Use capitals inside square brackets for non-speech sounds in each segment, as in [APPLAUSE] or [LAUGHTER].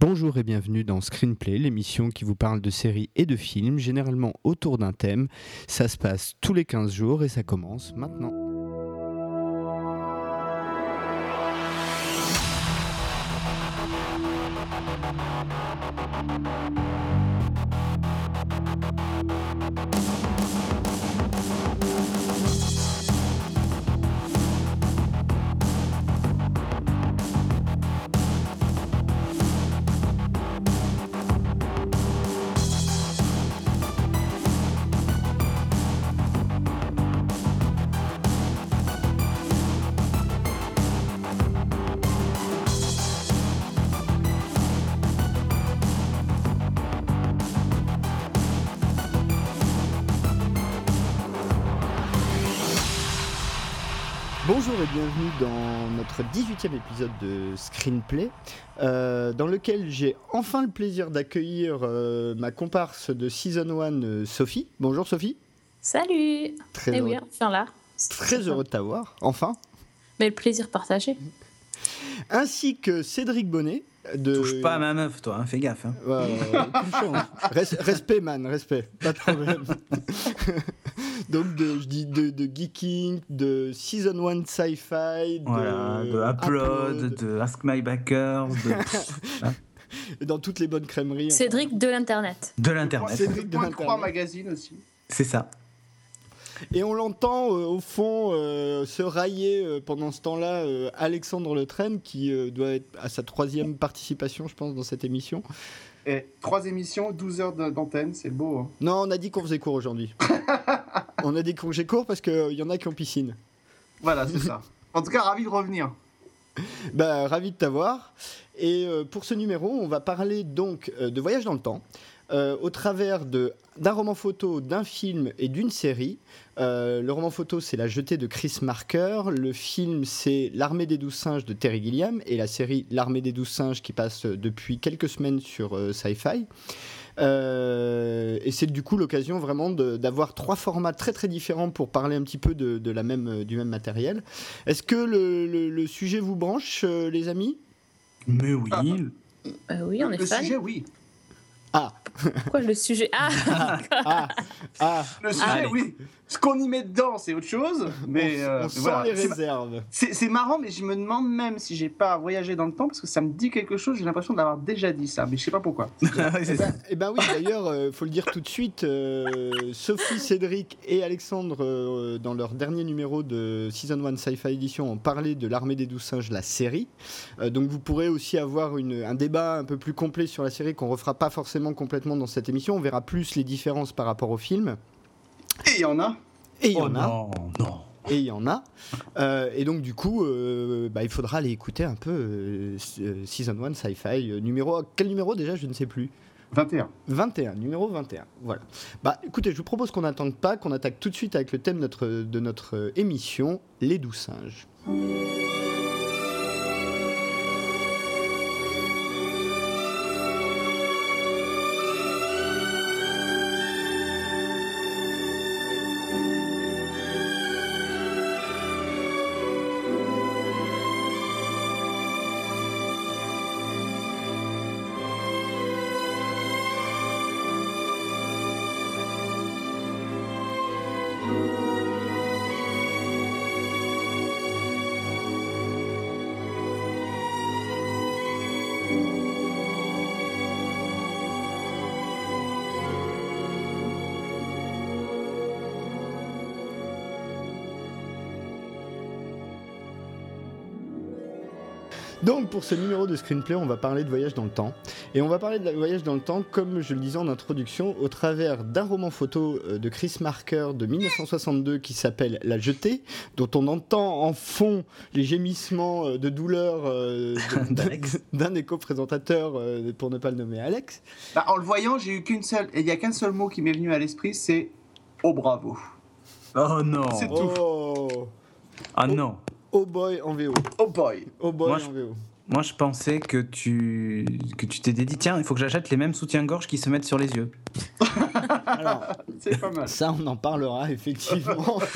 Bonjour et bienvenue dans Screenplay, l'émission qui vous parle de séries et de films, généralement autour d'un thème. Ça se passe tous les 15 jours et ça commence maintenant. Bonjour et bienvenue dans notre 18e épisode de Screenplay, euh, dans lequel j'ai enfin le plaisir d'accueillir euh, ma comparse de Season 1, euh, Sophie. Bonjour Sophie. Salut Très Eh heureux, oui, enfin là. très heureux de t'avoir, enfin. Mais le plaisir partagé. Ainsi que Cédric Bonnet. De... Touche pas à ma meuf, toi, hein, fais gaffe. hein. Ouais, ouais, ouais, [LAUGHS] touchons. Res- respect, man, respect, pas de problème. [LAUGHS] Donc, de, je dis de, de Geeking, de Season 1 Sci-Fi, de, Voilà, de Upload, de Ask My Backers, de, [LAUGHS] et dans toutes les bonnes crèmeries. enfin. Cédric de l'Internet. de l'internet. Cédric de Point de Croix l'Internet. Magazine aussi. C'est ça. Et on l'entend euh, au fond euh, se railler euh, pendant ce temps-là Alexandre Le qui doit être à sa troisième participation, je pense, dans cette émission. Et trois émissions, 12 heures d'antenne, c'est beau. hein. Non, on a dit qu'on faisait court aujourd'hui. [LAUGHS] on a dit qu'on faisait court parce qu'il y en a qui ont piscine. Voilà, c'est ça. En tout cas, ravi de revenir. [LAUGHS] Bah, ravi de t'avoir. Et euh, pour ce numéro, on va parler donc euh, de voyage dans le temps, euh, au travers de- d'un roman photo, d'un film et d'une série. Euh, le roman photo, c'est La jetée de Chris Marker. Le film, c'est L'armée des douze singes de Terry Gilliam. Et la série L'armée des douze singes qui passe euh, depuis quelques semaines sur euh, Sci-Fi. Euh, et c'est du coup l'occasion vraiment d'avoir trois formats très très différents pour parler un petit peu de, de la même, du même matériel. Est-ce que le, le- le sujet vous branche, euh, les amis? Mais oui. Ah. Euh, oui, on est le fan. sujet, oui. Ah, Quoi, le sujet? Ah ah, ah, Le sujet, Allez. oui. Ce qu'on y met dedans, c'est autre chose. [LAUGHS] Mais on, euh, on sent voilà. les réserves. C'est marrant, mais je me demande même si j'ai pas voyagé dans le temps parce que ça me dit quelque chose. J'ai l'impression de l'avoir déjà dit ça, mais je sais pas pourquoi. C'est [LAUGHS] Eh ben, eh ben oui, d'ailleurs, euh, faut le dire tout de suite, euh, Sophie, Cédric et Alexandre, euh, dans leur dernier numéro de Season 1 Sci-Fi Edition, ont parlé de l'armée des douze singes, la série. Euh, donc vous pourrez aussi avoir une- un débat un peu plus complet sur la série qu'on refera pas forcément complètement dans cette émission. On verra plus les différences par rapport au film. Et il y en a. Et il y Oh en a. non, non. Et il y en a. Euh, et donc, du coup, euh, bah, il faudra aller écouter un peu euh, Season 1 Sci-Fi. numéro, quel numéro déjà Je ne sais plus. 21. 21, numéro 21. Voilà. Bah écoutez, je vous propose qu'on n'attende pas, qu'on attaque tout de suite avec le thème de notre, de notre émission, les doux singes. Donc pour ce numéro de screenplay, on va parler de voyage dans le temps. Et on va parler de la- voyage dans le temps, comme je le disais en introduction, au travers d'un roman photo euh, de Chris Marker de 1962 qui s'appelle La Jetée, dont on entend en fond les gémissements euh, de douleur euh, [LAUGHS] [LAUGHS] d'un éco-présentateur, euh, pour ne pas le nommer Alex. Bah, en le voyant, j'ai eu qu'une seule. Et il y a qu'un seul mot qui m'est venu à l'esprit, c'est oh bravo. Oh non. C'est tout. Oh, Ah non. Oh boy en VO. Oh boy. Oh boy Moi, en je- VO. Moi, je pensais que tu que tu t'étais dit tiens, il faut que j'achète les mêmes soutiens-gorge qui se mettent sur les yeux. Alors, C'est pas mal. ça, on en parlera effectivement. [LAUGHS]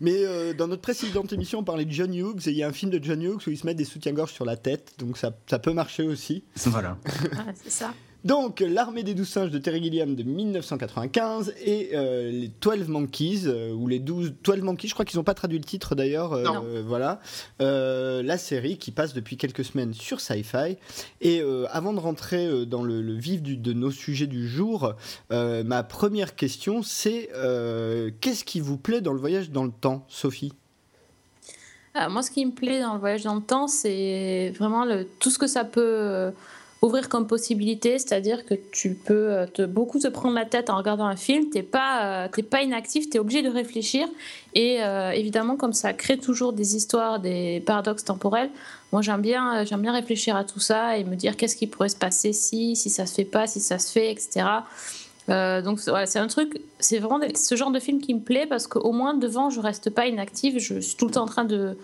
Mais euh, dans notre précédente émission, on parlait de John Hughes et il y a un film de John Hughes où il se met des soutiens-gorge sur la tête, donc ça, ça peut marcher aussi. Voilà. C'est ça. Donc, L'armée des douze singes de Terry Gilliam de 1995 et euh, les 12 Monkeys, euh, ou les 12, 12 Monkeys, je crois qu'ils n'ont pas traduit le titre d'ailleurs, euh, Non. euh, voilà, la série qui passe depuis quelques semaines sur Sci-Fi. Et avant de rentrer dans le, le vif du- de nos sujets du jour, ma première question c'est qu'est-ce qui vous plaît dans le voyage dans le temps, Sophie? Ah, moi, ce qui me plaît dans le voyage dans le temps, c'est vraiment le, tout ce que ça peut ouvrir comme possibilité. C'est-à-dire que tu peux euh, beaucoup te prendre la tête en regardant un film. Tu n'es pas, euh, t'es pas inactif, tu es obligé de réfléchir. Et euh, évidemment, comme ça crée toujours des histoires, des paradoxes temporels, moi, j'aime bien, bien réfléchir à tout ça et me dire qu'est-ce qui pourrait se passer si, si ça se fait pas, si ça se fait, etc. Donc voilà, c'est un truc, c'est vraiment ce genre de film qui me plaît parce qu'au moins devant je reste pas inactive, je suis tout le temps en train de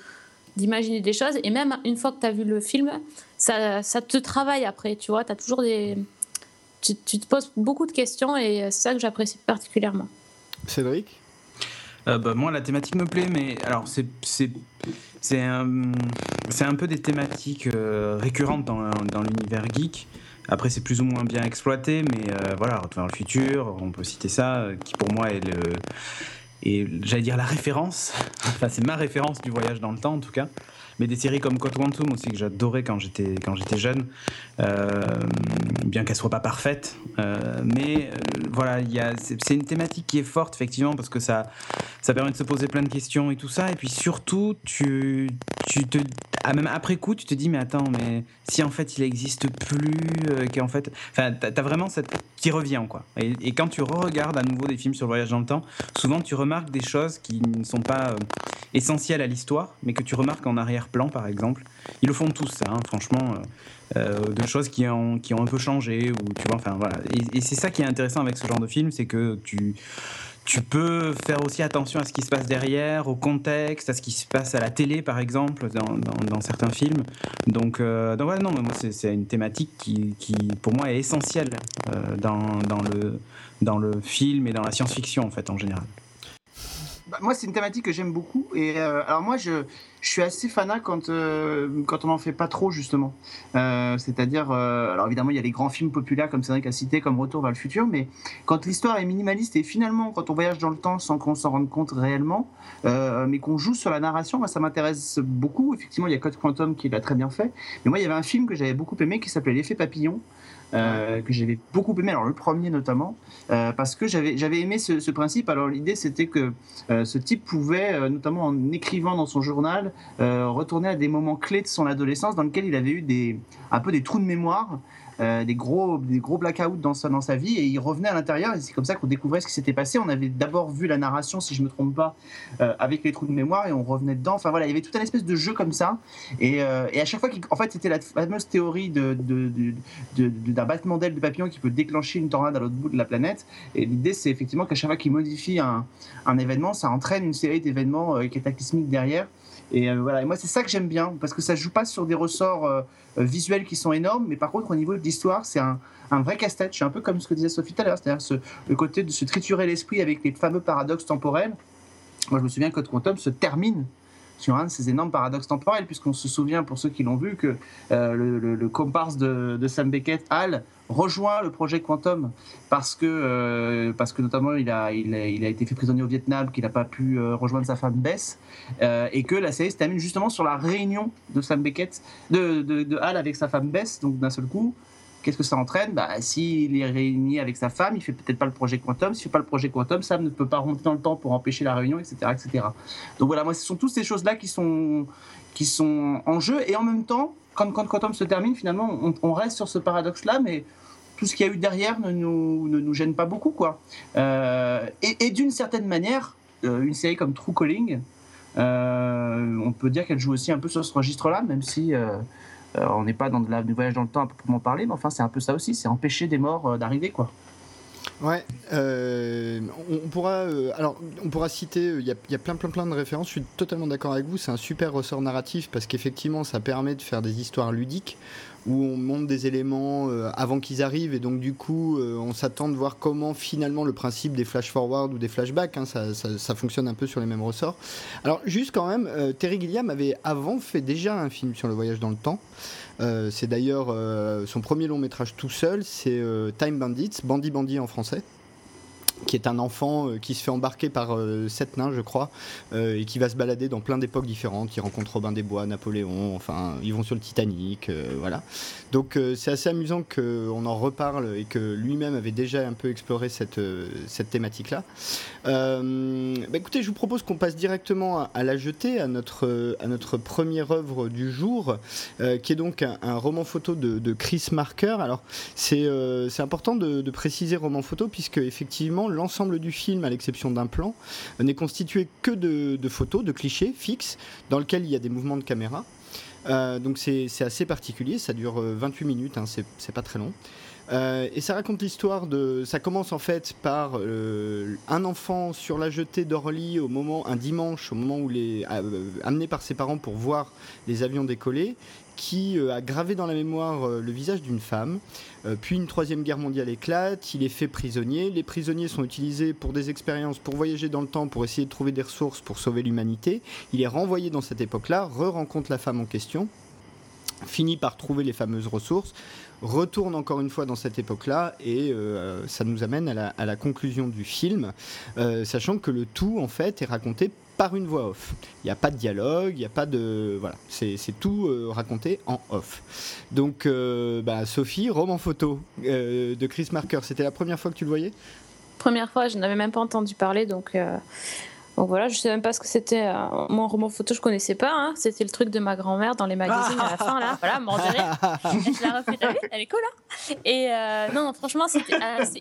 d'imaginer des choses et même une fois que tu as vu le film, ça, ça te travaille après, tu vois, tu as toujours des tu, tu te poses beaucoup de questions et c'est ça que j'apprécie particulièrement. Cédric? Euh, bah, moi, la thématique me plaît, mais alors c'est c'est c'est un c'est un peu des thématiques euh, récurrentes dans, dans l'univers geek. Après, c'est plus ou moins bien exploité, mais euh, voilà, Retour vers le futur, on peut citer ça, euh, qui pour moi est le et j'allais dire la référence. [LAUGHS] Enfin, c'est ma référence du voyage dans le temps en tout cas. Mais des séries comme Quantum aussi que j'adorais quand j'étais quand j'étais jeune, euh, bien qu'elle soit pas parfaite. Euh, mais euh, voilà, il c'est une thématique qui est forte effectivement parce que ça ça permet de se poser plein de questions et tout ça. Et puis surtout, tu, tu te, ah, même après coup, tu te dis, mais attends, mais si en fait il existe plus, euh, qu'en fait, enfin, t'as as vraiment cette qui revient quoi. Et, et quand tu re-regardes à nouveau des films sur le voyage dans le temps, souvent tu remarques des choses qui ne sont pas essentielles à l'histoire, mais que tu remarques en arrière-plan par exemple. Ils le font tous, ça, hein, franchement. euh, euh, de choses qui ont, qui ont un peu changé ou tu vois enfin voilà et, c'est ça qui est intéressant avec ce genre de film c'est que tu tu peux faire aussi attention à ce qui se passe derrière, au contexte, à ce qui se passe à la télé, par exemple, dans, dans- certains films. Donc, euh, donc voilà, non, mais moi, c'est, c'est une thématique qui, qui, pour moi, est essentielle euh, dans, dans, le, dans le film et dans la science-fiction, en fait, en général. Bah, moi, c'est une thématique que j'aime beaucoup. Et euh, alors moi, je, je suis assez fanat quand euh, quand on n'en fait pas trop justement. Euh, C'est-à-dire, alors évidemment, il y a les grands films populaires comme Cédric a cité, comme Retour vers le futur, mais quand l'histoire est minimaliste et finalement quand on voyage dans le temps sans qu'on s'en rende compte réellement, mais qu'on joue sur la narration, moi ça m'intéresse beaucoup. Effectivement, il y a Code Quantum qui l'a très bien fait. Mais moi, il y avait un film que j'avais beaucoup aimé qui s'appelait L'effet papillon. Euh, que j'avais beaucoup aimé, alors le premier notamment, euh, parce que j'avais aimé ce, principe. Alors l'idée c'était que euh, ce type pouvait, notamment en écrivant dans son journal, retourner à des moments clés de son adolescence dans lesquels il avait eu des, un peu des trous de mémoire, euh, des, gros, des gros blackouts dans sa, dans sa vie, et il revenait à l'intérieur, et c'est comme ça qu'on découvrait ce qui s'était passé. On avait d'abord vu la narration, si je me trompe pas, euh, avec les trous de mémoire, et on revenait dedans. Enfin voilà, il y avait tout un espèce de jeu comme ça, et, euh, et à chaque fois, en fait, c'était la fameuse théorie de, de, d'un battement d'aile de papillon qui peut déclencher une tornade à l'autre bout de la planète. Et l'idée, c'est effectivement qu'à chaque fois qu'il modifie un, un événement, ça entraîne une série d'événements cataclysmiques derrière. Et voilà, et moi c'est ça que j'aime bien, parce que ça joue pas sur des ressorts visuels qui sont énormes, mais par contre au niveau de l'histoire, c'est un, un vrai casse-tête. C'est un peu comme ce que disait Sophie tout à l'heure, c'est-à-dire ce- le côté de se triturer l'esprit avec les fameux paradoxes temporels. Moi je me souviens que Quantum se termine sur un de ces énormes paradoxes temporels, puisqu'on se souvient, pour ceux qui l'ont vu, que euh, le, comparse de, Sam Beckett, Hal, rejoint le projet Quantum parce que, euh, parce que notamment il a, il, a, été fait prisonnier au Vietnam, qu'il n'a pas pu euh, rejoindre sa femme Bess, et que la série se termine justement sur la réunion de Sam Beckett, de, de, de Hal avec sa femme Bess, donc d'un seul coup. Qu'est-ce que ça entraîne? Bah, S'il est réuni avec sa femme, il fait peut-être pas le projet Quantum. S'il fait pas le projet Quantum, Sam ne peut pas remonter dans le temps pour empêcher la réunion, etc. etc. Donc voilà, moi, ce sont toutes ces choses-là qui sont, qui sont en jeu. Et en même temps, quand, quand Quantum se termine, finalement, on, reste sur ce paradoxe-là, mais tout ce qu'il y a eu derrière ne nous, ne nous gêne pas beaucoup. quoi. Euh, et d'une certaine manière, euh, une série comme True Calling, euh, on peut dire qu'elle joue aussi un peu sur ce registre-là, même si euh, on n'est pas dans de du voyage dans le temps à proprement parler, mais enfin c'est un peu ça aussi, c'est empêcher des morts euh, d'arriver. quoi. Ouais, euh, on, pourra, alors on pourra citer, il y, y a plein plein plein de références. Je suis totalement d'accord avec vous. C'est un super ressort narratif parce qu'effectivement, ça permet de faire des histoires ludiques. Où on monte des éléments avant qu'ils arrivent et donc du coup on s'attend de voir comment finalement le principe des flash forward ou des flashbacks, hein, ça, fonctionne un peu sur les mêmes ressorts. Alors juste quand même, Terry Gilliam avait avant fait déjà un film sur le voyage dans le temps. c'est d'ailleurs son premier long métrage tout seul, c'est Time Bandits, Bandit Bandit en français qui est un enfant euh, qui se fait embarquer par euh, sept nains, je crois, euh, et qui va se balader dans plein d'époques différentes. Il rencontre Robin des Bois, Napoléon, enfin, ils vont sur le Titanic, voilà. Donc c'est assez amusant qu'on en reparle et que lui-même avait déjà un peu exploré cette, cette thématique-là. Bah, écoutez, je vous propose qu'on passe directement à, la jetée, à notre, à notre première œuvre du jour, qui est donc un, roman photo de, Chris Marker. Alors c'est important de, de préciser roman photo, puisque effectivement, l'ensemble du film, à l'exception d'un plan, n'est constitué que de, photos, de clichés fixes, dans lesquels il y a des mouvements de caméra. Euh, donc c'est assez particulier, ça dure 28 euh, minutes, hein, c'est pas très long. Euh, et ça raconte l'histoire de. Ça commence en fait par un enfant sur la jetée d'Orly au moment, un dimanche, au moment où il est amené par ses parents pour voir les avions décoller qui euh, a gravé dans la mémoire euh, le visage d'une femme. Euh, puis une troisième guerre mondiale éclate, il est fait prisonnier. Les prisonniers sont utilisés pour des expériences, pour voyager dans le temps, pour essayer de trouver des ressources pour sauver l'humanité. Il est renvoyé dans cette époque-là, re-rencontre la femme en question, finit par trouver les fameuses ressources, retourne encore une fois dans cette époque-là et ça nous amène à la, conclusion du film, sachant que le tout en fait est raconté par une voix off. Il n'y a pas de dialogue, il n'y a pas de. Voilà, c'est tout euh, raconté en off. Donc, euh, bah, Sophie, roman photo euh, de Chris Marker, c'était la première fois que tu le voyais? Première fois, je n'avais même pas entendu parler, donc. Donc voilà, je sais même pas ce que c'était. mon roman photo, je connaissais pas. Hein. C'était le truc de ma grand-mère dans les magazines à la fin là. Voilà, m'en je [LAUGHS] la refais, elle est cool. Hein Et non, franchement, c'est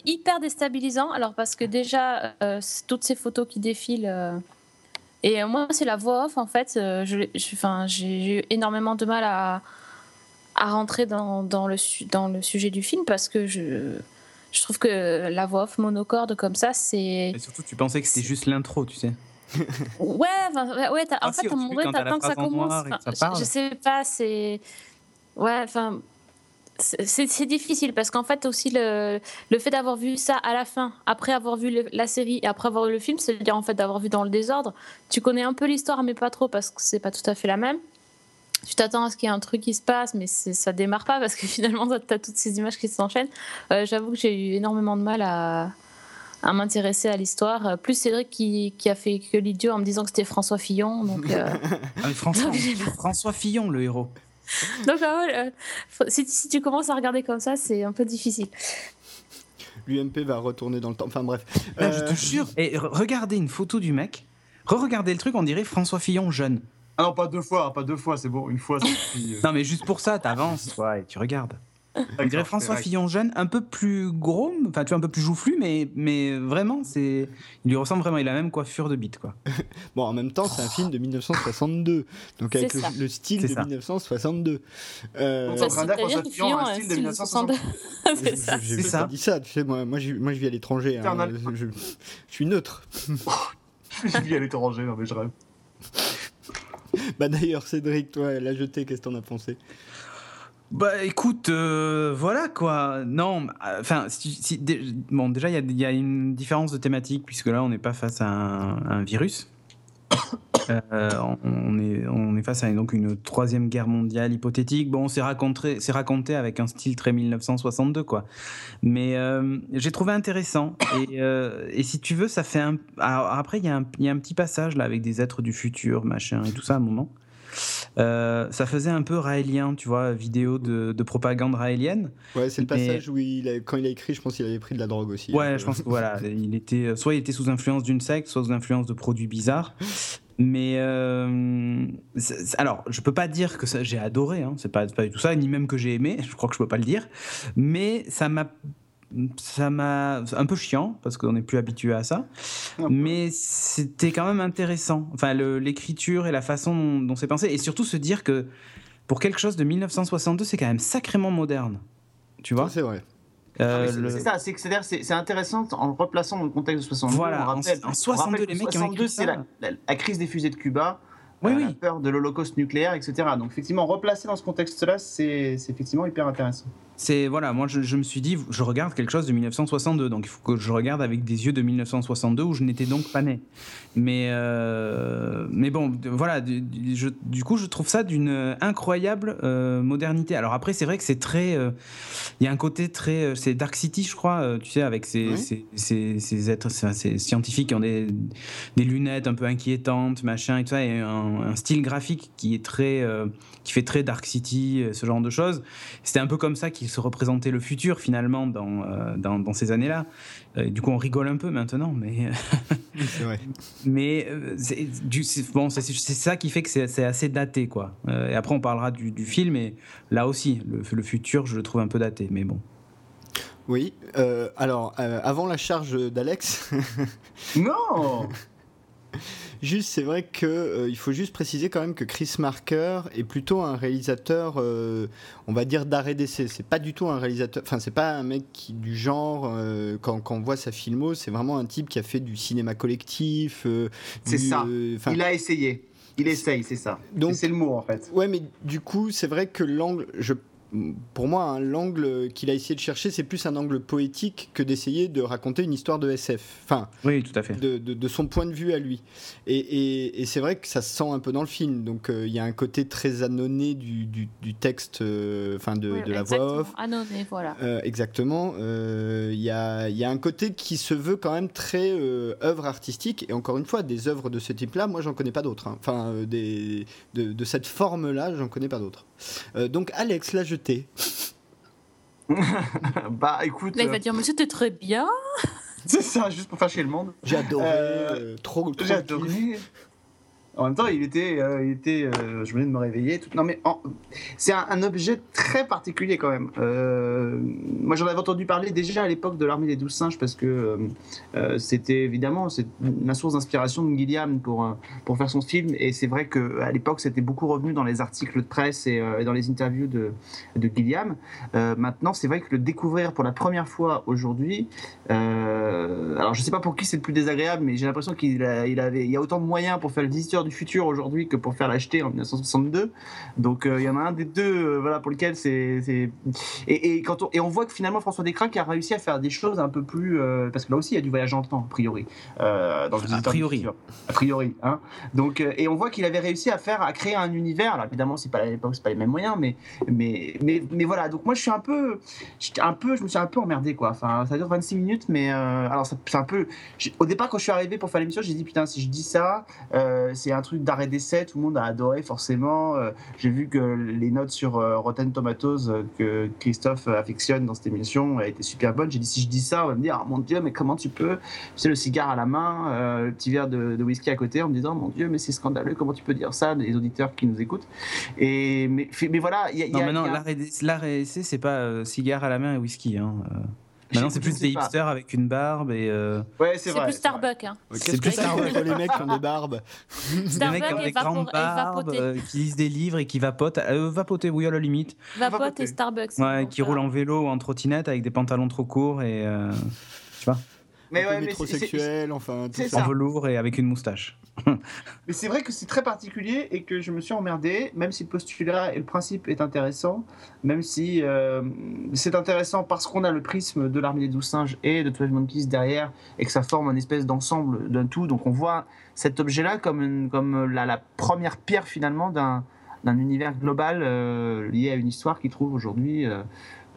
hyper déstabilisant. Alors parce que déjà, toutes ces photos qui défilent et euh, moi, c'est la voix off, en fait. Euh, j'ai eu énormément de mal à, à rentrer dans, dans, le, dans le sujet du film parce que je, je trouve que la voix off monocorde comme ça, c'est. Et surtout, tu pensais que c'était juste l'intro, tu sais. ouais, ouais en ah, fait, à un moment donné, t'attends que ça commence. je, je sais pas, c'est. Ouais, enfin, c'est difficile parce qu'en fait aussi le, le fait d'avoir vu ça à la fin, après avoir vu la série et après avoir vu le film, c'est-à-dire en fait d'avoir vu dans le désordre, tu connais un peu l'histoire mais pas trop parce que c'est pas tout à fait la même. Tu t'attends à ce qu'il y ait un truc qui se passe mais ça démarre pas parce que [LAUGHS] finalement tu as toutes ces images qui s'enchaînent. Euh, j'avoue que j'ai eu énormément de mal à, à m'intéresser à l'histoire. Plus Cédric qui, qui a fait que l'idiot en me disant que c'était François Fillon. Donc, euh, [LAUGHS] ah, François, [LAUGHS] François Fillon le héros. Donc, ah euh, si, tu commences à regarder comme ça, c'est un peu difficile. L'UMP va retourner dans le temps. Enfin bref. je te euh, jure. Et regardez une photo du mec. Re-regardez le truc, on dirait François Fillon jeune. Ah non, pas deux fois, pas deux fois, c'est bon, une fois. [LAUGHS] non, mais juste pour ça, t'avances, ouais, et tu regardes. On dirait François Fillon jeune, un peu plus gros, enfin tu vois, un peu plus joufflu, mais, mais vraiment, c'est, il lui ressemble vraiment. Il a la même coiffure de bite, quoi. [LAUGHS] bon, en même temps, c'est un film de 1962, donc avec le, style de 1962. Euh... Donc, ça veut dire que Fillon a un style de 1962. [LAUGHS] c'est ça. J'ai pas dit ça, tu sais, moi, moi, je, moi je vis à l'étranger. Hein, je, je, suis neutre. je vis à l'étranger, non mais je rêve. [LAUGHS] bah d'ailleurs, Cédric, toi, la jetée, qu'est-ce que t'en as pensé? Bah écoute, euh, voilà quoi. Non, enfin, bon, déjà il y, a une différence de thématique puisque là on n'est pas face à un, virus. Euh, on, est, on est face à donc une troisième guerre mondiale hypothétique. Bon, c'est raconté, c'est raconté avec un style très 1962 quoi. Mais euh, j'ai trouvé intéressant et, et, si tu veux, ça fait un. après, il y, y, a un petit passage là avec des êtres du futur, machin et tout ça à un moment. Euh, ça faisait un peu raélien, tu vois, vidéo de, propagande raélienne. Ouais, c'est le passage où il quand il a écrit, je pense qu'il avait pris de la drogue aussi. Ouais, je pense que voilà, il était soit il était sous influence d'une secte, soit sous influence de produits bizarres. Mais euh, alors, je peux pas dire que j'ai adoré, hein, c'est pas, pas du tout ça, ni même que j'ai aimé. Je crois que je peux pas le dire, mais ça m'a ça m'a un peu chiant parce qu'on n'est plus habitué à ça, mais c'était quand même intéressant. Enfin, l'écriture et la façon dont, c'est pensé, et surtout se dire que pour quelque chose de 1962, c'est quand même sacrément moderne. Tu vois? C'est vrai. Euh, ah c'est ça, c'est intéressant en le replaçant dans le contexte de 62. Voilà, en, 62, les mecs 62, c'est la, la, crise des fusées de Cuba. Oui, euh, oui. la peur de l'Holocauste nucléaire, etc. Donc effectivement, replacer dans ce contexte-là, c'est c'est effectivement hyper intéressant. C'est voilà, moi je, je me suis dit, je regarde quelque chose de 1962, donc il faut que je regarde avec des yeux de 1962 où je n'étais donc pas né. Mais euh, mais bon, voilà, du, du- je- du coup je trouve ça d'une incroyable euh, modernité. Alors après c'est vrai que c'est très, euh, il y a un côté très, euh, c'est Dark City je crois, euh, tu sais avec ces, Oui. ces, ces, ces êtres, ces, scientifiques qui ont des, des lunettes un peu inquiétantes, machin et tout ça, et un, un style graphique qui est très, euh, qui fait très Dark City, euh, ce genre de choses. C'était un peu comme ça qu'il se représentait le futur finalement dans, euh, dans, dans ces années-là. Euh, du coup, on rigole un peu maintenant, mais, [LAUGHS] C'est vrai. mais euh, c'est du- c'est- bon, c'est c'est ça qui fait que c'est c'est assez daté, quoi. Euh, et après, on parlera du, du film, et là aussi, le, le futur, je le trouve un peu daté, mais bon. Oui. euh, alors, euh, avant la charge d'Alex, Non [LAUGHS] juste, c'est vrai que euh, il faut juste préciser quand même que Chris Marker est plutôt un réalisateur, euh, on va dire d'arrêt d'essai. C'est pas du tout un réalisateur. Enfin, c'est pas un mec qui, du genre euh, quand, quand on voit sa filmo, c'est vraiment un type qui a fait du cinéma collectif. C'est ça. Il a essayé. Il essaye, c'est ça. Donc- c'est le mot en fait. Ouais, mais du coup, c'est vrai que l'angle, je, pour moi, hein, l'angle qu'il a essayé de chercher, c'est plus un angle poétique que d'essayer de raconter une histoire de SF. Enfin, Oui, tout à fait. de, de- de son point de vue à lui. Et, et- et c'est vrai que ça se sent un peu dans le film. Donc, euh, il y a un côté très annoné du, du- du texte, euh, enfin, de, Oui, de la voix off. Annoncé, voilà. Euh, exactement. Euh, Il y, a, il y a un côté qui se veut quand même très euh, œuvre artistique. Et encore une fois, des œuvres de ce type-là, moi, j'en connais pas d'autres. hein. Enfin, euh, des, de, de cette forme-là, j'en connais pas d'autres. Euh, donc, Alex l'a jeté. [LAUGHS] bah écoute, Là, il va euh, dire, mais c'était très bien. [LAUGHS] c'est ça, juste pour faire chier le monde. J'ai adoré. Euh, trop, trop adoré. En même temps, il était, euh, il était euh, je venais de me réveiller. Non, mais c'est un, objet très particulier quand même. Euh, moi, j'en avais entendu parler déjà à l'époque de l'armée des douze singes parce que c'était évidemment c'est la source d'inspiration de Gilliam pour pour faire son film. Et c'est vrai que à l'époque, c'était beaucoup revenu dans les articles de presse et, et dans les interviews de de Gilliam. Maintenant, c'est vrai que le découvrir pour la première fois aujourd'hui, alors je sais pas pour qui c'est le plus désagréable, mais j'ai l'impression qu'il il avait, il y a autant de moyens pour faire le visiteur du futur aujourd'hui que pour faire l'acheter en 1962. Donc euh, il y en a un des deux, euh, voilà, pour lequel c'est. Et, et quand on, et on voit que finalement François Descraques a réussi à faire des choses un peu plus, euh, parce que là aussi il y a du voyage le temps a priori, dans du priori. a priori, hein. Donc et on voit qu'il avait réussi à faire, à créer un univers. Alors évidemment c'est pas à l'époque, c'est pas les mêmes moyens, mais mais mais mais voilà. Donc moi je suis un peu, un peu, je me suis un peu emmerdé quoi. Enfin ça dure 26 minutes, mais euh, alors c'est un peu. Au départ quand je suis arrivé pour faire l'émission, j'ai dit putain si je dis ça, euh, c'est un truc d'arrêt d'essai, tout le monde a adoré forcément. Euh, j'ai vu que les notes sur euh, Rotten Tomatoes euh, que Christophe affectionne dans cette émission été super bonne. J'ai dit si je dis ça, on va me dire ah, mon dieu mais comment tu peux, tu sais le cigare à la main, euh, le petit verre de, de whisky à côté en me disant mon dieu mais c'est scandaleux comment tu peux dire ça les auditeurs qui nous écoutent? Et mais mais voilà il y a, y Non, a- maintenant, il y a- l'art et- l'art et essai, c'est pas euh, cigare à la main et whisky. Hein. Maintenant, Je- c'est plus des pas. hipsters avec une barbe et. euh, Ouais c'est vrai. plus c'est vrai. Starbucks. Hein. C'est plus c'est Starbucks. les mecs qui ont des barbes des mecs Starbucks avec et des grandes barbes, euh, qui lisent des livres et qui vapotent. Euh, vapoter, oui, à la limite. Vapote vapoter. et Starbucks. Ouais, qui roulent en vélo ou en trottinette avec des pantalons trop courts et. euh, Mais un peu ouais mais c'est- c'est- métrosexuel, enfin tout c'est ça. en velours et avec une moustache. [LAUGHS] Mais c'est vrai que c'est très particulier et que je me suis emmerdé, même si le postulat et le principe est intéressant, même si euh, c'est intéressant parce qu'on a le prisme de l'armée des douze singes et de 12 Monkeys derrière et que ça forme un espèce d'ensemble d'un tout. Donc on voit cet objet-là comme, une- comme la, la première pierre finalement d'un d'un univers global euh, lié à une histoire qui trouve aujourd'hui euh,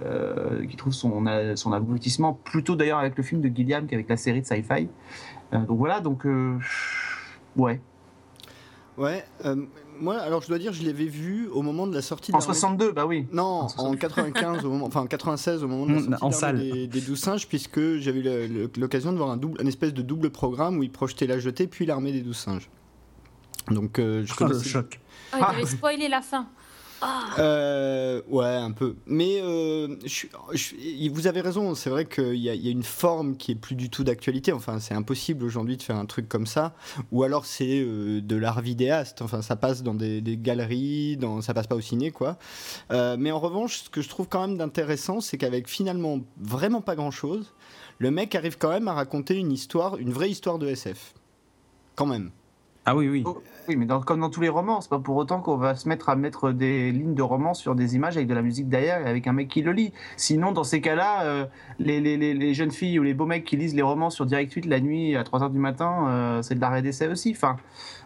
euh, qui trouve son, euh, son aboutissement plutôt d'ailleurs avec le film de Gilliam qu'avec la série de sci-fi. Euh, donc voilà, donc euh, ouais. Ouais, euh, moi, alors je dois dire, je l'avais vu au moment de la sortie En l'armée- 62, bah oui. Non, En en 62. 95, au moment, enfin en 96, au moment de la Mm, sortie en salle. des, des douze singes, puisque j'avais eu l'occasion de voir un, double, un espèce de double programme où ils projetaient la jetée puis l'armée des douze singes. Donc euh, je Oh, le choc. Oh, il avait spoilé la fin. Ah, Euh, ouais, un peu. Mais euh, je vous avez raison, c'est vrai qu'il y, y a une forme qui est plus du tout d'actualité. Enfin, c'est impossible aujourd'hui de faire un truc comme ça. Ou alors c'est euh, de l'art vidéaste. Enfin, ça passe dans des, des galeries, dans, ça passe pas au ciné, quoi. Euh, mais en revanche, ce que je trouve quand même d'intéressant, c'est qu'avec finalement vraiment pas grand-chose, le mec arrive quand même à raconter une histoire, une vraie histoire de SF. Quand même. Ah oui, oui. Oui, mais comme dans tous les romans, c'est pas pour autant qu'on va se mettre à mettre des lignes de romans sur des images avec de la musique derrière et avec un mec qui le lit. Sinon, dans ces cas-là, euh, les, les, les, jeunes filles ou les beaux mecs qui lisent les romans sur Direct 8 la nuit à 3h du matin, euh, c'est de l'arrêt d'essai aussi. Enfin,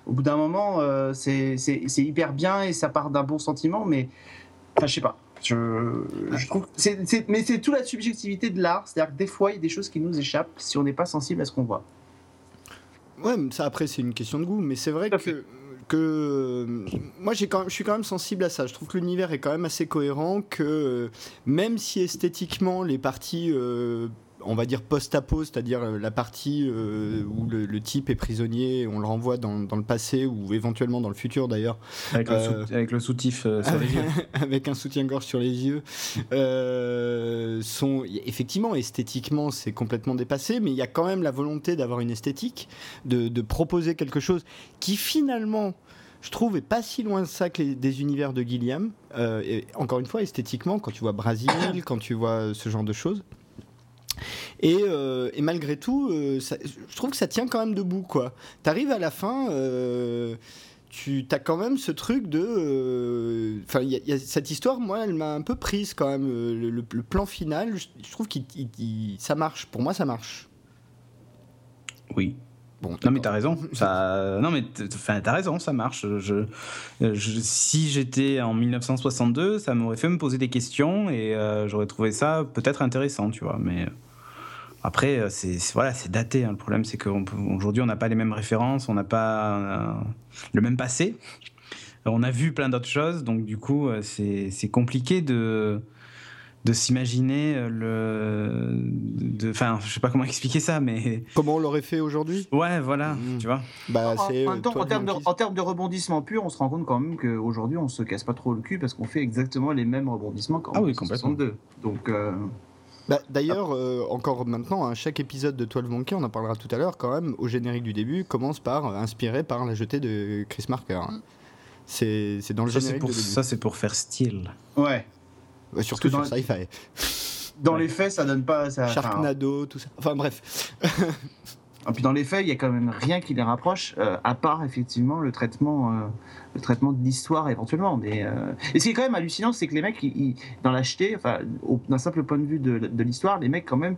au bout d'un moment, euh, c'est hyper bien et ça part d'un bon sentiment, mais enfin, je sais pas. Je, je trouve, mais c'est toute la subjectivité de l'art, c'est-à-dire que des fois, il y a des choses qui nous échappent si on n'est pas sensible à ce qu'on voit. Ouais, ça après c'est une question de goût, mais c'est vrai que que moi j'ai quand je suis quand même sensible à ça. Je trouve que l'univers est quand même assez cohérent, que même si esthétiquement les parties euh, on va dire post-apo, c'est-à-dire euh, la partie euh, où le, type est prisonnier, on le renvoie dans, le passé ou éventuellement dans le futur d'ailleurs. Avec, le, soutif sur les yeux. [LAUGHS] avec un soutien-gorge sur les yeux. sont, effectivement, esthétiquement, c'est complètement dépassé, mais il y a quand même la volonté d'avoir une esthétique, de, de, proposer quelque chose qui finalement je trouve, est pas si loin de ça que les, des univers de Gilliam. et encore une fois, esthétiquement, quand tu vois Brésil, quand tu vois ce genre de choses, euh, et, malgré tout, euh, je trouve que ça tient quand même debout. quoi. T'arrives à la fin, euh, tu as quand même ce truc de. Enfin, il y, a cette histoire, moi, elle m'a un peu prise quand même. Le, plan final, je, trouve que ça marche. Pour moi, ça marche. Oui. Bon, non mais t'as raison, [LAUGHS] ça, non mais t'as raison, ça marche. Je, si j'étais en 1962, ça m'aurait fait me poser des questions et j'aurais trouvé ça peut-être intéressant, tu vois. Mais après, euh, c'est voilà, c'est daté. Hein. Le problème, c'est qu'aujourd'hui, on n'a pas les mêmes références, on n'a pas euh, le même passé. On a vu plein d'autres choses, donc du coup, euh, c'est compliqué de de s'imaginer le enfin je sais pas comment expliquer ça mais [LAUGHS] comment on l'aurait fait aujourd'hui? Ouais voilà mmh. tu vois bah, en, en, termes de, en, termes de, rebondissement pur on se rend compte quand même qu'aujourd'hui on se casse pas trop le cul parce qu'on fait exactement les mêmes rebondissements qu'en ah oui, 62 donc bah, D'ailleurs, euh, encore maintenant, à hein, chaque épisode de 12 Monkey, on en parlera tout à l'heure, quand même, au générique du début, commence par euh, inspiré par la jetée de Chris Marker. Mm. C'est dans le générique pour, de début. Ça, c'est pour faire style. Ouais. surtout sur sci-fi. Dans les faits, ça donne pas. Ça, Sharknado, tout ça. Enfin, bref. [LAUGHS] Et puis dans les faits, il y a quand même rien qui les rapproche, euh, à part effectivement le traitement, euh, le traitement de l'histoire éventuellement. Mais, euh, Et ce qui est quand même hallucinant, c'est que les mecs, dans l'acheter, enfin, d'un simple point de vue de, de l'histoire, les mecs quand même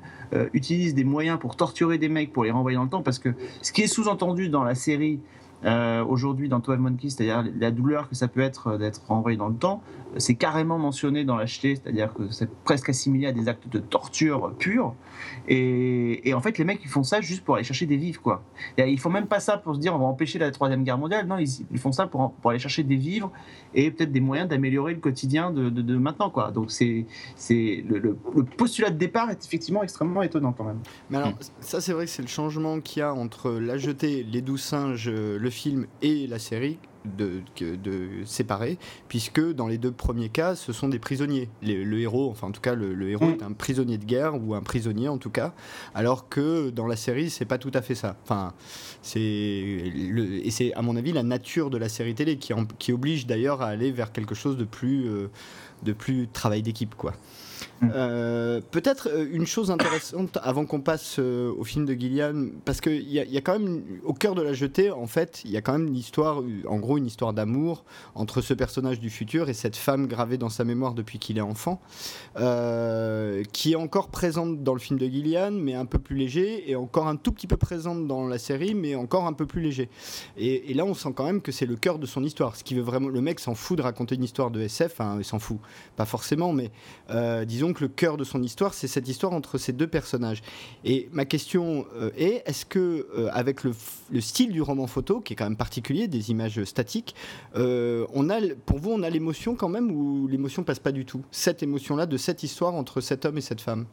utilisent des moyens pour torturer des mecs, pour les renvoyer dans le temps, parce que ce qui est sous-entendu dans la série, euh, aujourd'hui dans 12 Monkeys, c'est-à-dire la douleur que ça peut être euh, d'être renvoyé dans le temps, c'est carrément mentionné dans l'acheté, c'est-à-dire que c'est presque assimilé à des actes de torture pure. Et, et, en fait, les mecs, ils font ça juste pour aller chercher des vivres, quoi. ils font même pas ça pour se dire on va empêcher la troisième guerre mondiale. Non, ils, ils font ça pour, pour, aller chercher des vivres et peut-être des moyens d'améliorer le quotidien de, de, maintenant, quoi. Donc c'est c'est le, le, postulat de départ est effectivement extrêmement étonnant quand même. Mais alors, ça c'est vrai que c'est le changement qu'il y a entre la jetée, les douze singes, le film et la série de, de, séparer, puisque dans les deux premiers cas, ce sont des prisonniers. le héros, enfin en tout cas, le, héros mm. est un prisonnier de guerre ou un prisonnier en tout cas, alors que dans la série, c'est pas tout à fait ça. Enfin, c'est et c'est à mon avis la nature de la série télé qui, qui oblige d'ailleurs à aller vers quelque chose de plus euh, de plus travail d'équipe, quoi. Mm. Euh, peut-être euh, une chose intéressante [COUGHS] avant qu'on passe euh, au film de Gillian, parce qu'il y, a quand même, au cœur de la jetée, en fait, il y a quand même une histoire, en gros, une histoire d'amour entre ce personnage du futur et cette femme gravée dans sa mémoire depuis qu'il est enfant, qui est encore présente dans le film de Gillian, mais un peu plus léger, et encore un tout petit peu présente dans la série, mais encore un peu plus léger. Et, là, on sent quand même que c'est le cœur de son histoire. Ce qui veut vraiment, le mec s'en fout de raconter une histoire de SF, enfin, il s'en fout, pas forcément, mais disons que le cœur de son histoire, c'est cette histoire entre ces deux personnages. Et ma question euh, est, est-ce que euh, avec le, style du roman photo, qui est quand même particulier, des images statiques, euh, on a, pour vous, on a l'émotion quand même ou l'émotion passe pas du tout? Cette émotion-là de cette histoire entre cet homme et cette femme?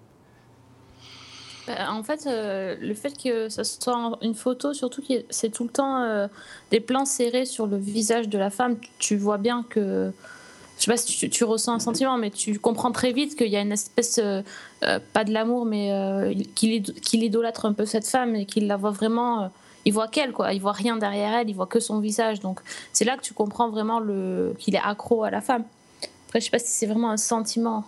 Bah, en fait, le fait que ça soit une photo, surtout que c'est tout le temps des plans serrés sur le visage de la femme, tu vois bien que je sais pas si tu, ressens un sentiment, mais tu comprends très vite qu'il y a une espèce, euh, euh, pas de l'amour, mais euh, qu'il idolâtre un peu cette femme et qu'il la voit vraiment. il voit qu'elle, quoi. Il voit rien derrière elle, il voit que son visage. Donc c'est là que tu comprends vraiment le qu'il est accro à la femme. Après, je sais pas si c'est vraiment un sentiment.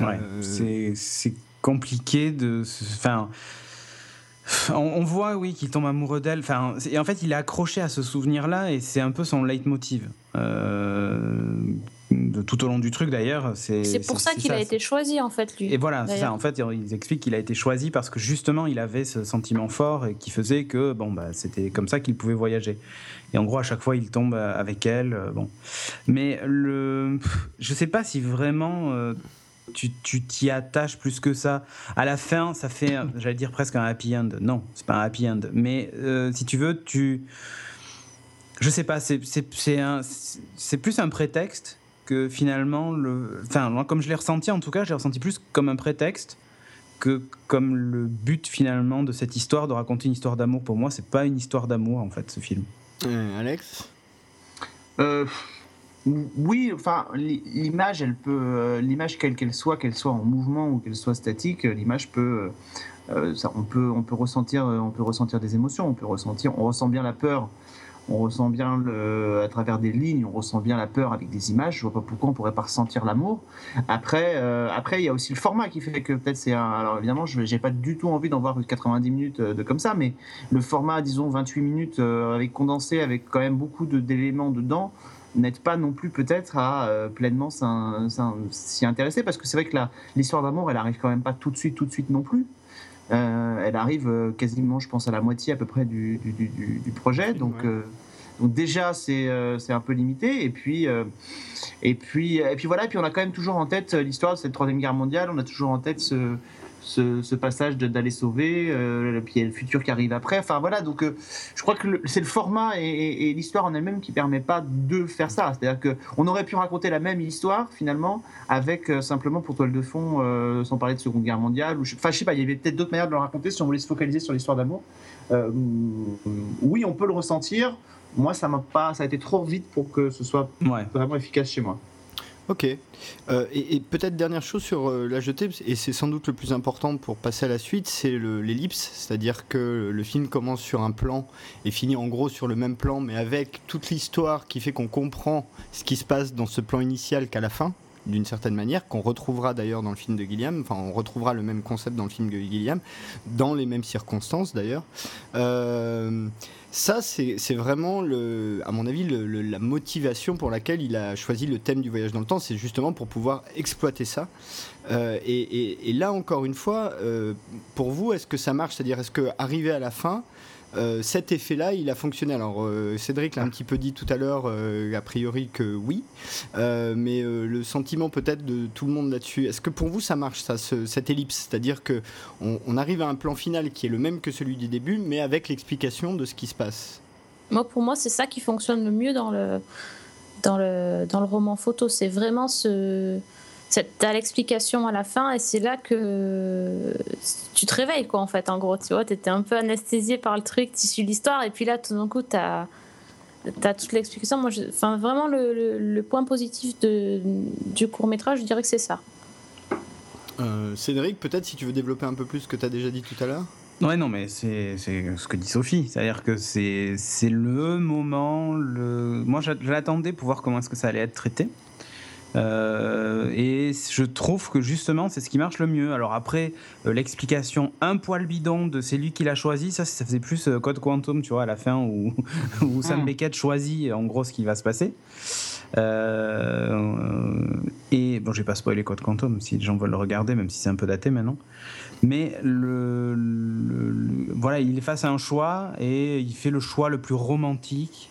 Ouais, c'est compliqué de. Enfin on, voit, oui, qu'il tombe amoureux d'elle. Enfin, et en fait, il est accroché à ce souvenir-là et c'est un peu son leitmotiv. Euh, de, tout au long du truc d'ailleurs. C'est pour ça qu'il a été choisi en fait, lui. Et voilà, c'est ça. En fait, ils expliquent qu'il a été choisi parce que justement, il avait ce sentiment fort et qui faisait que bon, bah, c'était comme ça qu'il pouvait voyager. Et en gros, à chaque fois, il tombe avec elle. Euh, bon. Mais le... je sais pas si vraiment. Euh, tu t'y attaches plus que ça. À la fin, ça fait, j'allais dire presque un happy end. Non, c'est pas un happy end. Mais euh, si tu veux, tu. Je sais pas, c'est plus un prétexte que finalement. Le, enfin, comme je l'ai ressenti, en tout cas, je l'ai ressenti plus comme un prétexte que comme le but finalement de cette histoire, de raconter une histoire d'amour. Pour moi, c'est pas une histoire d'amour en fait, ce film. Euh, Alex? Euh, oui, enfin, l'image, elle peut, euh, l'image quelle qu'elle soit, qu'elle soit en mouvement ou qu'elle soit statique, l'image peut, euh, on peut, on peut ressentir, euh, on peut ressentir des émotions, on peut ressentir, on ressent bien la peur, on ressent bien à travers des lignes, on ressent bien la peur avec des images. Je vois pas pourquoi on pourrait pas ressentir l'amour. Après, après, il y a aussi le format qui fait que peut-être c'est un. Alors évidemment, je j'ai pas du tout envie d'en voir 90 minutes de comme ça, mais le format, disons 28 minutes avec condensé, avec quand même beaucoup d'éléments dedans n'êtes pas non plus peut-être à euh, pleinement s'y intéresser parce que c'est vrai que l'histoire d'amour elle arrive quand même pas tout de suite tout de suite non plus. Euh, elle arrive euh, quasiment je pense à la moitié à peu près du, du, projet donc, donc déjà c'est un peu limité et puis et puis et puis voilà et puis on a quand même toujours en tête l'histoire de cette troisième guerre mondiale on a toujours en tête ce ce, passage d'aller sauver, euh, puis il y a le futur qui arrive après. Enfin voilà, donc euh, je crois que c'est le format et, l'histoire en elle-même qui permet pas de faire ça. C'est-à-dire qu'on aurait pu raconter la même histoire finalement avec euh, simplement pour toile de fond, sans parler de Seconde Guerre mondiale. Ou enfin je sais pas, il y avait peut-être d'autres manières de le raconter si on voulait se focaliser sur l'histoire d'amour. oui, on peut le ressentir. Moi, ça m'a pas, ça a été trop vite pour que ce soit vraiment efficace chez moi. Ok. Euh, et, peut-être dernière chose sur euh, la jetée, et c'est sans doute le plus important pour passer à la suite, c'est l'ellipse, c'est-à-dire que le film commence sur un plan et finit en gros sur le même plan, mais avec toute l'histoire qui fait qu'on comprend ce qui se passe dans ce plan initial qu'à la fin d'une certaine manière, qu'on retrouvera d'ailleurs dans le film de Gilliam, enfin on retrouvera le même concept dans le film de Gilliam, dans les mêmes circonstances d'ailleurs. Euh, ça, c'est vraiment, le, à mon avis, la motivation pour laquelle il a choisi le thème du voyage dans le temps. C'est justement pour pouvoir exploiter ça. Euh, et, là, encore une fois, euh, pour vous, est-ce que ça marche? C'est-à-dire, est-ce qu'arriver à la fin, euh, cet effet-là, il a fonctionné. Alors, euh, Cédric l'a un petit peu dit tout à l'heure, euh, a priori que oui, mais le sentiment peut-être de tout le monde là-dessus, est-ce que pour vous ça marche, ça, cette ellipse? C'est-à-dire qu'on on arrive à un plan final qui est le même que celui du début, mais avec l'explication de ce qui se passe Moi, pour moi, c'est ça qui fonctionne le mieux dans le, dans le, dans le roman photo. C'est vraiment ce T'as l'explication à la fin et c'est là que tu te réveilles, quoi, en fait, en gros. Tu vois, t'étais un peu anesthésié par le truc, tu suis l'histoire, et puis là, tout d'un coup, t'as as toute l'explication. Moi, enfin, vraiment, le, point positif de, du court-métrage, je dirais que c'est ça. Euh, Cédric, peut-être si tu veux développer un peu plus ce que tu as déjà dit tout à l'heure Ouais, non, mais c'est ce que dit Sophie. C'est-à-dire que c'est le moment. Le... Moi, j'attendais pour voir comment est-ce que ça allait être traité. Euh, et je trouve que justement, c'est ce qui marche le mieux. Alors après, euh, l'explication un poil bidon de c'est lui qui l'a choisi, ça, ça faisait plus euh, Code Quantum, tu vois, à la fin, où, [LAUGHS] où Sam hmm. Beckett choisit en gros ce qui va se passer. et bon, j'ai pas spoilé Code Quantum si les gens veulent le regarder, même si c'est un peu daté maintenant. Mais le, voilà, il est face à un choix et il fait le choix le plus romantique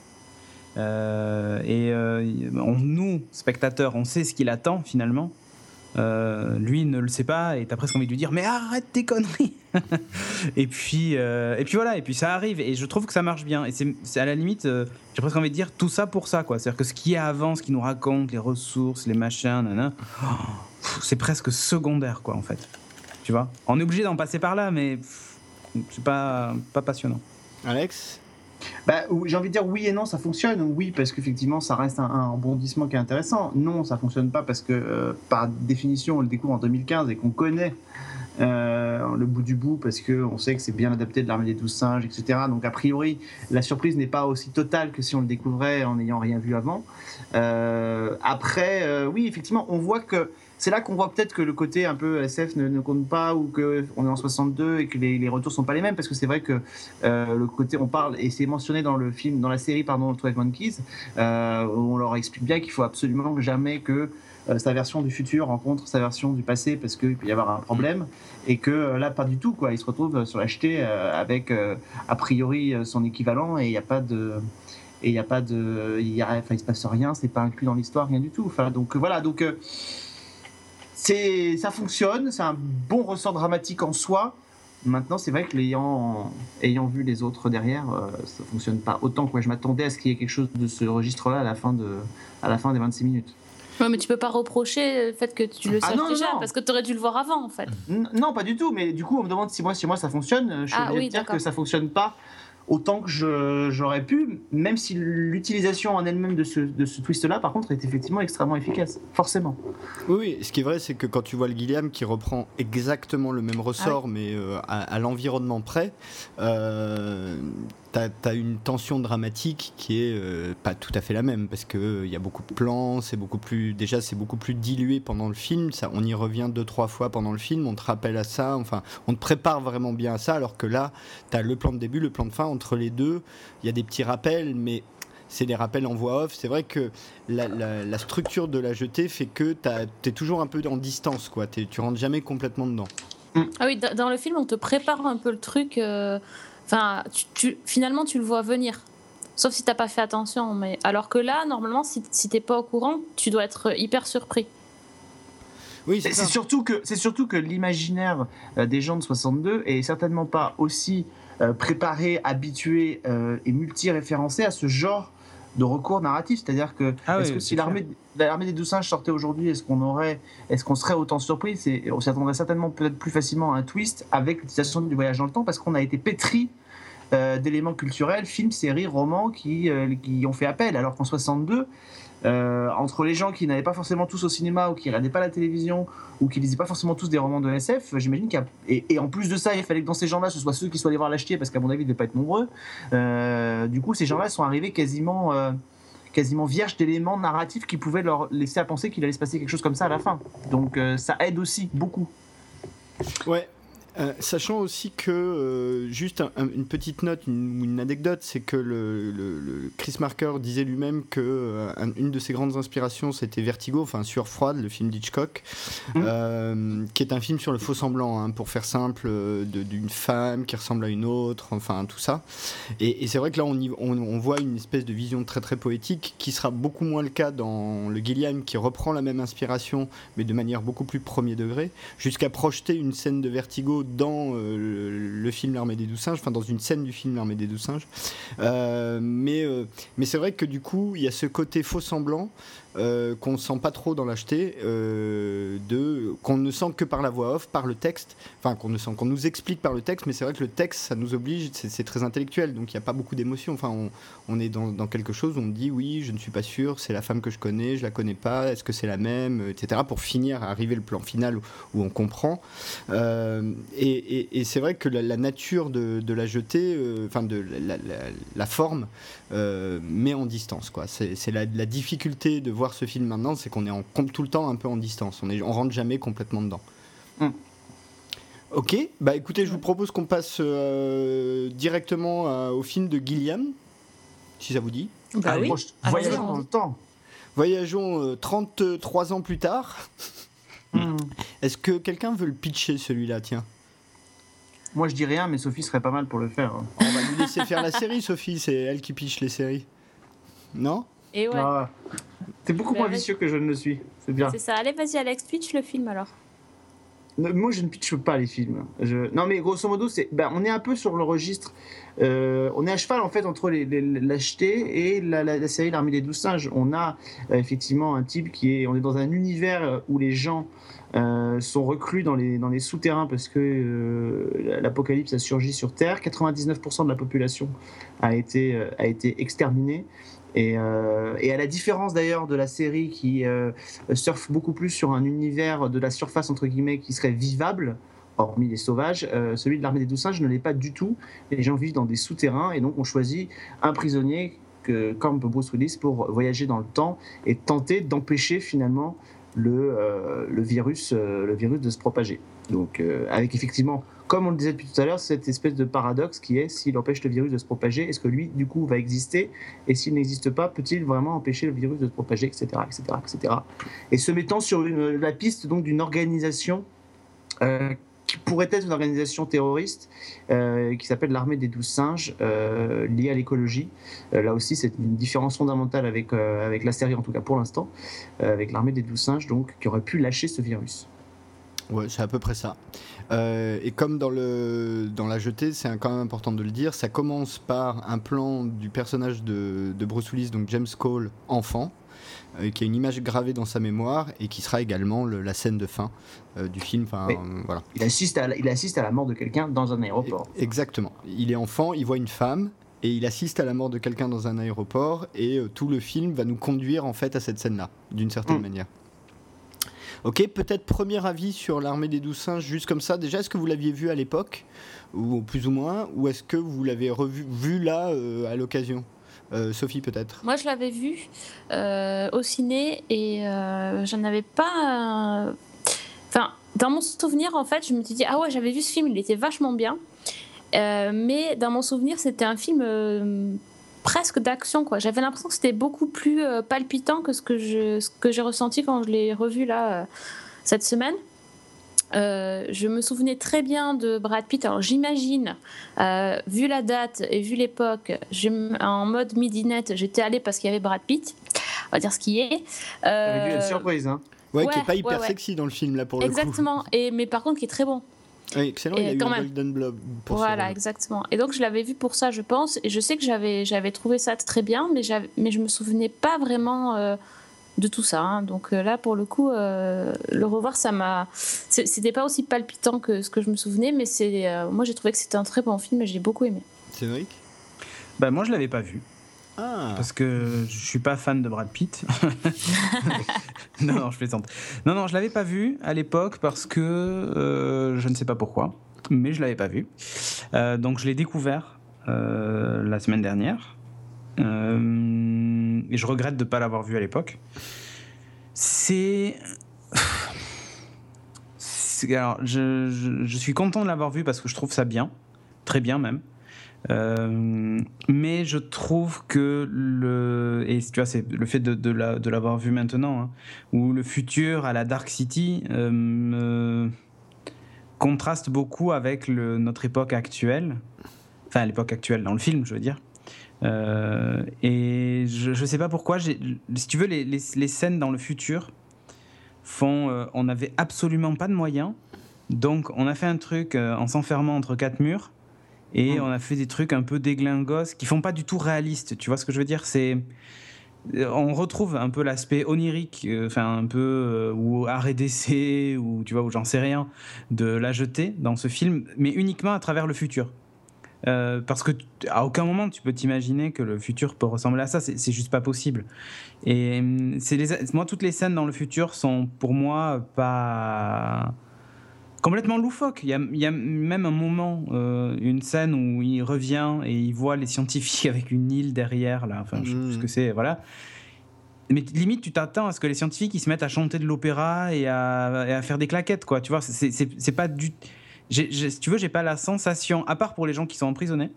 et euh, nous, spectateurs, on sait ce qu'il attend finalement. Euh, lui ne le sait pas et t'as presque envie de lui dire mais arrête tes conneries. [LAUGHS] Et puis et puis voilà et puis ça arrive et je trouve que ça marche bien. Et c'est à la limite j'ai presque envie de dire tout ça pour ça quoi. C'est à dire que ce qui est avant ce qui nous raconte les ressources les machins c'est presque secondaire quoi en fait. Tu vois? On est obligé d'en passer par là mais c'est pas pas passionnant. Alex? Bah, j'ai envie de dire oui et non, ça fonctionne. Oui, parce qu'effectivement, ça reste un, rebondissement qui est intéressant. Non, ça fonctionne pas parce que, euh, par définition, on le découvre en 2015 et qu'on connaît le bout du bout parce qu'on sait que c'est bien adapté de l'armée des douze singes, etc. Donc a priori, la surprise n'est pas aussi totale que si on le découvrait en n'ayant rien vu avant. après, oui, effectivement, on voit que c'est là qu'on voit peut-être que le côté un peu SF ne, compte pas ou qu'on est en 62 et que les, les, retours sont pas les mêmes parce que c'est vrai que euh, le côté on parle et c'est mentionné dans le film dans la série pardon 12 Monkeys euh, où on leur explique bien qu'il faut absolument jamais que euh, sa version du futur rencontre sa version du passé parce qu'il peut y avoir un problème et que là pas du tout quoi. Il se retrouve sur l'acheté avec a priori son équivalent et il n'y a pas de et il n'y a pas de il y a, enfin, il se passe rien c'est pas inclus dans l'histoire rien du tout. Enfin donc voilà. Donc c'est, ça fonctionne, c'est un bon ressort dramatique en soi. Maintenant, c'est vrai que l'ayant, ayant vu les autres derrière, euh, ça fonctionne pas autant. Quoi. Je m'attendais à ce qu'il y ait quelque chose de ce registre-là à la fin, de, à la fin des 26 minutes. Ouais, mais tu peux pas reprocher le fait que tu le ah saches déjà, parce que tu aurais dû le voir avant, en fait. non, pas du tout, mais du coup, on me demande si moi, si moi ça fonctionne. Je suis ah, dire que ça fonctionne pas autant que j'aurais pu, même si l'utilisation en elle-même de ce, de ce twist-là, par contre, est effectivement extrêmement efficace, forcément. Oui, ce qui est vrai, c'est que quand tu vois le Guillaume qui reprend exactement le même ressort, ah mais euh, à, l'environnement près, euh, tu as, une tension dramatique qui est euh, pas tout à fait la même parce que il euh, y a beaucoup de plans, c'est beaucoup plus déjà c'est beaucoup plus dilué pendant le film, ça on y revient deux trois fois pendant le film, on te rappelle à ça, enfin on te prépare vraiment bien à ça alors que là tu as le plan de début, le plan de fin entre les deux, il y a des petits rappels mais c'est des rappels en voix off. C'est vrai que la, structure de la jetée fait que tu es toujours un peu en distance, quoi. tu rentres jamais complètement dedans. Ah oui, dans le film, on te prépare un peu le truc. Euh, Enfin, tu, finalement, tu le vois venir. Sauf si tu n'as pas fait attention. Mais... Alors que là, normalement, si, si tu n'es pas au courant, tu dois être hyper surpris. Oui, c'est surtout que, surtout que l'imaginaire euh, des gens de 62 est certainement pas aussi euh, préparé, habitué euh, et multi-référencé à ce genre de recours narratif. C'est-à-dire que, ah est-ce que si l'armée, l'armée des douze singes sortait aujourd'hui, est-ce qu'on aurait, est-ce qu'on serait autant surpris? C'est, On s'attendrait certainement peut-être plus facilement à un twist avec l'utilisation du voyage dans le temps parce qu'on a été pétri euh, d'éléments culturels, films, séries, romans qui, euh, qui ont fait appel. Alors qu'en 62, euh, entre les gens qui n'allaient pas forcément tous au cinéma ou qui regardaient pas la télévision ou qui lisaient pas forcément tous des romans de SF, j'imagine qu'il y a... et, en plus de ça, il fallait que dans ces gens-là, ce soit ceux qui soient allés voir l'acheter parce qu'à mon avis, ils ne devaient pas être nombreux. Euh, du coup, ces gens-là sont arrivés quasiment, euh, quasiment vierges d'éléments narratifs qui pouvaient leur laisser à penser qu'il allait se passer quelque chose comme ça à la fin. Donc ça aide aussi beaucoup. Ouais, euh, sachant aussi que, euh, juste une petite note, une, une anecdote, c'est que le, Chris Marker disait lui-même que euh, une de ses grandes inspirations, c'était Vertigo, enfin Sur Froide, le film d'Hitchcock, mmh. qui est un film sur le faux semblant, hein, pour faire simple, d'une femme qui ressemble à une autre, enfin tout ça. Et, c'est vrai que là, on, on, voit une espèce de vision très très poétique, qui sera beaucoup moins le cas dans le Gilliam, qui reprend la même inspiration, mais de manière beaucoup plus premier degré, jusqu'à projeter une scène de Vertigo dans euh, le, film L'armée des douze singes, enfin dans une scène du film L'armée des douze singes. Euh, mais euh, mais c'est vrai que du coup, il y a ce côté faux semblant euh, qu'on ne sent pas trop dans l'acheter, euh, qu'on ne sent que par la voix off, par le texte, enfin qu'on ne sent qu'on nous explique par le texte, mais c'est vrai que le texte, ça nous oblige, c'est très intellectuel, donc il n'y a pas beaucoup d'émotions. Enfin, on, est dans, quelque chose on dit oui, je ne suis pas sûr, c'est la femme que je connais, je la connais pas, est-ce que c'est la même, etc. Pour finir, arriver le plan final où, on comprend. Euh, et, c'est vrai que la, nature de, la jetée, enfin de la, forme, met en distance. Quoi. C'est la, la difficulté de voir ce film maintenant, c'est qu'on est en, tout le temps un peu en distance. On, est, on rentre jamais complètement dedans. Hmm. Ok, bah écoutez, je vous propose qu'on passe euh, directement euh, au film de Gilliam, si ça vous dit. Bah oui. Voyageons dans le temps. Voyageons 33 euh, ans plus tard. Hmm. Est-ce que quelqu'un veut le pitcher celui-là, tiens Moi je dis rien, mais Sophie serait pas mal pour le faire. On va lui laisser faire la série, Sophie, c'est elle qui pitch les séries. Non? Et ouais. Ah. T'es beaucoup moins vicieux que je ne le suis. C'est bien. C'est ça. Allez, vas-y, Alex, pitch le film alors. Moi, je ne pitche pas les films. Je... Non, mais grosso modo, c'est, ben, on est un peu sur le registre. Euh, on est à cheval en fait entre l'acheter et la, série L'Armée des Douze Singes. On a euh, effectivement un type qui est. On est dans un univers où les gens euh, sont reclus dans les, souterrains parce que l'apocalypse a surgi sur Terre. 99% de la population a été, été exterminée. Euh, et, à la différence d'ailleurs de la série qui euh, surfe beaucoup plus sur un univers de la surface entre guillemets qui serait vivable, hormis les sauvages. celui de l'armée des douze singes ne l'est pas du tout. Les gens vivent dans des souterrains et donc on choisit un prisonnier comme Bruce Willis pour voyager dans le temps et tenter d'empêcher finalement le, le, virus, le virus de se propager. Donc avec effectivement comme on le disait depuis tout à l'heure, cette espèce de paradoxe qui est s'il empêche le virus de se propager, est-ce que lui, du coup, va exister? Et s'il n'existe pas, peut-il vraiment empêcher le virus de se propager, etc., etc., etc. Et se mettant sur la piste d'une organisation euh, qui pourrait être une organisation terroriste euh, qui s'appelle l'armée des douze singes, euh, liée à l'écologie. là aussi, c'est une différence fondamentale avec, avec la série, en tout cas pour l'instant, avec l'armée des douze singes, donc, qui aurait pu lâcher ce virus. Ouais, c'est à peu près ça. Euh, et comme dans, le, dans la jetée, c'est quand même important de le dire, ça commence par un plan du personnage de, de Bruce Willis, donc James Cole, enfant, euh, qui a une image gravée dans sa mémoire et qui sera également la scène de fin euh, du film. Enfin, voilà. il, assiste à la, il assiste à la mort de quelqu'un dans un aéroport. Exactement. Il est enfant, il voit une femme et il assiste à la mort de quelqu'un dans un aéroport et tout le film va nous conduire en fait à cette scène-là, d'une certaine mm. manière. Ok, peut-être premier avis sur l'armée des douze singes, juste comme ça. Déjà, est-ce que vous l'aviez vu à l'époque, ou plus ou moins, ou est-ce que vous l'avez revu vu là euh, à l'occasion? Euh, Sophie, peut-être Moi, je l'avais vu euh, au ciné et je n'avais pas. Enfin, dans mon souvenir, en fait, je me suis dit ah ouais, j'avais vu ce film, il était vachement bien. mais dans mon souvenir, c'était un film presque d'action quoi. J'avais l'impression que c'était beaucoup plus euh, palpitant que ce que je ce que j'ai ressenti quand je l'ai revu là euh, cette semaine. Euh, je me souvenais très bien de Brad Pitt. Alors j'imagine, vu la date et vu l'époque, en mode midinette, j'étais allée parce qu'il y avait Brad Pitt. On va dire ce qui est. Euh, une surprise, hein. Ouais, qui est pas hyper sexy dans le film là pour le coup. Exactement. Et mais par contre qui est très bon. Oui, excellent, il y a eu un Golden Globe pour Voilà, exactement. Et donc je l'avais vu pour ça, je pense. Et je sais que j'avais, j'avais trouvé ça très bien, mais, mais je me souvenais pas vraiment euh, de tout ça. Hein. Donc euh, là, pour le coup, euh, le revoir, ça m'a. C'était pas aussi palpitant que ce que je me souvenais, mais c'est, moi j'ai trouvé que c'était un très bon film et j'ai beaucoup aimé. Cédric? Bah, Moi je l'avais pas vu. Ah. Parce que je suis pas fan de Brad Pitt. [LAUGHS] [LAUGHS] non, non, je plaisante. Non, non, je l'avais pas vu à l'époque parce que euh, je ne sais pas pourquoi, mais je l'avais pas vu. Euh, donc je l'ai découvert euh, la semaine dernière. Et je regrette de ne pas l'avoir vu à l'époque. C'est. Alors, je, je, suis content de l'avoir vu parce que je trouve ça bien, très bien même. Euh, mais je trouve que le et tu vois c'est le fait de, de l'avoir vu maintenant hein, où le futur à la Dark City euh, contraste beaucoup avec notre époque actuelle enfin l'époque actuelle dans le film je veux dire euh, et je, je sais pas pourquoi si tu veux les, les, les, scènes dans le futur font on n'avait absolument pas de moyens donc on a fait un truc en s'enfermant entre quatre murs et mm. on a fait des trucs un peu déglingos qui font pas du tout réalistes. Tu vois ce que je veux dire? C'est euh, on retrouve un peu l'aspect onirique, euh, enfin un peu euh, ou arrêt d'essai ou tu vois ou j'en sais rien de la jetée dans ce film, mais uniquement à travers le futur. Parce que à aucun moment tu peux t'imaginer que le futur peut ressembler à ça, c'est juste pas possible. Et c'est moi toutes les scènes dans le futur sont pour moi pas complètement loufoque. Il y, a, il y a même un moment, euh, une scène où il revient et il voit les scientifiques [LAUGHS] avec une île derrière, là. Enfin, je sais plus ce que c'est, voilà. Mais limite, tu t'attends à ce que les scientifiques ils se mettent à chanter de l'opéra et à, faire des claquettes, quoi. Tu vois, c'est pas du. Si tu veux, j'ai pas la sensation, à part pour les gens qui sont emprisonnés,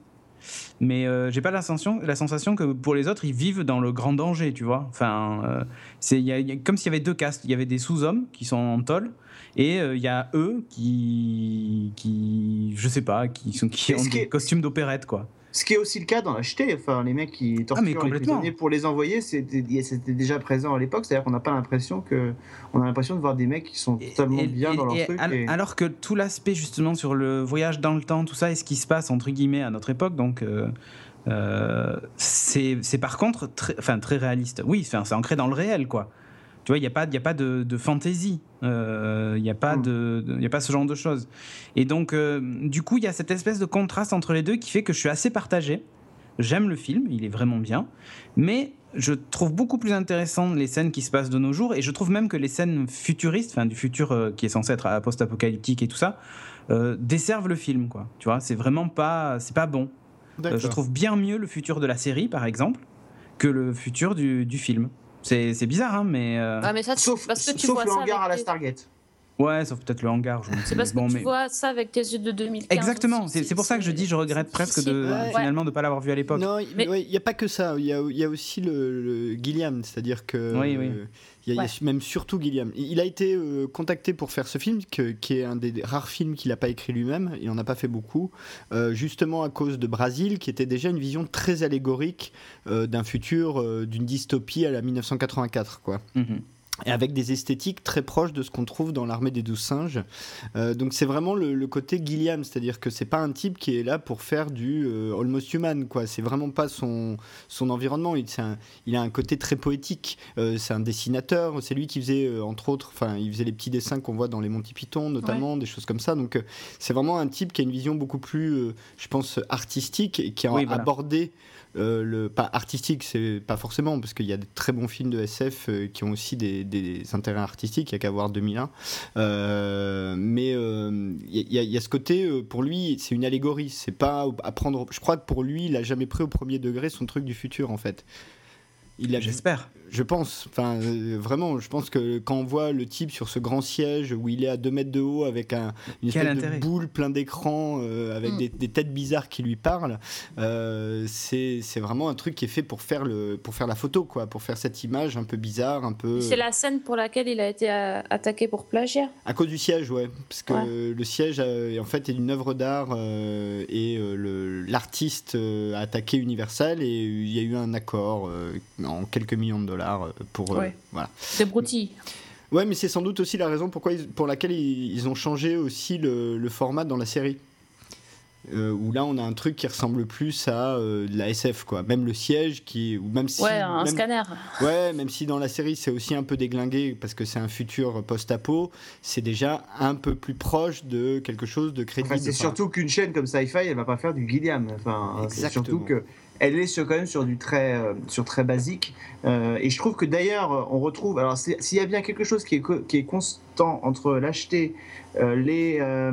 mais euh, j'ai pas la sensation, la sensation que pour les autres, ils vivent dans le grand danger, tu vois. Enfin, euh, c'est comme s'il y avait deux castes. Il y avait des sous-hommes qui sont en tôle et euh, il y a eux qui, qui, je sais pas, qui, sont, qui ont des costumes d'opérette, quoi. Ce qui est aussi le cas dans la enfin les mecs qui torturent ah, les prisonniers pour les envoyer, c'était déjà présent à l'époque, c'est-à-dire qu'on n'a pas l'impression que, on a l'impression de voir des mecs qui sont totalement bien dans leur truc. Alors que tout l'aspect justement sur le voyage dans le temps, tout ça, et ce qui se passe entre guillemets à notre époque, donc euh, euh, c'est par contre très, enfin très réaliste. Oui, c'est ancré dans le réel, quoi. Tu vois, il n'y a pas, y a pas de, de fantaisie. Euh, il n'y a, pas de, y a pas ce genre de choses. Et donc, euh, du coup, il y a cette espèce de contraste entre les deux qui fait que je suis assez partagé. J'aime le film, il est vraiment bien. Mais je trouve beaucoup plus intéressant les scènes qui se passent de nos jours et je trouve même que les scènes futuristes, enfin du futur euh, qui est censé être post-apocalyptique et tout ça, euh, desservent le film, quoi. Tu vois, c'est vraiment pas, c'est pas bon. Euh, je trouve bien mieux le futur de la série, par exemple, que le futur du, du film. C'est bizarre, hein, mais. Ah, mais ça, sauf parce que tu sauf vois le ça hangar à la avec Stargate. Ouais, sauf peut-être le hangar. C'est parce que bon, tu mais... vois ça avec tes yeux de 2015. Exactement, c'est pour ça que je dis je regrette presque de, Ouais. finalement de ne pas l'avoir vu à l'époque. Non, il Mais- n'y a pas que ça. Il y a, il y a aussi le, le Gilliam, c'est-à-dire que. Oui, oui. euh, il y a- il y a même surtout Gilliam. Il a été euh, contacté pour faire ce film, que- qui est un des rares films qu'il n'a pas écrit lui-même. Il n'en a pas fait beaucoup, euh, justement à cause de Brasil, qui était déjà une vision très allégorique euh, d'un futur, euh, d'une dystopie à la 1984, quoi Mhm. Et avec des esthétiques très proches de ce qu'on trouve dans l'armée des douze singes. Euh, donc c'est vraiment le, le côté Gilliam, c'est-à-dire que c'est pas un type qui est là pour faire du euh, almost human, quoi. C'est vraiment pas son, son environnement. Il, c'est un- il a un côté très poétique. Euh, c'est un dessinateur. C'est lui qui faisait euh, entre autres, enfin, il faisait les petits dessins qu'on voit dans les Monty Python, notamment des choses comme ça. Donc euh, c'est vraiment un type qui a une vision beaucoup plus, euh, je pense, artistique et qui a Oui, voilà. abordé euh, le pas artistique, c'est pas forcément parce qu'il y a de très bons films de SF euh, qui ont aussi des, des intérêts artistiques. Il y a qu'à voir 2001, Euh, mais il y, a- ce côté pour lui, c'est une allégorie. C'est pas à prendre. Je crois que pour lui, il a jamais pris au premier degré son truc du futur en fait. J'espère. Je pense, enfin euh, vraiment, je pense que quand on voit le type sur ce grand siège où il est à 2 mètres de haut avec un, une espèce intérêt. de boule plein d'écran euh, avec Mm. des, des têtes bizarres qui lui parlent, euh, c'est c'est vraiment un truc qui est fait pour faire, le, pour faire la photo, quoi, pour faire cette image un peu bizarre, un peu. C'est la scène pour laquelle il a été euh, attaqué pour plagiat. À cause du siège, ouais. Parce que Ouais. le siège, euh, en fait, est une œuvre d'art euh, et euh, l'artiste euh, a attaqué Universal et il y a eu un accord euh, en quelques millions de dollars euh, pour. euh, Ouais. voilà. C'est broutilles. Ouais, mais c'est sans doute aussi la raison pourquoi ils- pour laquelle ils, ils ont changé aussi le, le format dans la série. Euh, où là, on a un truc qui ressemble plus à euh, de la SF, quoi. Même le siège, qui, ou même si, Ouais, un même- scanner. Ouais, même si dans la série c'est aussi un peu déglingué parce que c'est un futur post-apo, c'est déjà un peu plus proche de quelque chose de crédible. Enfin, c'est surtout qu'une chaîne comme Sci-Fi, elle va pas faire du Gilliam. Enfin, c'est surtout que elle est sur, quand même sur du très, euh, basique. Euh, et je trouve que d'ailleurs, on retrouve. Alors, s'il y a bien quelque chose qui est, co- qui est constant entre l'acheter, euh,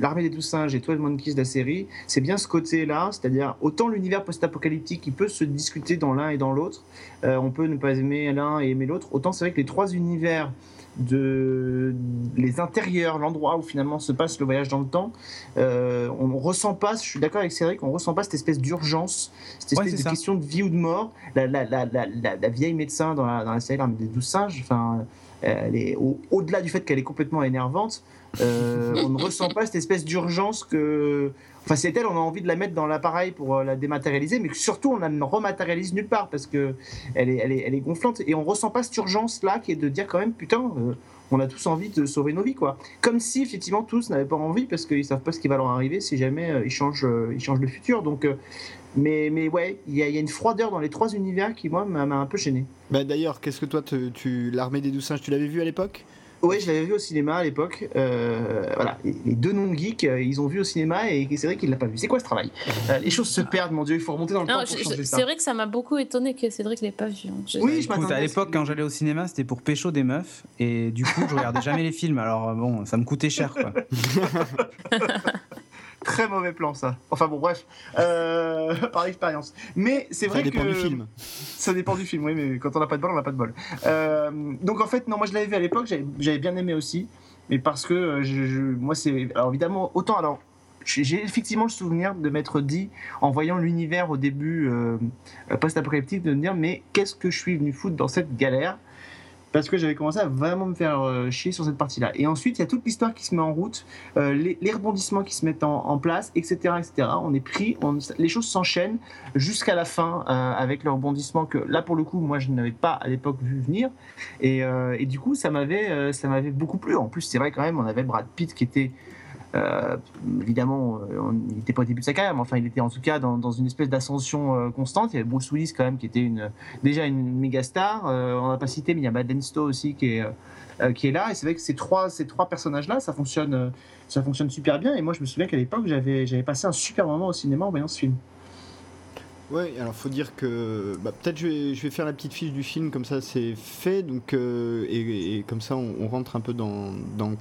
l'armée des douze singes et 12 Monkeys de la série, c'est bien ce côté-là. C'est-à-dire, autant l'univers post-apocalyptique, il peut se discuter dans l'un et dans l'autre. On peut ne pas aimer l'un et aimer l'autre. Autant c'est vrai que les trois univers de les intérieurs, l'endroit où finalement se passe le voyage dans le temps, euh, on ne ressent pas, je suis d'accord avec Cédric, on ressent pas cette espèce d'urgence, cette espèce de ça. question de vie ou de mort. La, la, la, la, vieille médecin dans la, dans la série L'Armée des douze singes, enfin, elle est au- au-delà du fait qu'elle est complètement énervante, euh, on ne ressent pas cette espèce d'urgence que. Enfin, c'est elle, on a envie de la mettre dans l'appareil pour euh, la dématérialiser, mais surtout on la rematérialise nulle part parce que elle est, elle est, gonflante et on ressent pas cette urgence là qui est de dire quand même putain, euh, on a tous envie de sauver nos vies quoi. Comme si effectivement tous n'avaient pas envie parce qu'ils savent pas ce qui va leur arriver si jamais euh, ils changent, le futur. Donc, mais, mais ouais, il y, a- une froideur dans les trois univers qui moi m'a un peu gêné. bah, D'ailleurs, qu'est-ce que toi, tu, l'armée des douze singes, tu l'avais vu à l'époque? Ouais, je l'avais vu au cinéma à l'époque. Euh, voilà, les deux non geeks, euh, ils ont vu au cinéma et c'est vrai qu'il l'a pas vu. C'est quoi ce travail? Euh, Les choses se perdent, mon dieu. Il faut remonter dans le Non, temps je- pour je- changer ça. c'est vrai que ça m'a beaucoup étonné que Cédric l'ait pas vu. hein. Je- Oui, je Écoute, à l'époque, que- quand j'allais au cinéma, c'était pour pécho des meufs. Et du coup, je regardais jamais les films. Alors, bon, ça me coûtait cher, quoi. [LAUGHS] Très mauvais plan ça. Enfin bon, bref, euh, [LAUGHS] par expérience. Mais c'est Ça vrai dépend que du film. Ça dépend du film, oui, mais quand on n'a pas de bol, on n'a pas de bol. Euh, donc en fait, non, moi je l'avais vu à l'époque, j'avais bien aimé aussi, mais parce que euh, je, je- moi c'est, alors évidemment, autant alors. J'ai j'ai effectivement le souvenir de m'être dit, en voyant l'univers au début euh, post-apocalyptique, de me dire mais qu'est-ce que je suis venu foutre dans cette galère? Parce que j'avais commencé à vraiment me faire euh, chier sur cette partie-là. Et ensuite, il y a toute l'histoire qui se met en route, euh, les, rebondissements qui se mettent en, place, etc., etc. On est pris, les choses s'enchaînent jusqu'à la fin euh, avec le rebondissement que là, pour le coup, moi, je n'avais pas à l'époque vu venir. Et, et du coup, ça m'avait, ça m'avait beaucoup plu. En plus, c'est vrai quand même, on avait Brad Pitt qui était euh, évidemment, euh, on- il n'était pas au début de sa carrière, mais enfin, il était en tout cas dans, une espèce d'ascension euh, constante. Il y avait Bruce Willis quand même qui était déjà une méga star. On n'a pas cité, mais il y a Madeleine Stowe aussi qui est, là. Et c'est vrai que ces trois, ces trois personnages-là, ça fonctionne, ça fonctionne super bien. Et moi, je me souviens qu'à l'époque, j'avais, j'avais passé un super moment au cinéma en voyant ce film. Ouais, alors faut dire que bah, peut-être je vais, faire la petite fiche du film comme ça c'est fait donc euh, et, comme ça on, rentre un peu dans,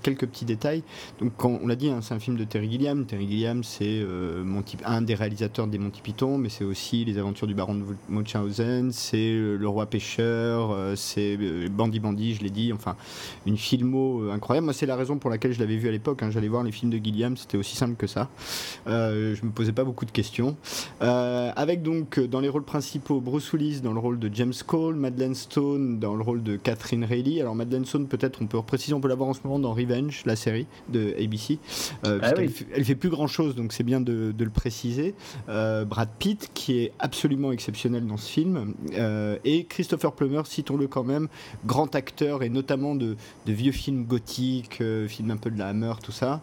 quelques petits détails. Donc quand on l'a dit, hein, c'est un film de Terry Gilliam. Terry Gilliam c'est euh, un des réalisateurs des Monty Python, mais c'est aussi les Aventures du Baron de Munchausen, c'est le Roi pêcheur, euh, c'est Bandy Bandy, je l'ai dit. Enfin une filmo incroyable. Moi c'est la raison pour laquelle je l'avais vu à l'époque. Hein. J'allais voir les films de Gilliam, c'était aussi simple que ça. je me posais pas beaucoup de questions. avec donc donc euh, dans les rôles principaux, Bruce Willis dans le rôle de James Cole, Madeleine Stone dans le rôle de Catherine Reilly. Alors Madeleine Stone, peut-être on peut préciser, on peut la voir en ce moment dans Revenge, la série de ABC. Euh, ah elle, fait, plus grand chose, donc c'est bien de, le préciser. Euh, Brad Pitt, qui est absolument exceptionnel dans ce film, et Christopher Plummer, citons-le quand même, grand acteur et notamment de, de vieux films gothiques, films un peu de la Hammer, tout ça.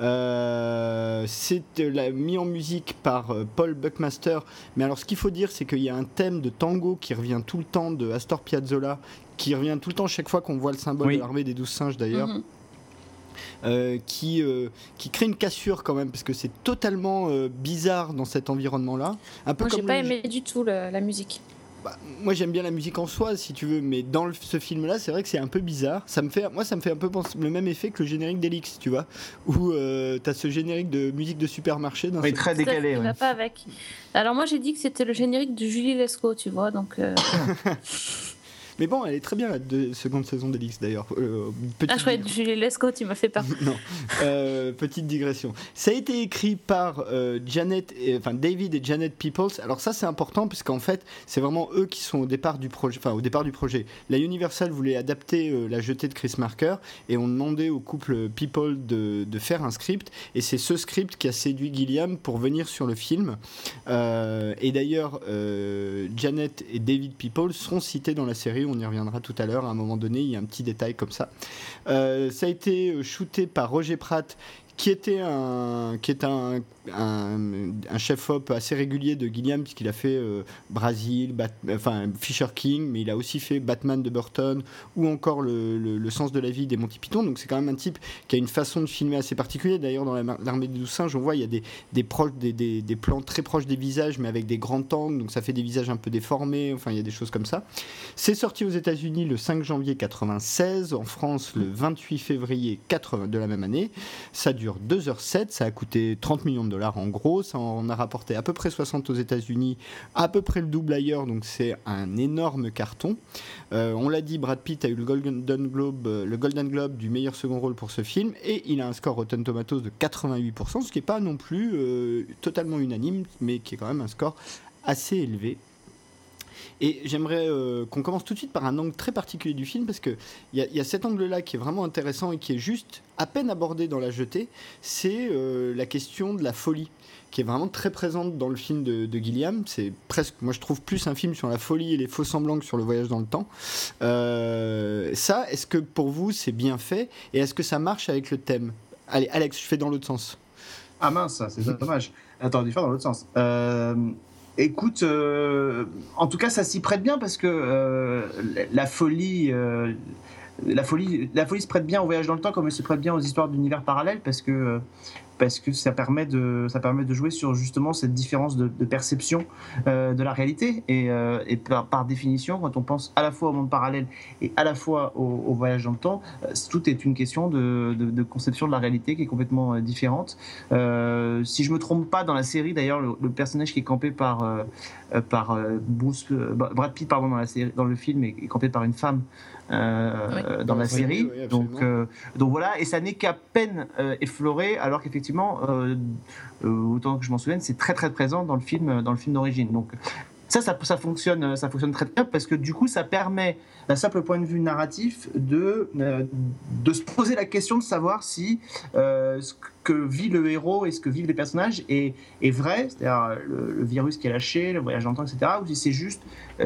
Euh, c'est mis en musique par euh, Paul Buckmaster. Mais alors, ce qu'il faut dire, c'est qu'il y a un thème de tango qui revient tout le temps de Astor Piazzolla, qui revient tout le temps chaque fois qu'on voit le symbole de l'armée des douze singes d'ailleurs. Mhm. Euh, qui, qui crée une cassure quand même parce que c'est totalement bizarre dans cet environnement là un peu Moi j'ai pas aimé du tout la musique bah, moi j'aime bien la musique en soi si tu veux mais dans ce film là c'est vrai que c'est un peu bizarre ça me fait moi ça me fait un peu penser le même effet que le générique d'Elix tu vois où euh, tu as ce générique de musique de supermarché dans oui, très décalé ouais. pas avec alors moi j'ai dit que c'était le générique de Julie Lescaut tu vois donc euh... [LAUGHS] [LAUGHS] Mais bon, elle est très bien la seconde saison d'Elix d'ailleurs. Euh, ah, je croyais Julie Lescaut, tu m'as fait peur. [LAUGHS] non, euh, petite digression. Ça a été écrit par euh, Janet, enfin David et Janet Peoples. Alors ça c'est important puisqu'en fait c'est vraiment eux qui sont au départ du projet. Enfin au départ du projet. La Universal voulait adapter la jetée de Chris Marker et on demandait au couple People de, de faire un script et c'est ce script qui a séduit Gilliam pour venir sur le film. et d'ailleurs Janet et David People seront cités dans la série on y reviendra tout à l'heure. À un moment donné, il y a un petit détail comme ça. Euh, ça a été euh, shooté par Roger Pratt, qui était un, qui est un, un, chef-op assez régulier de Gilliam, puisqu'il a fait euh, Brasil, enfin Fisher King, mais il a aussi fait Batman de Burton, ou encore le, le, sens de la vie des Monty Python. Donc c'est quand même un type qui a une façon de filmer assez particulière. D'ailleurs, dans l'armée des douze singes, on voit il y a des, des, des, plans très proches des visages, mais avec des grands angles, donc ça fait des visages un peu déformés. Enfin, il y a des choses comme ça. C'est sorti aux États-Unis le 5 janvier 96, en France le 28 février 80 de la même année. Ça dure 2h07, ça a coûté 30 millions de dollars en gros, ça en a rapporté à peu près 60 aux États-Unis, à peu près le double ailleurs, donc c'est un énorme carton. Euh, on l'a dit, Brad Pitt a eu le Golden Globe, euh, le Golden Globe du meilleur second rôle pour ce film, et il a un score Rotten Tomatoes de 88%, ce qui n'est pas non plus euh, totalement unanime, mais qui est quand même un score assez élevé. Et j'aimerais euh, qu'on commence tout de suite par un angle très particulier du film, parce qu'il y, y, a cet angle-là qui est vraiment intéressant et qui est juste à peine abordé dans la jetée, c'est euh, la question de la folie qui est vraiment très présente dans le film de, de Gilliam. C'est presque, moi je trouve plus un film sur la folie et les faux semblants que sur le voyage dans le temps. Euh, ça, est-ce que pour vous c'est bien fait et est-ce que ça marche avec le thème? Allez, Alex, je fais dans l'autre sens. Ah mince, c'est dommage. Attends, il faire dans l'autre sens. Écoute, euh, en tout cas, ça s'y prête bien parce que euh, la folie, euh, la folie, la folie se prête bien au voyage dans le temps comme elle se prête bien aux histoires d'univers parallèles parce que parce que ça permet de, ça permet de jouer sur justement cette différence de, perception euh, de la réalité. Et, euh, par, définition, quand on pense à la fois au monde parallèle et à la fois au, voyage dans le temps, euh, tout est une question de, conception de la réalité qui est complètement différente. si je me trompe pas, dans la série, d'ailleurs, le, personnage qui est campé par, par Bruce, Brad Pitt pardon, dans, la série, dans le film est campé par une femme. Euh, dans la série. donc, euh, donc voilà, et ça n'est qu'à peine euh, effleuré, alors qu'effectivement, autant que je m'en souvienne, c'est très très présent dans le film, dans le film d'origine. Donc ça, ça, ça, fonctionne, ça fonctionne très bien parce que du coup, ça permet, d'un simple point de vue narratif, de, de se poser la question de savoir si ce que vit le héros et ce que vivent les personnages est, est vrai, c'est-à-dire le, virus qui est lâché, le voyage dans le temps, etc., ou si c'est juste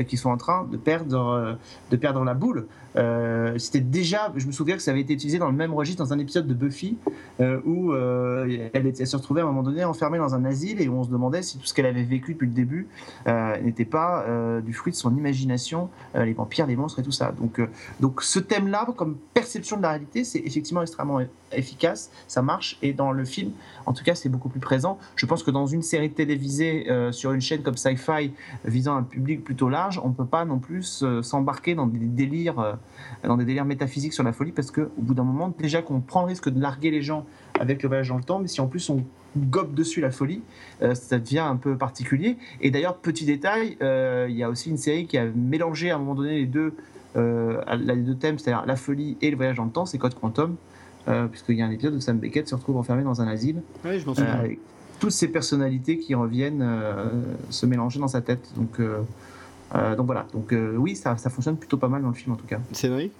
qu'ils sont en train de perdre, de perdre la boule. Euh, c'était déjà, je me souviens que ça avait été utilisé dans le même registre dans un épisode de Buffy euh, où euh, elle, était, se retrouvait à un moment donné enfermée dans un asile et où on se demandait si tout ce qu'elle avait vécu depuis le début n'était pas du fruit de son imagination, les vampires, les monstres et tout ça. Donc, donc ce thème-là, comme perception de la réalité, c'est effectivement extrêmement efficace, ça marche et dans le film. En tout cas, c'est beaucoup plus présent. Je pense que dans une série télévisée euh, sur une chaîne comme Sci-Fi visant un public plutôt large, on ne peut pas non plus euh, s'embarquer dans des délires, euh, dans des délires métaphysiques sur la folie parce que au bout d'un moment, déjà qu'on prend le risque de larguer les gens avec le voyage dans le temps, mais si en plus on gobe dessus la folie, ça devient un peu particulier. Et d'ailleurs, petit détail, il y a aussi une série qui a mélangé à un moment donné les deux, les deux thèmes, c'est-à-dire la folie et le voyage dans le temps, c'est Code Quantum. Euh, puisqu'il y a un épisode où Sam Beckett se retrouve enfermé dans un asile. Oui, je m'en souviens. avec toutes ces personnalités qui reviennent euh, se mélanger dans sa tête. Donc, euh, donc voilà. Donc oui, ça, ça, fonctionne plutôt pas mal dans le film en tout cas. C'est vrai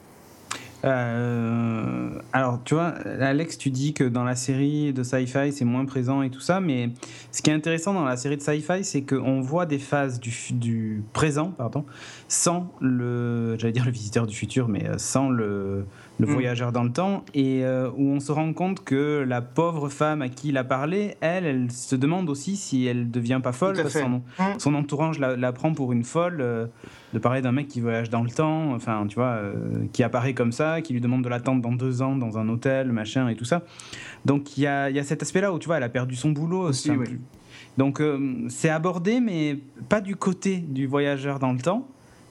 alors, tu vois, Alex, tu dis que dans la série de sci-fi, c'est moins présent et tout ça, mais ce qui est intéressant dans la série de sci-fi, c'est qu'on voit des phases du, du, présent, pardon, sans le, j'allais dire le visiteur du futur, mais sans le, le mm. voyageur dans le temps, et euh, où on se rend compte que la pauvre femme à qui il a parlé, elle, elle se demande aussi si elle devient pas folle, parce que son, mm. son, entourage la, prend pour une folle, euh, de parler d'un mec qui voyage dans le temps, enfin, tu vois, euh, qui apparaît comme ça, qui lui demande de l'attendre dans deux ans dans un hôtel, machin, et tout ça. Donc il y a, y a, cet aspect-là où, tu vois, elle a perdu son boulot. Aussi, Donc c'est abordé, mais pas du côté du voyageur dans le temps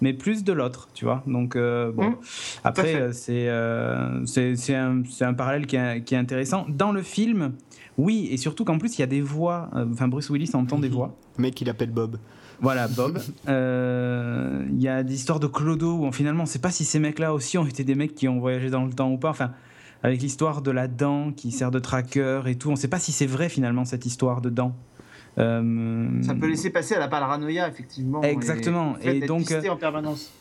mais plus de l'autre, tu vois. Donc, euh, bon. Mmh. Après, euh, euh, c'est c'est un, un, parallèle qui est, qui est, intéressant. Dans le film, oui, et surtout qu'en plus, il y a des voix. Enfin, Bruce Willis entend des voix. Le mec, il appelle Bob. Voilà, Bob. [LAUGHS] Il y a des histoires de Clodo où finalement, on ne sait pas si ces mecs-là aussi ont été des mecs qui ont voyagé dans le temps ou pas. Enfin, avec l'histoire de la dent qui sert de tracker et tout, on ne sait pas si c'est vrai finalement cette histoire de dent. Euh, ça peut laisser passer à la paranoïa, effectivement. Exactement. Et, donc, euh, en permanence.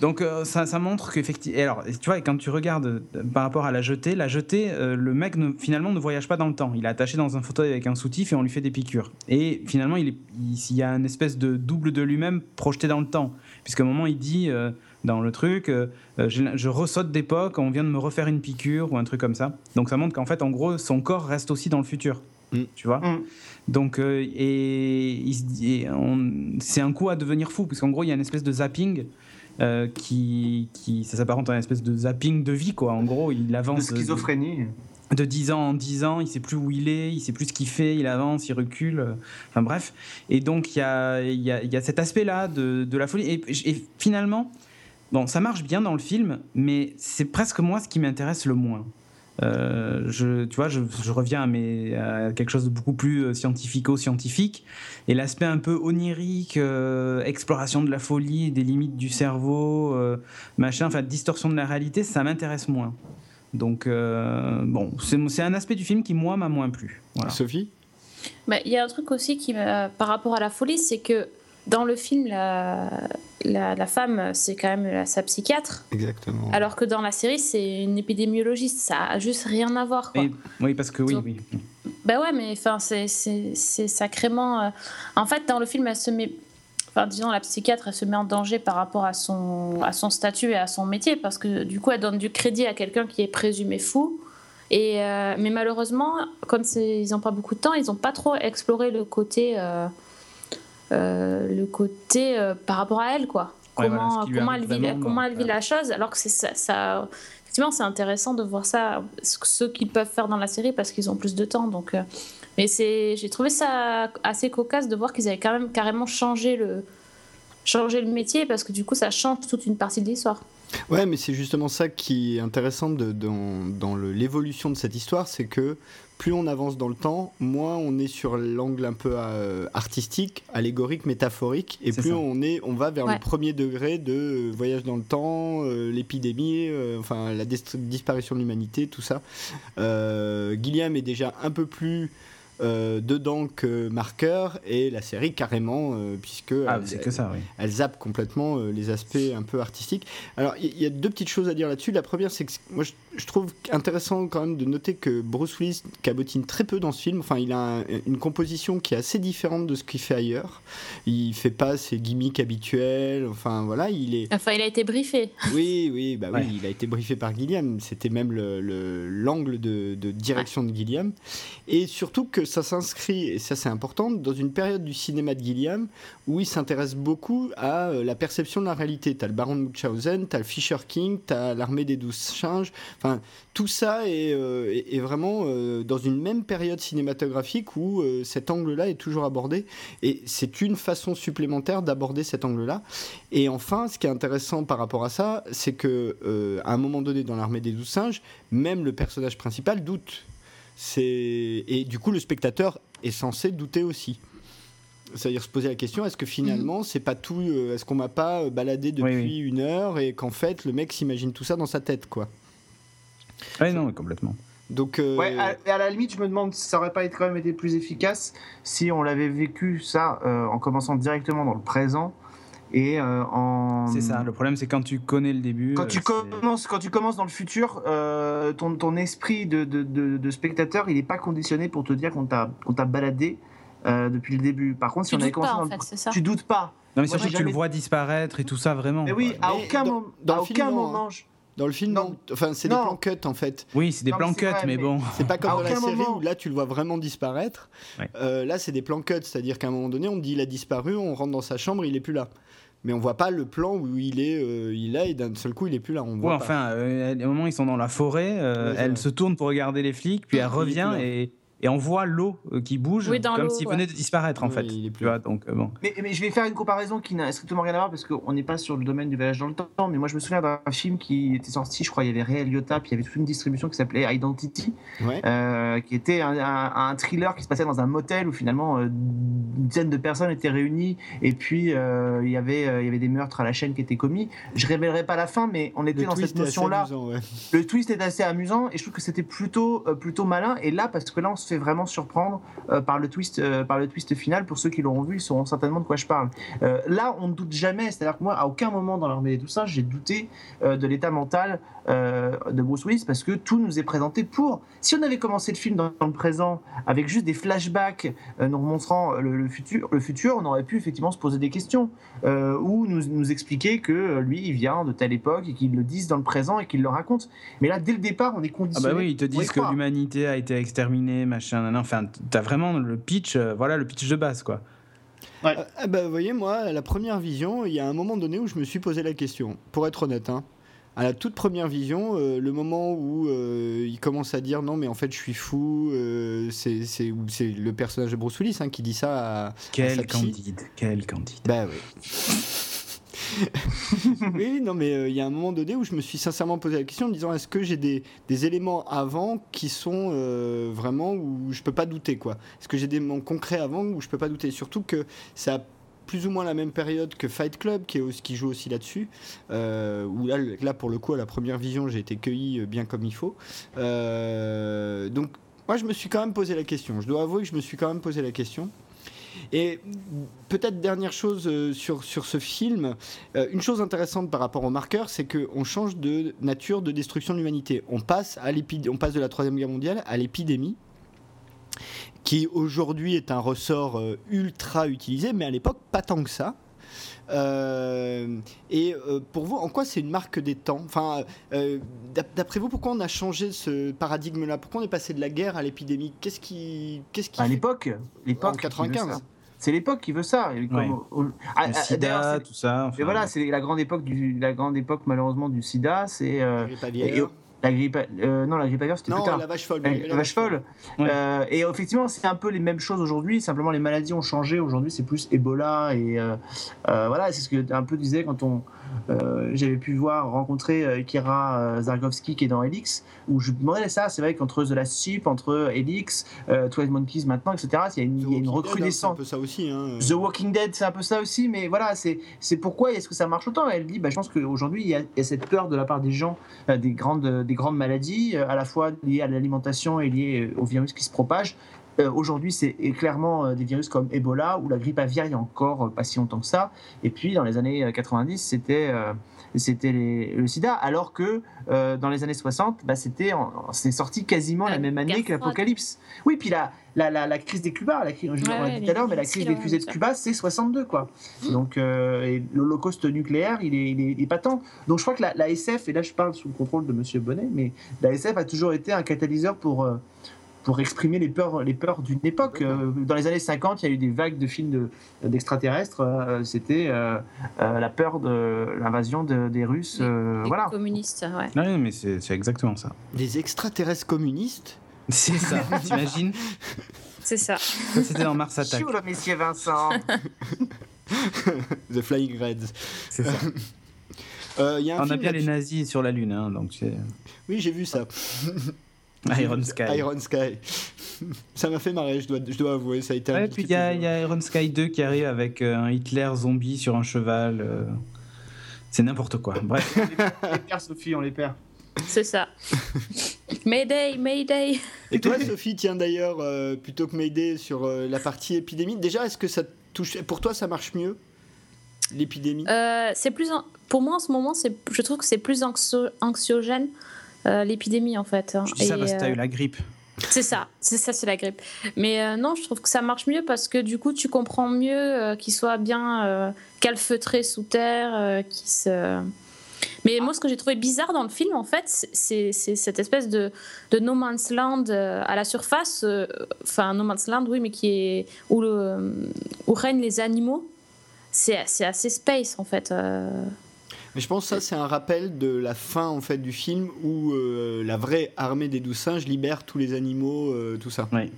Donc euh, ça, ça, montre qu'effectivement, alors tu vois, quand tu regardes par rapport à la jetée, la jetée, le mec ne, finalement ne voyage pas dans le temps. Il est attaché dans un fauteuil avec un soutif et on lui fait des piqûres. Et finalement, il, est, il, y a une espèce de double de lui-même projeté dans le temps, puisqu'à un moment il dit dans le truc, je, je, ressaute d'époque, on vient de me refaire une piqûre ou un truc comme ça. Donc ça montre qu'en fait, en gros, son corps reste aussi dans le futur. Mm. Tu vois mm. Donc, euh, et, c'est un coup à devenir fou, parce qu'en gros, il y a une espèce de zapping. Euh, qui, qui, ça s'apparente à une espèce de zapping de vie, quoi. En gros, il avance. De schizophrénie. De, 10 ans en 10 ans, il sait plus où il est, il sait plus ce qu'il fait, il avance, il recule. enfin bref. Et donc, il y a, y, a, y a, cet aspect-là de, de, la folie. Et, et, finalement, bon, ça marche bien dans le film, mais c'est presque moi ce qui m'intéresse le moins. Euh, je, tu vois, je, reviens à, mes, à, quelque chose de beaucoup plus euh, scientifico-scientifique. Et l'aspect un peu onirique, euh, exploration de la folie, des limites du cerveau, machin, enfin, distorsion de la réalité, ça m'intéresse moins. Donc, bon, c'est un aspect du film qui, moi, m'a moins plu. Sophie? Bah, Il y a un truc aussi qui, par rapport à la folie, c'est que dans le film, la, la, femme, c'est quand même sa psychiatre. Exactement. Alors que dans la série, c'est une épidémiologiste. Ça a juste rien à voir. Quoi. oui, parce que oui, oui. Bah ouais, mais enfin, c'est sacrément. Euh, en fait, dans le film, elle se met. Enfin, disons, la psychiatre, elle se met en danger par rapport à son, à son statut et à son métier, parce que du coup, elle donne du crédit à quelqu'un qui est présumé fou. Et, euh, mais malheureusement, comme ils n'ont pas beaucoup de temps, ils n'ont pas trop exploré le côté. Euh, le côté euh, par rapport à elle, quoi. comment, comment, elle vit, comment elle vit la chose, alors que c'est ça, effectivement, c'est intéressant de voir ça, ce qu'ils peuvent faire dans la série parce qu'ils ont plus de temps. Donc, euh, mais c'est, j'ai trouvé ça assez cocasse de voir qu'ils avaient quand même carrément changé le, changé le métier parce que du coup, ça change toute une partie de l'histoire. Ouais, mais c'est justement ça qui est intéressant de, dans, dans l'évolution de cette histoire, c'est que plus on avance dans le temps, moins on est sur l'angle un peu euh, artistique, allégorique, métaphorique, et plus on est, on va vers le premier degré de euh, voyage dans le temps, euh, l'épidémie, enfin la disparition de l'humanité, tout ça. Gilliam est déjà un peu plus euh, dedans que marqueur et la série carrément euh, puisque ah, elle, que ça, oui. elle, zappe complètement euh, les aspects un peu artistiques. Alors il y, a deux petites choses à dire là-dessus. La première c'est que moi je, trouve intéressant quand même de noter que Bruce Willis cabotine très peu dans ce film. Enfin il a une composition qui est assez différente de ce qu'il fait ailleurs. Il fait pas ses gimmicks habituels. Enfin voilà il est. Enfin il a été briefé. Oui oui bah oui il a été briefé par Gilliam. C'était même l'angle le, de, de, direction de Gilliam et surtout que ça s'inscrit, et ça c'est important, dans une période du cinéma de Gilliam où il s'intéresse beaucoup à euh, la perception de la réalité. Tu as le baron de Munchausen, tu as le Fisher King, tu as l'armée des douze singes. Enfin, tout ça est, euh, est- est vraiment euh, dans une même période cinématographique où euh, cet angle-là est toujours abordé. Et c'est une façon supplémentaire d'aborder cet angle-là. Et enfin, ce qui est intéressant par rapport à ça, c'est que à un moment donné dans l'armée des douze singes, même le personnage principal doute. Et du coup le spectateur est censé douter aussi. C'est-à-dire se poser la question est-ce que finalement c'est pas tout euh, Est-ce qu'on m'a pas baladé depuis Oui, oui. une heure et qu'en fait le mec s'imagine tout ça dans sa tête quoi. Ouais, non, mais complètement. Donc euh, Ouais, à, et à la limite, je me demande si ça aurait pas été quand même été plus efficace si on l'avait vécu ça euh, en commençant directement dans le présent et euh, en. C'est ça. Le problème, c'est quand tu connais le début. Quand tu, commences, quand tu commences dans le futur, euh, ton, ton esprit de, de, de- de spectateur, il n'est pas conditionné pour te dire qu'on t'a qu'on t'a baladé euh, depuis le début. Par contre, si Tu on avait commencé pas, dans en le- fait, c'est ça. Tu doutes pas. Non, mais Moi, surtout que tu le vois disparaître et tout ça, vraiment. Mais oui, quoi. à Mais aucun, dans- moment, dans à aucun non, moment, hein. je- dans le film, Non. non. enfin c'est des plans cut en fait. Oui, c'est des Non, plans cut, vrai, mais mais- bon. C'est pas comme À dans la série moment. où là tu le vois vraiment disparaître. Ouais. Euh, là c'est des plans cut, c'est-à-dire qu'à un moment donné on dit il a disparu, on rentre dans sa chambre, il est plus là. Mais on voit pas le plan où il est, euh, il est là et d'un seul coup il est plus là. On Ouais, voit pas. enfin, euh, à un moment, ils sont dans la forêt, euh, Ouais, elle vrai. se tourne pour regarder les flics, puis elle est plus revient là. et, et on voit l'eau euh, qui bouge, Oui, comme s'il ouais. venait de disparaître, en fait. il est plus Tu vois, donc, euh, bon. Mais, mais je vais faire une comparaison qui n'a strictement rien à voir parce qu'on n'est pas sur le domaine du voyage dans le temps. Mais moi, je me souviens d'un film qui était sorti, je crois, il y avait Ray Liotta, puis il y avait toute une distribution qui s'appelait Identity, Ouais. euh, qui était un, un- un thriller qui se passait dans un motel où finalement euh, une dizaine de personnes étaient réunies et puis euh, il y avait euh, il y avait des meurtres à la chaîne qui étaient commis. Je révélerai pas la fin, mais on était Le dans twist cette notion-là. ouais. Le twist est assez amusant et je trouve que c'était plutôt euh, plutôt malin. Et là, parce que là, on se fait vraiment surprendre euh, par le twist euh, par le twist final. Pour ceux qui l'auront vu, ils sauront certainement de quoi je parle. Euh, là, on ne doute jamais. C'est-à-dire que moi, à aucun moment dans l'armée des tout ça, j'ai douté de l'état mental de Bruce Willis parce que tout nous est présenté pour. Si on avait commencé le film dans, le présent avec juste des flashbacks nous montrant le, le futur, le futur, on aurait pu effectivement se poser des questions euh, ou nous, nous expliquer que lui, il vient de telle époque et qu'il le dise dans le présent et qu'il le raconte. Mais là, dès le départ, on est Ah conditionné. bah oui, ils te disent que l'humanité a été exterminée, machin, nan, nan. enfin, t'as vraiment le pitch, euh, voilà le pitch de base, quoi. Ah, ah bah, vous voyez, moi, à la première vision, il y a un moment donné où je me suis posé la question, pour être honnête. Hein. À la toute première vision, euh, le moment où euh, il commence à dire non, mais en fait, je suis fou, euh, c'est le personnage de Bruce Willis hein, qui dit ça à. sa Quel psy. candide, quel candide. Bah oui. [LAUGHS] oui, non, mais euh, il y a un moment donné où je me suis sincèrement posé la question en me disant est-ce que j'ai des, éléments avant qui sont euh, vraiment où je peux pas douter quoi? Est-ce que j'ai des éléments concrets avant où je peux pas douter? Surtout que ça plus ou moins la même période que Fight Club, qui, joue aussi là-dessus, euh, où là, là, pour le coup, à la première vision, j'ai été cueilli bien comme il faut. Donc, moi, je me suis quand même posé la question. Je dois avouer que je me suis quand même posé la question. Et peut-être dernière chose euh, sur, ce film, euh, une chose intéressante par rapport au marqueur, c'est qu'on change de nature de destruction de l'humanité. On passe, on passe de la Troisième Guerre mondiale à l'épidémie, qui aujourd'hui est un ressort euh, ultra utilisé, mais à l'époque pas tant que ça. Euh, et euh, pour vous, en quoi c'est une marque des temps? Enfin, euh, d'ap- d'après vous, pourquoi on a changé ce paradigme-là? Pourquoi on est passé de la guerre à l'épidémie? Qu'est-ce qui, qu'est-ce qui À l'époque, l'époque en qui veut 95 ça. C'est l'époque qui veut ça. Comme Ouais. au- au- Ah, Le ah, sida, c'est- tout ça. Et enfin, voilà, c'est la grande époque du, la grande époque malheureusement du SIDA. C'est euh, La grippe euh, non, la grippe aviaire c'était plus Non, tard. la vache folle. La, vache folle. Ouais. Euh, et effectivement, c'est un peu les mêmes choses aujourd'hui. Simplement, les maladies ont changé. Aujourd'hui, c'est plus Ebola et euh, euh, voilà. C'est ce que tu un peu disais quand on. Euh, J'avais pu voir rencontrer euh, Kira euh, Zargovski qui est dans Helix, où je me demandais ça. C'est vrai qu'entre The Last Ship, entre Helix, euh, 12 Monkeys maintenant, etc. Il y a une, y a une Walking Dead, hein, un recrudescence. peu ça aussi. Hein. The Walking Dead, c'est un peu ça aussi, mais voilà, c'est pourquoi est-ce que ça marche autant? Elle dit, bah, je pense qu'aujourd'hui, il, y a- il y a cette peur de la part des gens des, grandes, des grandes maladies, à la fois liées à l'alimentation et liées au virus qui se propage. Euh, Aujourd'hui, c'est clairement euh, des virus comme Ebola ou la grippe aviaire, il y a encore euh, pas si longtemps que ça. Et puis, dans les années euh, 90, c'était euh, le sida, alors que euh, dans les années 60, bah, c'était c'est sorti quasiment la même année que l'apocalypse. Oui, puis la, la, la, la crise des Cuba, la on l'a ouais, dit tout à l'heure, mais la crise des fusées de Mmh. Cuba, c'est 62, quoi. Donc, euh, et l'holocauste nucléaire, il est, il, est, il est patent. Donc, je crois que la, SF, et là je parle sous le contrôle de Monsieur Bonnet, mais la SF a toujours été un catalyseur pour, pour exprimer les peurs, les peurs d'une époque. dans les années 50, il y a eu des vagues de films d'extraterrestres. C'était la peur de l'invasion des Russes. Les, voilà. communistes, ouais. Non, mais c'est exactement ça. Des extraterrestres communistes C'est ça, [LAUGHS] t'imagines C'est ça. C'était dans Mars Attack. Chou, le monsieur Vincent [LAUGHS] The Flying Reds. C'est ça. Euh, y a un On a bien les nazis sur la Lune, hein, donc c'est Oui, j'ai vu ça. [LAUGHS] Iron Sky. Iron Sky. [LAUGHS] ça m'a fait marrer, je dois, je dois avouer. Ça a été un Ouais, petit puis il y, a- plaisir. il y a Iron Sky 2 qui arrive avec euh, un Hitler zombie sur un cheval. euh, C'est n'importe quoi. Bref. On [LAUGHS] les perd, Sophie, on les perd. C'est ça. Mayday, Mayday. Et toi, Sophie, tiens d'ailleurs, euh, plutôt que m'aider sur euh, la partie épidémie, déjà, est-ce que ça touche. Pour toi, ça marche mieux L'épidémie? Euh, c'est plus en- pour moi en ce moment, c'est je trouve que c'est plus anxio- anxiogène euh, l'épidémie en fait. hein. Je dis ça Et, parce que t'as euh, eu la grippe. C'est ça, c'est ça, c'est la grippe. Mais euh, non, je trouve que ça marche mieux parce que du coup, tu comprends mieux euh, qu'il soit bien euh, calfeutré sous terre, euh, qu'il se. Mais moi, ce que j'ai trouvé bizarre dans le film, en fait, c'est cette espèce de, de no man's land euh, à la surface. euh, Enfin, no man's land, oui, mais qui est où, le, où règnent les animaux. C'est c'est assez space, en fait. Mais je pense que ça, c'est un rappel de la fin en fait du film où euh, la vraie armée des douze singes libère tous les animaux, euh, tout ça. Oui.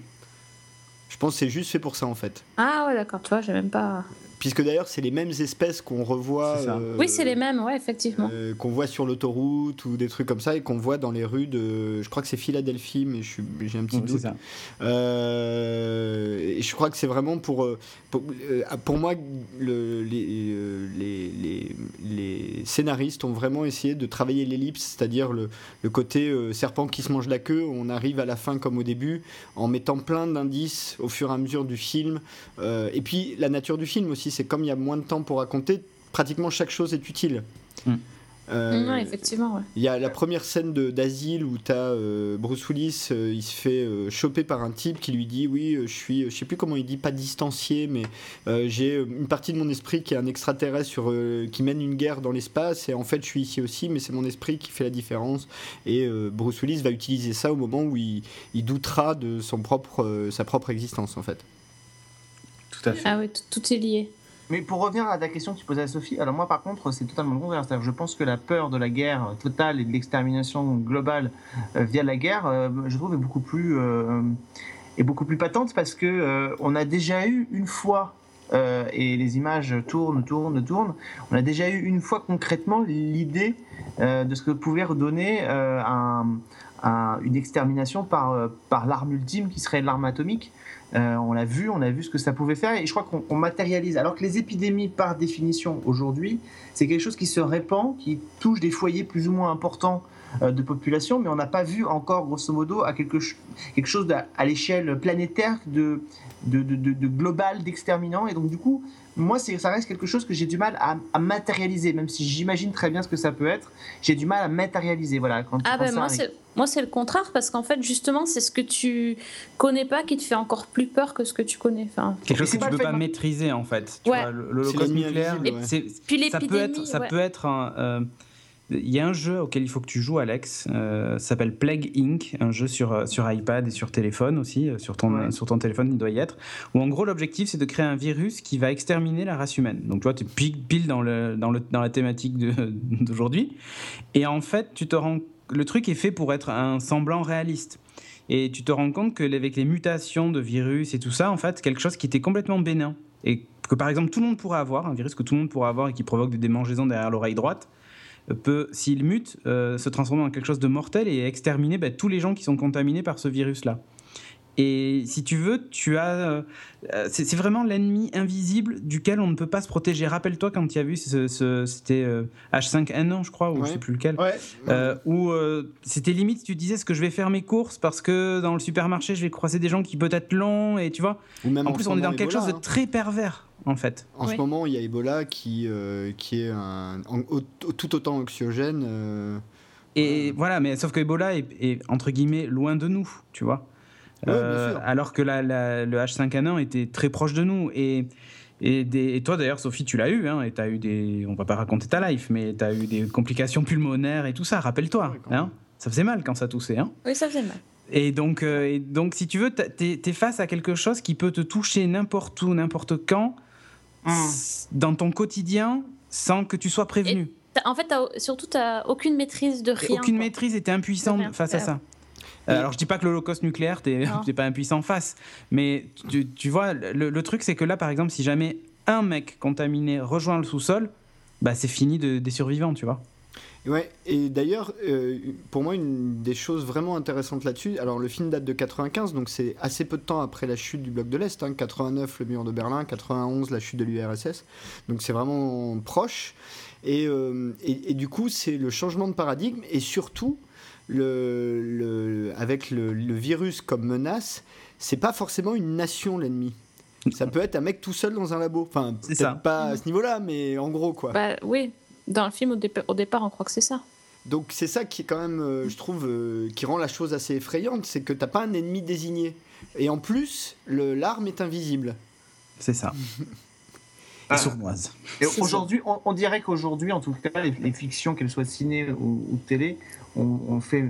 Je pense que c'est juste fait pour ça en fait. Ah ouais, d'accord, tu vois, j'ai même pas. Puisque d'ailleurs, c'est les mêmes espèces qu'on revoit. C'est ça. euh, Oui, c'est les mêmes, ouais, effectivement. euh, qu'on voit sur l'autoroute ou des trucs comme ça et qu'on voit dans les rues de. Je crois que c'est Philadelphie, mais je suis- j'ai un petit Oui, doute. c'est ça. Euh, et je crois que c'est vraiment pour, pour, pour moi, le- les, les, les- les scénaristes ont vraiment essayé de travailler l'ellipse, c'est-à-dire le, le côté euh, serpent qui se mange la queue. On arrive à la fin comme au début, en mettant plein d'indices au fur et à mesure du film. Euh, et puis la nature du film aussi, c'est comme il y a moins de temps pour raconter, pratiquement chaque chose est utile. Mm. Euh, Ouais, effectivement, ouais. il y a la première scène de- d'asile où tu as Bruce Willis, euh, il se fait euh, choper par un type qui lui dit Oui, euh, je suis, je sais plus comment il dit, pas distancié, mais euh, j'ai euh, une partie de mon esprit qui est un extraterrestre sur, euh, qui mène une guerre dans l'espace, et en fait je suis ici aussi, mais c'est mon esprit qui fait la différence. Et euh, Bruce Willis va utiliser ça au moment où il, il doutera de son propre, euh, sa propre existence en fait. Tout à fait. Ah oui, tout est lié. Mais pour revenir à la question que tu posais à Sophie, alors moi par contre c'est totalement le contraire. Je pense que la peur de la guerre totale et de l'extermination globale euh, via la guerre, euh, je trouve est beaucoup plus euh, est beaucoup plus patente parce que on a déjà eu une fois et les images tournent, tournent, tournent. On a déjà eu une fois concrètement l'idée de ce que pouvait redonner un- un- une extermination par, par l'arme ultime qui serait l'arme atomique. Euh, on l'a vu, on a vu ce que ça pouvait faire et je crois qu'on on matérialise. Alors que les épidémies, par définition, aujourd'hui, c'est quelque chose qui se répand, qui touche des foyers plus ou moins importants de population, mais on n'a pas vu encore, grosso modo, à quelque, quelque chose d'à- à l'échelle planétaire de, de, de, de- de global, d'exterminant. Et donc, du coup, moi, ça reste quelque chose que j'ai du mal à, à matérialiser, même si j'imagine très bien ce que ça peut être. J'ai du mal à matérialiser. Voilà, quand, Ah ben moi c'est moi c'est le contraire parce qu'en fait justement c'est ce que tu connais pas qui te fait encore plus peur que ce que tu connais. Enfin, Quelque chose que tu le peux pas maîtriser en fait. Tu Ouais. vois, le- l'ennemi nucléaire, ouais. ça peut être, ça ouais. peut être un. euh, il y a un jeu auquel il faut que tu joues, Alex. euh, ça s'appelle Plague Inc. Un jeu sur, euh, sur iPad et sur téléphone aussi. euh, Sur ton, Ouais. sur ton téléphone, il doit y être. Où en gros, l'objectif, c'est de créer un virus qui va exterminer la race humaine. Donc, tu vois, tu pile, dans, le, dans, le, dans la thématique [LAUGHS] d'aujourd'hui. Et en fait, tu te rends. Le truc est fait pour être un semblant réaliste. Et tu te rends compte que avec les mutations de virus et tout ça, en fait, quelque chose qui était complètement bénin. Et que par exemple, tout le monde pourrait avoir, un virus que tout le monde pourrait avoir et qui provoque des démangeaisons derrière l'oreille droite, peut, s'il mute, euh, se transformer en quelque chose de mortel et exterminer bah, tous les gens qui sont contaminés par ce virus-là. Et si tu veux, tu as. euh, euh, c'est vraiment l'ennemi invisible duquel on ne peut pas se protéger. Rappelle-toi quand tu as vu, ce, ce- c'était euh, H5N1, je crois, ou Ouais. je sais plus lequel. Ouais. Euh, où c'était limite, tu disais, est-ce que je vais faire mes courses parce que dans le supermarché, je vais croiser des gens qui peut-être l'ont, et tu vois. Ou même En plus, ce on est dans quelque chose de hein. très pervers, en fait. En ce moment, il y a Ebola qui, euh, qui est un, en- au- tout autant anxiogène. euh, Et voilà, mais sauf que Ebola est, est, entre guillemets loin de nous, tu vois. Ouais, bien Euh, sûr. alors que la- la- le H5N1 était très proche de nous. Et, et, des- et toi d'ailleurs, Sophie, tu l'as eu, hein, et tu as eu des. On va pas raconter ta life, mais tu as eu des complications pulmonaires et tout ça, rappelle-toi. Ouais, hein. ça faisait mal quand ça toussait. Hein. Oui, ça faisait mal. Et donc, euh, et donc, si tu veux, tu es, face à quelque chose qui peut te toucher n'importe où, n'importe quand, Hmm. dans ton quotidien, sans que tu sois prévenu. En fait, surtout, tu n'as aucune maîtrise de Et rien. aucune quoi. maîtrise et t'es impuissant De rien. face à ça. Euh, Alors je dis pas que l'Holocauste nucléaire, t'es Non. [LAUGHS] t'es pas impuissant face, mais tu, tu vois, le, le truc c'est que là par exemple, si jamais un mec contaminé rejoint le sous-sol, bah c'est fini de- des survivants, tu vois. Ouais, et d'ailleurs, euh, pour moi, une des choses vraiment intéressantes là-dessus, alors le film date de 95, donc c'est assez peu de temps après la chute du bloc de l'Est, hein, 89 le mur de Berlin, 91 la chute de l'URSS, donc c'est vraiment proche. Et, euh, et, et du coup, c'est le changement de paradigme, et surtout, le, le- avec le, le virus comme menace, c'est pas forcément une nation l'ennemi. Ça peut être un mec tout seul dans un labo. Enfin, C'est peut-être ça. pas à ce niveau-là, mais en gros, quoi. Bah oui, dans le film, au, dépa- au départ, on croit que c'est ça. Donc c'est ça qui est quand même, euh, je trouve, euh, qui rend la chose assez effrayante, c'est que t'as pas un ennemi désigné. Et en plus, l'arme est invisible. C'est ça. [LAUGHS] Ah. Et sournoise. Et aujourd'hui, on, on dirait qu'aujourd'hui, en tout cas, les, les fictions, qu'elles soient ciné ou, ou télé, on, on fait,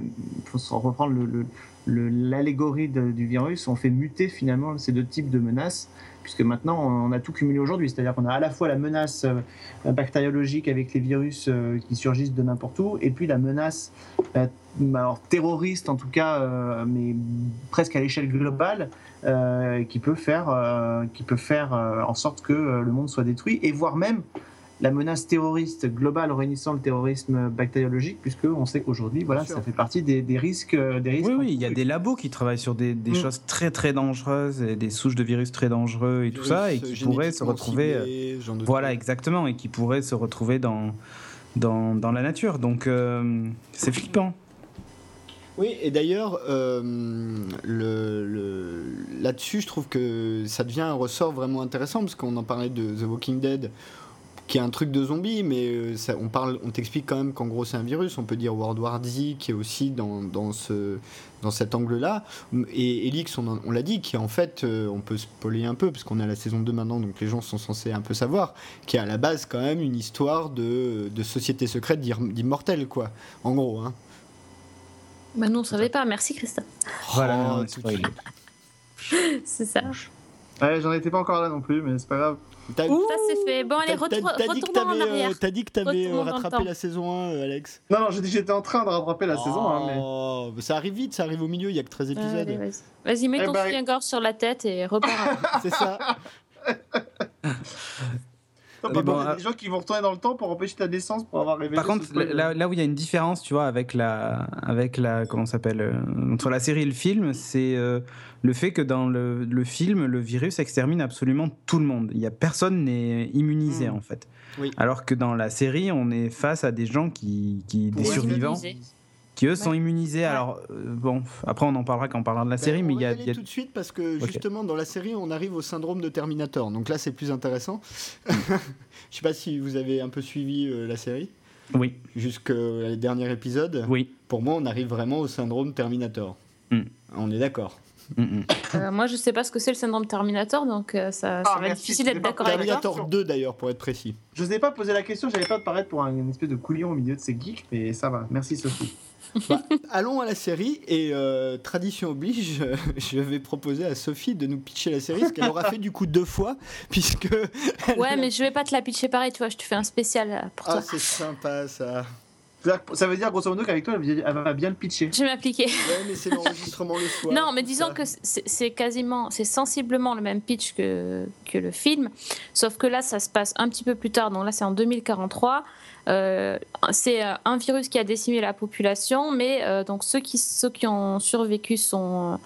se reprendre le- le- le- l'allégorie du virus, on fait muter finalement ces deux types de menaces, puisque maintenant on a tout cumulé aujourd'hui, c'est-à-dire qu'on a à la fois la menace euh, bactériologique avec les virus euh, qui surgissent de n'importe où, et puis la menace euh, alors, terroriste en tout cas, euh, mais presque à l'échelle globale, qui peut faire, qui peut faire en sorte que le monde soit détruit, et voire même la menace terroriste globale réunissant le terrorisme bactériologique, puisque on sait qu'aujourd'hui, voilà, ça fait partie des, des risques, euh, des risques. Oui, oui, il y a des labos qui travaillent sur des, des Mm. choses très très dangereuses, et des souches de virus très dangereux et tout ça, et qui pourraient se retrouver. euh, ciblés, Voilà, trucs. exactement, et qui pourraient se retrouver dans, dans, dans la nature. Donc euh, c'est flippant. Oui, et d'ailleurs, euh, le, le- là-dessus, je trouve que ça devient un ressort vraiment intéressant, parce qu'on en parlait de The Walking Dead, qui est un truc de zombie, mais euh, ça, on, parle, on t'explique quand même qu'en gros c'est un virus. On peut dire World War Z, qui est aussi dans, dans, ce, dans cet angle-là. Et Elix, on, l'a dit, qui en fait, euh, on peut spoiler un peu, parce qu'on est à la saison 2 maintenant, donc les gens sont censés un peu savoir, qui est à la base quand même une histoire de, de société secrète d'immortels, quoi, en gros. Hein. Bah nous, on savait pas. Merci, Christophe. Voilà, Oh. [LAUGHS] C'est ça. Ouais, j'en étais pas encore là non plus, mais c'est pas grave. T'as- Ça, c'est fait. Bon, allez, retour, t'as dit que retournons en t'avais, euh, arrière. T'as dit que t'avais euh, rattrapé la saison 1, euh, Alex. Non, non, j'ai dit que j'étais en train de rattraper la saison, hein, mais. Oh, bah, Ça arrive vite, ça arrive au milieu, il y a que 13 épisodes. Allez, vas-y. Vas-y, mets Eh ton ben, soutien-gorge sur la tête et repars. [LAUGHS] C'est ça. [LAUGHS] Non, Mais par bon, contre, il y a ah- des gens qui vont retourner dans le temps pour empêcher ta naissance pour avoir révélé. Par contre, là, là où il y a une différence, tu vois, avec la, avec la, comment ça s'appelle, euh, entre la série et le film, c'est euh, le fait que dans le, le film, le virus extermine absolument tout le monde. Il y a personne n'est immunisé Mm. en fait. Oui. Alors que dans la série, on est face à des gens qui, qui des survivants. Qui eux sont Ouais. immunisés. Alors euh, bon, après on en parlera quand on parlera de la Ben, série, mais il y a, y a- tout de suite parce que justement dans la série on arrive au syndrome de Terminator. Donc là c'est plus intéressant. [LAUGHS] Je sais pas si vous avez un peu suivi euh, la série oui, jusqu'au dernier épisode. oui. Pour moi on arrive vraiment au syndrome Terminator. Mm. On est d'accord. Mm, mm. Euh, moi, je sais pas ce que c'est le syndrome Terminator, donc euh, ça, ça Ah, va être difficile d'être d'accord avec. Terminator 2 d'ailleurs pour être précis. Je n'osais pas poser la question, j'avais pas de paraître pour un, une espèce de couillon au milieu de ces geeks, mais ça va. Merci Sophie. Bah, allons à la série et euh, tradition oblige, je vais proposer à Sophie de nous pitcher la série, ce qu'elle aura fait du coup deux fois, puisque. Ouais, mais je vais pas te la pitcher pareil, tu vois, je te fais un spécial euh, pour Ah, toi. c'est sympa ça. Ça veut dire grosso modo qu'avec toi, elle va bien le pitcher. Je vais m'appliquer. Ouais, mais c'est l'enregistrement le soir. Non, mais disons ça. que c'est c'est quasiment, c'est sensiblement le même pitch que, que le film, sauf que là, ça se passe un petit peu plus tard. Donc là, c'est en 2043. Euh, c'est euh, un virus qui a décimé la population, mais euh, donc ceux qui, ceux qui ont survécu sont.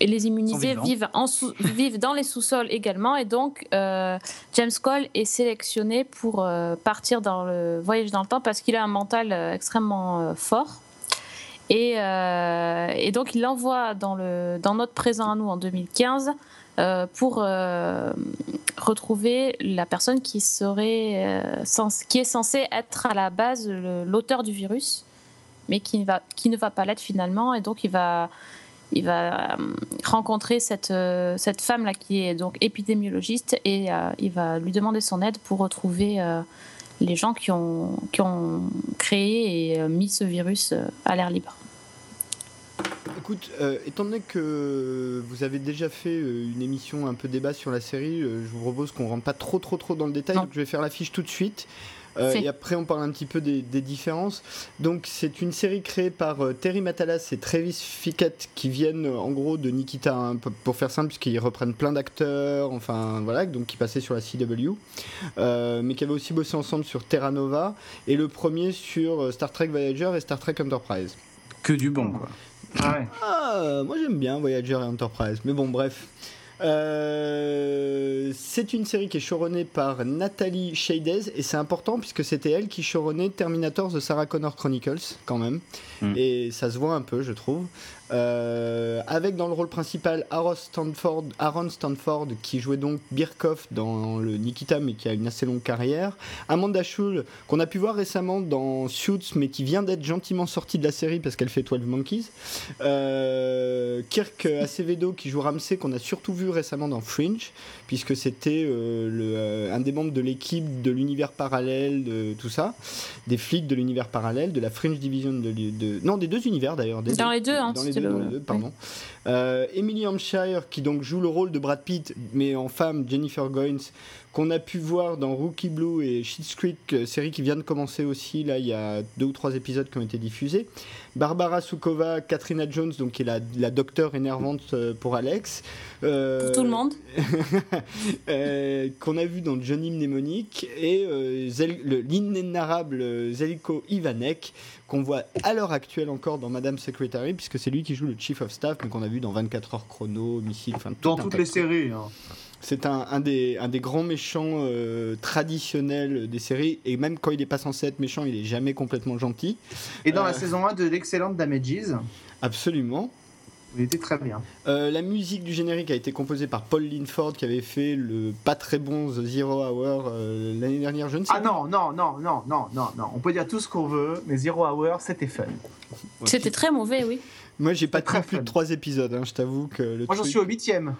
et les immunisés vivent, en sous- [LAUGHS] vivent dans les sous-sols également. Et donc, euh, James Cole est sélectionné pour euh, partir dans le voyage dans le temps parce qu'il a un mental euh, extrêmement fort. Et, et donc, il l'envoie dans, le, dans notre présent à nous en 2015 euh, pour euh, retrouver la personne qui, serait, euh, qui est censée être à la base l'auteur du virus, mais qui ne va, qui ne va pas l'être finalement. Et donc, il va, il va euh, rencontrer cette, euh, cette femme-là qui est donc épidémiologiste et euh, il va lui demander son aide pour retrouver euh, les gens qui ont, qui ont créé et euh, mis ce virus euh, à l'air libre. Écoute, euh, étant donné que vous avez déjà fait euh, une émission un peu débat sur la série, euh, je vous propose qu'on rentre pas trop trop trop dans le détail. Non. Donc je vais faire l'affiche tout de suite. Euh, et après, on parle un petit peu des, des différences. Donc, c'est une série créée par euh, Terry Matalas et Travis Fickett qui viennent euh, en gros de Nikita, hein, pour faire simple, puisqu'ils reprennent plein d'acteurs, enfin voilà, donc qui passaient sur la CW, euh, mais qui avaient aussi bossé ensemble sur Terra Nova et le premier sur euh, Star Trek Voyager et Star Trek Enterprise. Que du bon, quoi. Ah ouais. Ah, moi j'aime bien Voyager et Enterprise, mais bon, bref. Euh, c'est une série qui est showrunnée par Nathalie Shades et c'est important puisque c'était elle qui showrunnait Terminator The Sarah Connor Chronicles quand même Mm. et ça se voit un peu je trouve. Euh, avec dans le rôle principal Aaron Stanford, qui jouait donc Birkoff dans le Nikita mais qui a une assez longue carrière. Amanda Schull qu'on a pu voir récemment dans Suits mais qui vient d'être gentiment sortie de la série parce qu'elle fait 12 Monkeys. Euh, Kirk Acevedo qui joue Ramsey qu'on a surtout vu récemment dans Fringe puisque c'était euh, euh, un des membres de l'équipe de l'univers parallèle de tout ça des flics de l'univers parallèle de la Fringe Division de, de- non des deux univers d'ailleurs des Dans les deux, hein, dans les c'était deux, le- dans les deux, pardon. Euh, Emily Hampshire qui donc joue le rôle de Brad Pitt mais en femme Jennifer Goins qu'on a pu voir dans Rookie Blue et Schitt's Creek, euh, série qui vient de commencer aussi, là il y a deux ou trois épisodes qui ont été diffusés. Barbara Sukova, Katrina Jones, donc qui est la, la docteure énervante euh, pour Alex. Euh, Pour tout le monde. [LAUGHS] euh, qu'on a vu dans Johnny Mnemonic et euh, l'inénarrable Zeljko Ivanek qu'on voit à l'heure actuelle encore dans Madame Secretary puisque c'est lui qui joue le Chief of Staff mais qu'on a vu dans 24 heures chrono, Missile, enfin tout Dans toutes les séries. hein. C'est un, un des, un des grands méchants euh, traditionnels des séries et même quand il est pas censé être méchant il est jamais complètement gentil. Et dans Euh. la saison 1 de l'excellente Damages, Absolument. il était très bien. Euh, la musique du générique a été composée par Paul Linford qui avait fait le pas très bon The Zero Hour euh, l'année dernière, je ne sais Ah non, non, non, non, non, non, non. On peut dire tout ce qu'on veut, mais Zero Hour, c'était fun. pas. C'était très mauvais, oui. Moi j'ai pas très plus de trois épisodes, hein, je t'avoue que le Moi, j'en suis au huitième.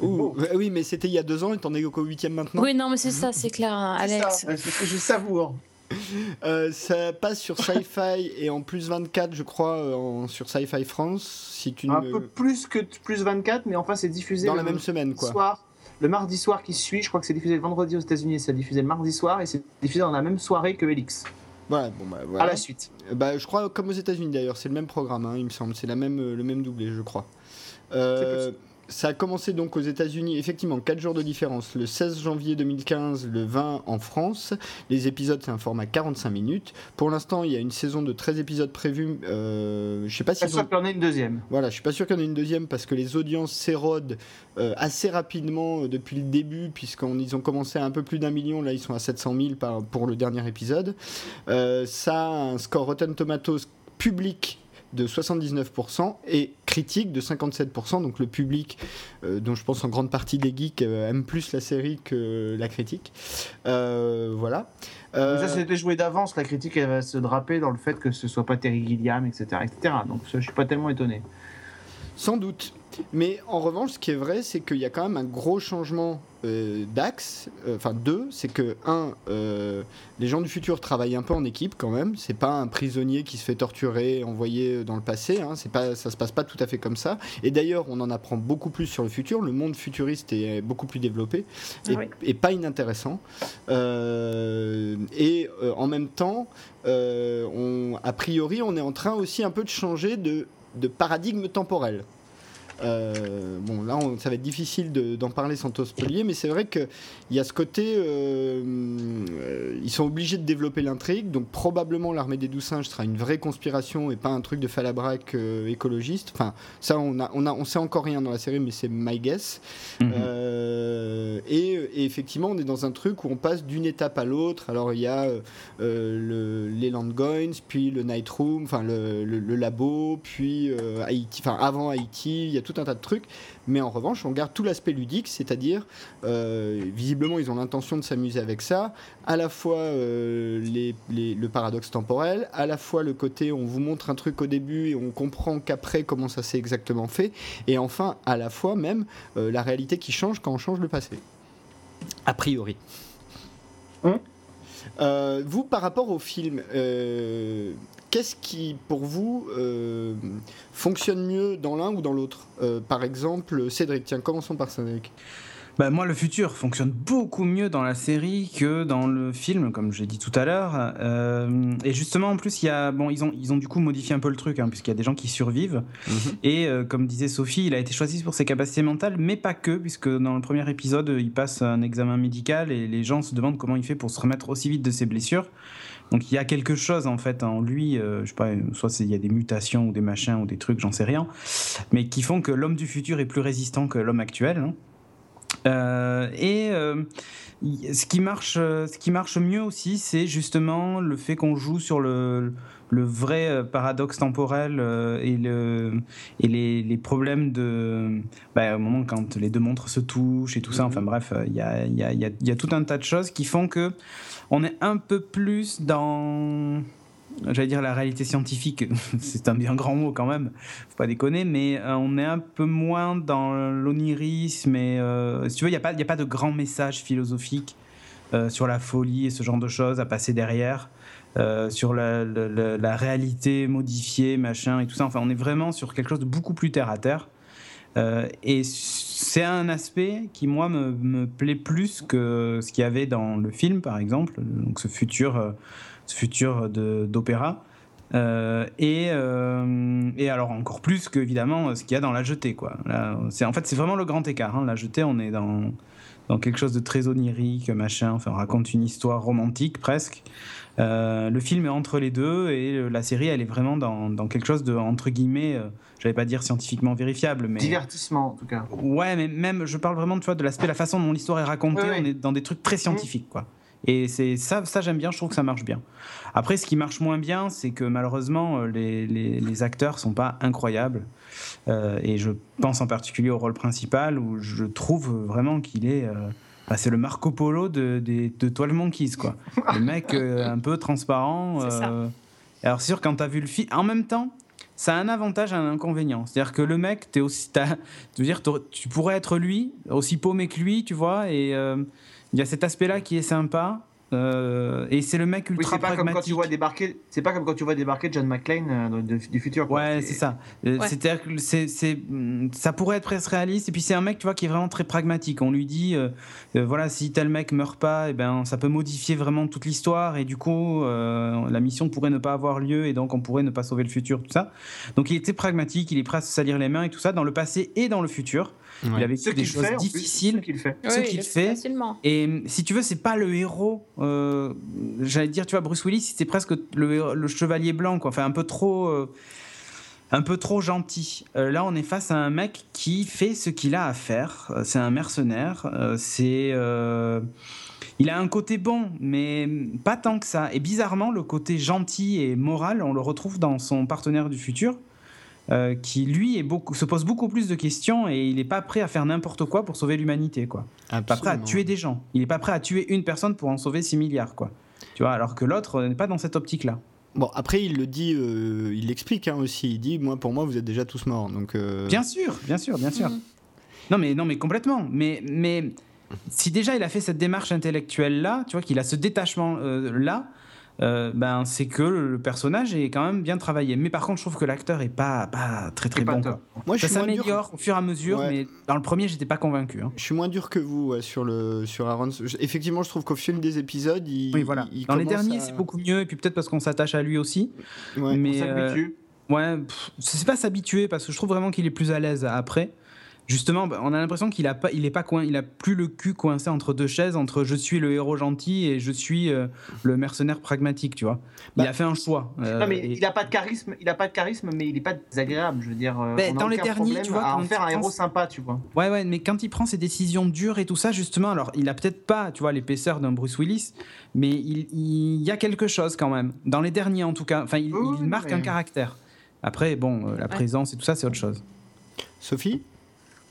Ouh, oui mais c'était il y a deux ans et t'en es qu'au huitième maintenant. Oui, non, mais c'est ça, c'est clair, hein, C'est Alex. ça, c'est ce que je savoure. [LAUGHS] Euh, ça passe sur Sci-Fi et en plus 24 je crois euh, en- sur Sci-Fi France si tu Un peu plus que plus 24, mais enfin, c'est diffusé dans le la même semaine quoi. soir. Le mardi soir qui suit, je crois que c'est diffusé le vendredi aux États-Unis et c'est diffusé le mardi soir et c'est diffusé dans la même soirée que Elix. Voilà, bon bah voilà. À la suite. Euh, Bah, je crois comme aux États-Unis d'ailleurs, c'est le même programme, hein, il me semble, c'est la même, le même doublé, je crois. Euh, ça a commencé donc aux États-Unis, effectivement, 4 jours de différence, le 16 janvier 2015, le 20 en France. Les épisodes, c'est un format 45 minutes. Pour l'instant, il y a une saison de 13 épisodes prévus. Euh, je sais pas si Pas sûr qu'il y en ait une deuxième. voilà, je suis pas sûr qu'il y en ait une deuxième parce que les audiences s'érodent euh, assez rapidement euh, depuis le début, puisqu'ils ont commencé à un peu plus d'un million, là ils sont à 700 000 par, pour le dernier épisode. Euh, ça a un score Rotten Tomatoes public de 79% et critique de 57%. Donc le public, euh, dont je pense en grande partie les geeks, euh, aime plus la série que la critique. Euh, voilà. Ça, c'était joué d'avance. La critique, elle va se draper dans le fait que ce soit pas Terry Gilliam, etc. etc. Donc, je suis pas tellement étonné. Sans doute. Mais en revanche, ce qui est vrai, c'est qu'il y a quand même un gros changement euh, d'axe. Euh, Enfin, deux, c'est que, un, euh, les gens du futur travaillent un peu en équipe quand même. C'est pas un prisonnier qui se fait torturer, envoyé dans le passé. Hein. C'est pas, ça se passe pas tout à fait comme ça. Et d'ailleurs, on en apprend beaucoup plus sur le futur. Le monde futuriste est beaucoup plus développé et, Ah oui. et pas inintéressant. Et en même temps, on, a priori, on est en train aussi un peu de changer de, de paradigme temporel. Euh, bon, là, on- ça va être difficile de- d'en parler sans trop spoiler, mais c'est vrai qu'il y a ce côté. euh, euh, ils sont obligés de développer l'intrigue, donc probablement l'armée des douze singes sera une vraie conspiration et pas un truc de falabraque écologiste. Enfin, ça, on, a, on, a, on sait encore rien dans la série, mais c'est my guess. Mhm. Et, et effectivement, on est dans un truc où on passe d'une étape à l'autre. Alors, il y a le, les Landgoins, puis le Night Room, enfin le, le- le labo, puis Haïti, enfin avant Haïti, il y a tout un tas de trucs. Mais en revanche, on garde tout l'aspect ludique, c'est-à-dire, euh, visiblement, ils ont l'intention de s'amuser avec ça. À la fois euh, les- les- le paradoxe temporel, à la fois le côté on vous montre un truc au début et on comprend qu'après comment ça s'est exactement fait. Et enfin, à la fois même euh, la réalité qui change quand on change le passé. A priori. Hein? Euh, vous, par rapport au film, euh, qu'est-ce qui, pour vous, fonctionne mieux dans l'un ou dans l'autre? Par exemple, Cédric, tiens, commençons par Cédric. Bah, moi, le futur fonctionne beaucoup mieux dans la série que dans le film, comme j'ai dit tout à l'heure. Euh, et justement, en plus, il y a, bon, ils ont, ils ont du coup modifié un peu le truc, hein, puisqu'il y a des gens qui survivent. Mhm. Et euh, comme disait Sophie, il a été choisi pour ses capacités mentales, mais pas que, puisque dans le premier épisode, il passe un examen médical et les gens se demandent comment il fait pour se remettre aussi vite de ses blessures. Donc il y a quelque chose en fait en lui, euh, je sais pas, soit il y a des mutations ou des machins ou des trucs, j'en sais rien, mais qui font que l'homme du futur est plus résistant que l'homme actuel. Hein. Euh, et euh, ce qui marche, ce qui marche mieux aussi, c'est justement le fait qu'on joue sur le, le vrai paradoxe temporel et, le, et les, les problèmes de. Bah, au moment quand les deux montres se touchent et tout ça, mhm. enfin bref, il y a, y, a, y a, tout un tas de choses qui font que on est un peu plus dans j'allais dire la réalité scientifique, [LAUGHS] c'est un bien grand mot quand même, faut pas déconner, mais euh, on est un peu moins dans l'onirisme et euh, si tu veux, il n'y a, pas, a pas de grand message philosophique euh, sur la folie et ce genre de choses à passer derrière, sur la, réalité modifiée, machin et tout ça. Enfin, on est vraiment sur quelque chose de beaucoup plus terre à terre. C'est un aspect qui, moi, me, me plaît plus que ce qu'il y avait dans le film, par exemple, donc ce futur ce futur d'opéra. Euh, et, euh, et, alors encore plus que évidemment ce qu'il y a dans la jetée quoi. en fait c'est vraiment le grand écart. Hein. La jetée on est dans dans quelque chose de très onirique machin. Enfin on raconte une histoire romantique presque. Euh, le film est entre les deux et la série elle est vraiment dans, dans quelque chose de entre guillemets. J'allais pas dire scientifiquement vérifiable, mais divertissement en tout cas. Ouais, mais même je parle vraiment tu vois, de l'aspect, la façon dont l'histoire est racontée. On est dans des trucs très scientifiques, quoi. Et c'est ça, ça j'aime bien, je trouve que ça marche bien. Après, ce qui marche moins bien, c'est que malheureusement, euh, les, les, les, acteurs sont pas incroyables. Euh, et je pense en particulier au rôle principal, où je trouve vraiment qu'il est... Euh, bah, c'est le Marco Polo de, de, de 12 Monkeys, quoi. [LAUGHS] Le mec un peu transparent. Alors, c'est sûr, quand tu as vu le film... En même temps, ça a un avantage et un inconvénient. C'est-à-dire que le mec, es aussi, dire, tu pourrais être lui, aussi paumé que lui, tu vois, et il y a cet aspect-là qui est sympa. Euh, et c'est le mec ultra oui, c'est pas Comme quand tu vois débarquer, c'est pas comme quand tu vois débarquer John McClane euh, du futur. Ouais, c'est ça. Euh, c'est-à-dire que c'est, mm, ça pourrait être presque réaliste. Et puis c'est un mec, tu vois, qui est vraiment très pragmatique. On lui dit, voilà, si tel mec meurt pas, et eh ben ça peut modifier vraiment toute l'histoire. Et du coup, la mission pourrait ne pas avoir lieu. Et donc on pourrait ne pas sauver le futur, tout ça. Donc il était pragmatique. Il est prêt à se salir les mains et tout ça dans le passé et dans le futur. Il a vécu des choses difficiles. Ce qu'il fait. Ce qu'il fait. Et si tu veux, c'est pas le héros. Euh, j'allais dire, tu vois, Bruce Willis, c'était presque le, chevalier blanc, quoi. Enfin, un peu trop. Euh, un peu trop gentil. Euh, là, on est face à un mec qui fait ce qu'il a à faire. C'est un mercenaire. c'est. Il a un côté bon, mais pas tant que ça. Et bizarrement, le côté gentil et moral, on le retrouve dans son partenaire du futur. Euh, qui lui est beaucoup, se pose beaucoup plus de questions et il n'est pas prêt à faire n'importe quoi pour sauver l'humanité, quoi. Pas prêt à tuer des gens. Il n'est pas prêt à tuer une personne pour en sauver 6 milliards, quoi. Tu vois, alors que l'autre n'est pas dans cette optique-là. Bon, après, il le dit, euh, il l'explique hein, aussi. Il dit, moi, pour moi, vous êtes déjà tous morts. Donc, euh, Bien sûr, bien sûr, bien sûr. Mm. Non, mais, non, mais complètement. Mais, mais si déjà il a fait cette démarche intellectuelle-là, tu vois, qu'il a ce détachement-là, euh, ben, c'est que le personnage est quand même bien travaillé. Mais par contre, je trouve que l'acteur est pas, pas très très bon. Moi, ça s'améliore au fur et à mesure, mais dans le premier, j'étais pas convaincu. Hein. Je suis moins dur que vous sur, le, sur Aaron. Effectivement, je trouve qu'au fil des épisodes, il. Oui, voilà. dans les derniers, c'est beaucoup mieux, et puis peut-être parce qu'on s'attache à lui aussi. Ouais, mais, on euh, ouais, c'est pas s'habituer, parce que je trouve vraiment qu'il est plus à l'aise après justement, bah, on a l'impression qu'il a pas, il est pas coin, il a plus le cul coincé entre deux chaises, entre je suis le héros gentil et je suis euh, le mercenaire pragmatique, tu vois. Il bah, a fait un choix. Euh, non, mais il a pas de charisme, il a pas de charisme, mais il est pas désagréable, je veux dire. Euh, ben, dans les derniers, tu vois, à en faire un héros sympa, tu vois. Ouais, ouais, mais quand il prend ses décisions dures et tout ça, justement, alors il a peut-être pas, tu vois, l'épaisseur d'un Bruce Willis, mais il, il, y a quelque chose quand même. Dans les derniers, en tout cas, enfin, il, marque un caractère. Après, bon, la présence et tout ça, c'est autre chose. Sophie?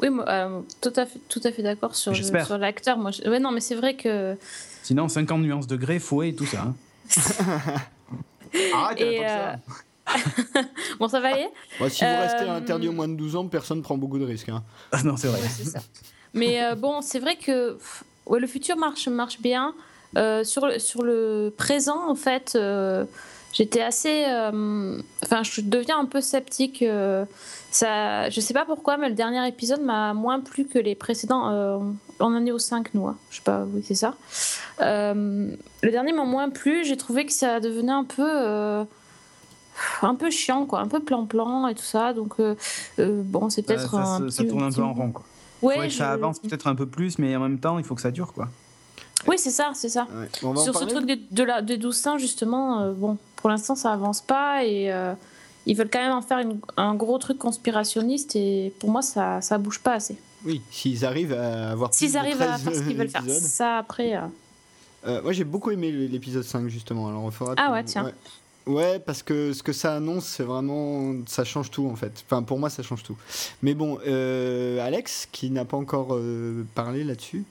Oui, euh, tout à fait, tout à fait d'accord sur, sur l'acteur. Moi, ouais, non, mais c'est vrai que. Sinon, 50 nuances de gré, fouet et tout ça. Hein. [LAUGHS] Arrête, et euh... [LAUGHS] bon, ça va aller? si vous restez euh, interdit au moins de 12 ans, personne ne prend beaucoup de risques. Hein. non, c'est vrai. mais euh, bon, c'est vrai que ouais, le futur marche, marche bien. sur, le, sur le présent, en fait j'étais assez. euh, Enfin, je deviens un peu sceptique. Ça, je sais pas pourquoi, mais le dernier épisode m'a moins plu que les précédents. euh, on en est au 5, nous. hein. Je sais pas, oui, c'est ça. Euh, le dernier m'a moins plu. J'ai trouvé que ça devenait un peu. euh, un peu chiant, quoi. Un peu plan-plan et tout ça. Donc, bon, c'est Ça, peut-être tourne un peu en rond. Quoi. Ouais, ça avance peut-être un peu plus, mais en même temps, il faut que ça dure. quoi. Oui, c'est ça, c'est ça. Ouais. Bon, Sur ce truc des, de la, des 12 saints, justement, euh, bon, pour l'instant, ça avance pas et euh, ils veulent quand même en faire une- un gros truc conspirationniste et pour moi, ça, ça bouge pas assez. Oui, s'ils arrivent à avoir S'ils arrivent à 13 faire ce qu'ils veulent faire, ça après. euh, Euh, moi j'ai beaucoup aimé l'épisode 5 justement. Alors on fera Ah tout- ouais, tiens. Ouais. Ouais, parce que ce que ça annonce, c'est vraiment. Ça change tout en fait. Enfin, pour moi, ça change tout. Mais bon, euh, Alex, qui n'a pas encore euh, parlé là-dessus?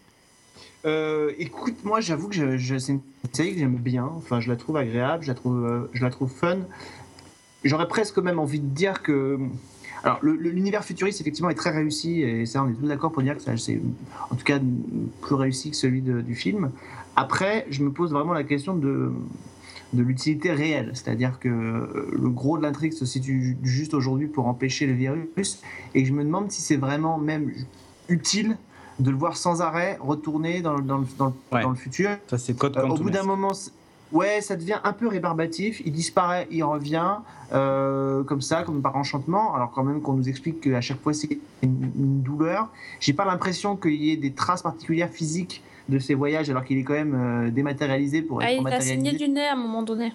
Euh, écoute, moi j'avoue que je, je- c'est une série que j'aime bien. Enfin, je la trouve agréable, je la trouve, euh, je la trouve fun. J'aurais presque même envie de dire que. Alors, l'univers futuriste, effectivement, est très réussi, et ça, on est tous d'accord pour dire que c'est en tout cas plus réussi que celui de- du film. Après, je me pose vraiment la question de, de l'utilité réelle, c'est-à-dire que euh, le gros de l'intrigue se situe juste aujourd'hui pour empêcher le virus, et je me demande si c'est vraiment même utile de le voir sans arrêt retourner dans, le- dans, le, dans, le- Ouais. dans le futur. Ça, c'est code Euh, au bout d'un moment, ouais, ça devient un peu rébarbatif. Il disparaît, il revient, euh, comme ça, comme par enchantement. Alors quand même qu'on nous explique qu'à chaque fois c'est une, une douleur. J'ai pas l'impression qu'il y ait des traces particulières physiques de ces voyages, alors qu'il est quand même euh, dématérialisé pour Ah, être il a saigné matérialisé. du nez à un moment donné.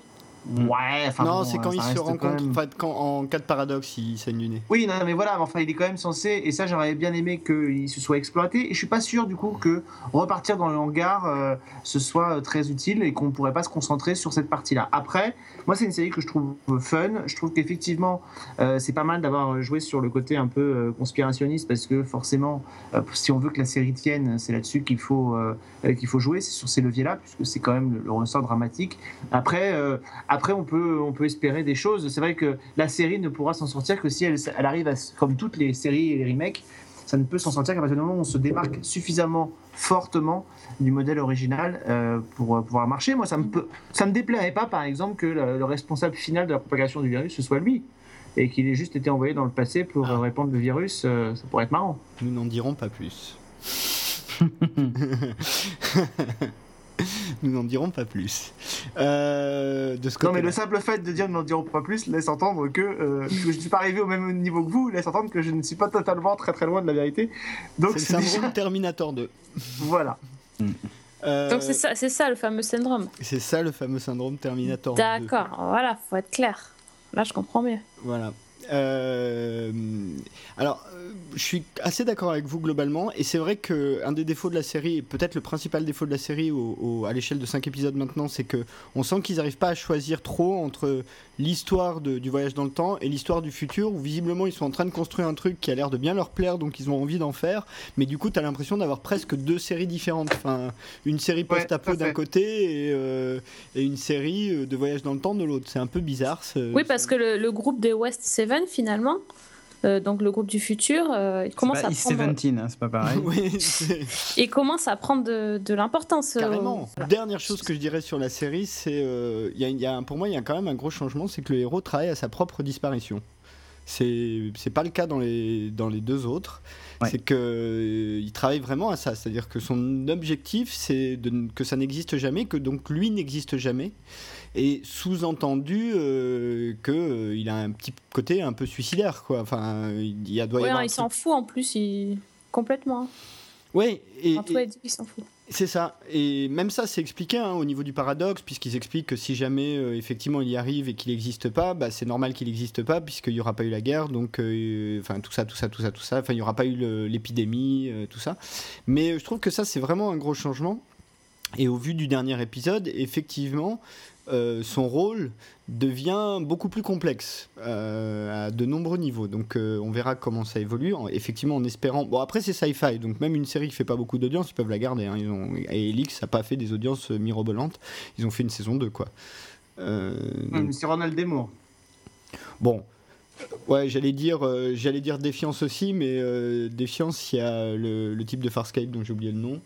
Ouais, enfin non, bon, c'est quand ça il se même- Enfin, quand, en cas de paradoxe, il saigne du nez. Oui, non, mais voilà, enfin, il est quand même censé, et ça, j'aurais bien aimé qu'il se soit exploité, et je suis pas sûr, du coup, que repartir dans le hangar, euh, ce soit euh, très utile et qu'on pourrait pas se concentrer sur cette partie-là. Après, moi, c'est une série que je trouve euh, fun, je trouve qu'effectivement, euh, c'est pas mal d'avoir joué sur le côté un peu euh, conspirationniste, parce que forcément, euh, si on veut que la série tienne, c'est là-dessus qu'il faut, qu'il faut jouer, c'est sur ces leviers-là, puisque c'est quand même le, le ressort dramatique. Après, euh, après on, peut, on peut espérer des choses. C'est vrai que la série ne pourra s'en sortir que si elle, elle arrive à, comme toutes les séries et les remakes, ça ne peut s'en sortir qu'à partir du moment où on se démarque suffisamment fortement du modèle original euh, pour euh, pouvoir marcher. Moi, ça me, peut, ça me déplairait pas, par exemple, que le, le responsable final de la propagation du virus, ce soit lui, et qu'il ait juste été envoyé dans le passé pour Ah. euh, répandre le virus. euh, ça pourrait être marrant. Nous n'en dirons pas plus. [LAUGHS] [LAUGHS] Nous n'en dirons pas plus. Euh, de ce Non, mais le simple fait de dire n'en dirons pas plus laisse entendre que, euh, que je ne suis pas arrivé au même niveau que vous, laisse entendre que je ne suis pas totalement très très loin de la vérité. Donc C'est le déjà... syndrome Terminator 2. [LAUGHS] Voilà. Euh, Donc c'est ça, c'est ça le fameux syndrome. c'est ça le fameux syndrome Terminator 2. D'accord, voilà, faut être clair. Là, je comprends mieux. Voilà. Euh, alors, euh, je suis assez d'accord avec vous globalement, et c'est vrai que un des défauts de la série, et peut-être le principal défaut de la série au- au- à l'échelle de 5 épisodes maintenant, c'est que on sent qu'ils n'arrivent pas à choisir trop entre l'histoire du voyage dans le temps et l'histoire du futur, où visiblement ils sont en train de construire un truc qui a l'air de bien leur plaire, donc ils ont envie d'en faire, mais du coup, tu as l'impression d'avoir presque deux séries différentes. Enfin, une série post-apo d'un côté et, euh, et une série de voyage dans le temps de l'autre. C'est un peu bizarre. Oui, parce que le, le groupe des West Seven, finalement, euh, donc le groupe du futur, euh, il commence pas à East prendre, 17, hein, c'est pas pareil. [LAUGHS] Oui, [LAUGHS] il commence à prendre de, de l'importance. euh, Carrément. voilà. Dernière chose que je dirais sur la série, c'est euh, il y a- il y a un- pour moi il y a quand même un gros changement, c'est que le héros travaille à sa propre disparition. C'est c'est pas le cas dans les dans les deux autres. Ouais. C'est que euh, il travaille vraiment à ça, c'est-à-dire que son objectif c'est de que ça n'existe jamais, que donc lui n'existe jamais, et sous-entendu euh, que euh, il a un petit côté un peu suicidaire quoi. Enfin il y a doit y avoir hein, il s'en fout en plus, il... complètement. hein. Ouais, et, En tout et- il s'en fout. c'est ça. Et même ça, c'est expliqué hein, au niveau du paradoxe, puisqu'ils expliquent que si jamais euh, effectivement il y arrive et qu'il n'existe pas, bah, c'est normal qu'il n'existe pas, puisqu'il n'y aura pas eu la guerre, donc euh, enfin tout ça, tout ça, tout ça, tout ça. Enfin, il n'y aura pas eu l'épidémie, tout ça. Mais je trouve que ça, c'est vraiment un gros changement. Et au vu du dernier épisode, effectivement, euh, son rôle devient beaucoup plus complexe euh, à de nombreux niveaux. Donc euh, on verra comment ça évolue. En- effectivement, en espérant. Bon, après, c'est sci-fi, donc même une série qui fait pas beaucoup d'audience, ils peuvent la garder. hein. Ils ont... Et Elix n'a pas fait des audiences mirobolantes. Ils ont fait une saison 2, quoi. Donc, C'est Ronald Desmours. Bon, Ouais, j'allais dire, euh, j'allais dire défiance aussi, mais euh, défiance, il y a le, le type de Farscape dont j'ai oublié le nom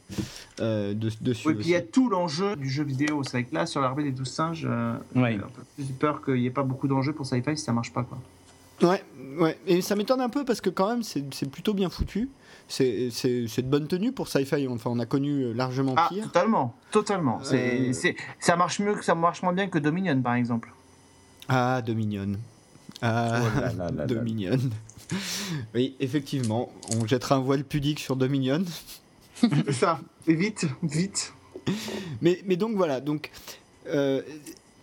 euh, de, dessus. Oui, puis il y a tout l'enjeu du jeu vidéo. C'est vrai que là, sur l'armée des douze singes, euh, Ouais. j'ai un peu plus peur qu'il n'y ait pas beaucoup d'enjeux pour sci-fi si ça marche pas. Quoi. Ouais, ouais. Et ça m'étonne un peu parce que quand même, c'est plutôt bien foutu. C'est c'est- c'est de bonne tenue pour sci-fi. Enfin, on a connu largement Ah, pire. totalement, totalement. C'est, Euh. c'est- ça marche mieux ça marche moins bien que Dominion, par exemple. Ah, Dominion. Ah, Oh là là là là. Dominion. [LAUGHS] Oui, effectivement, on jettera un voile pudique sur Dominion. C'est ça. Et vite, vite. Mais, mais donc voilà, donc euh,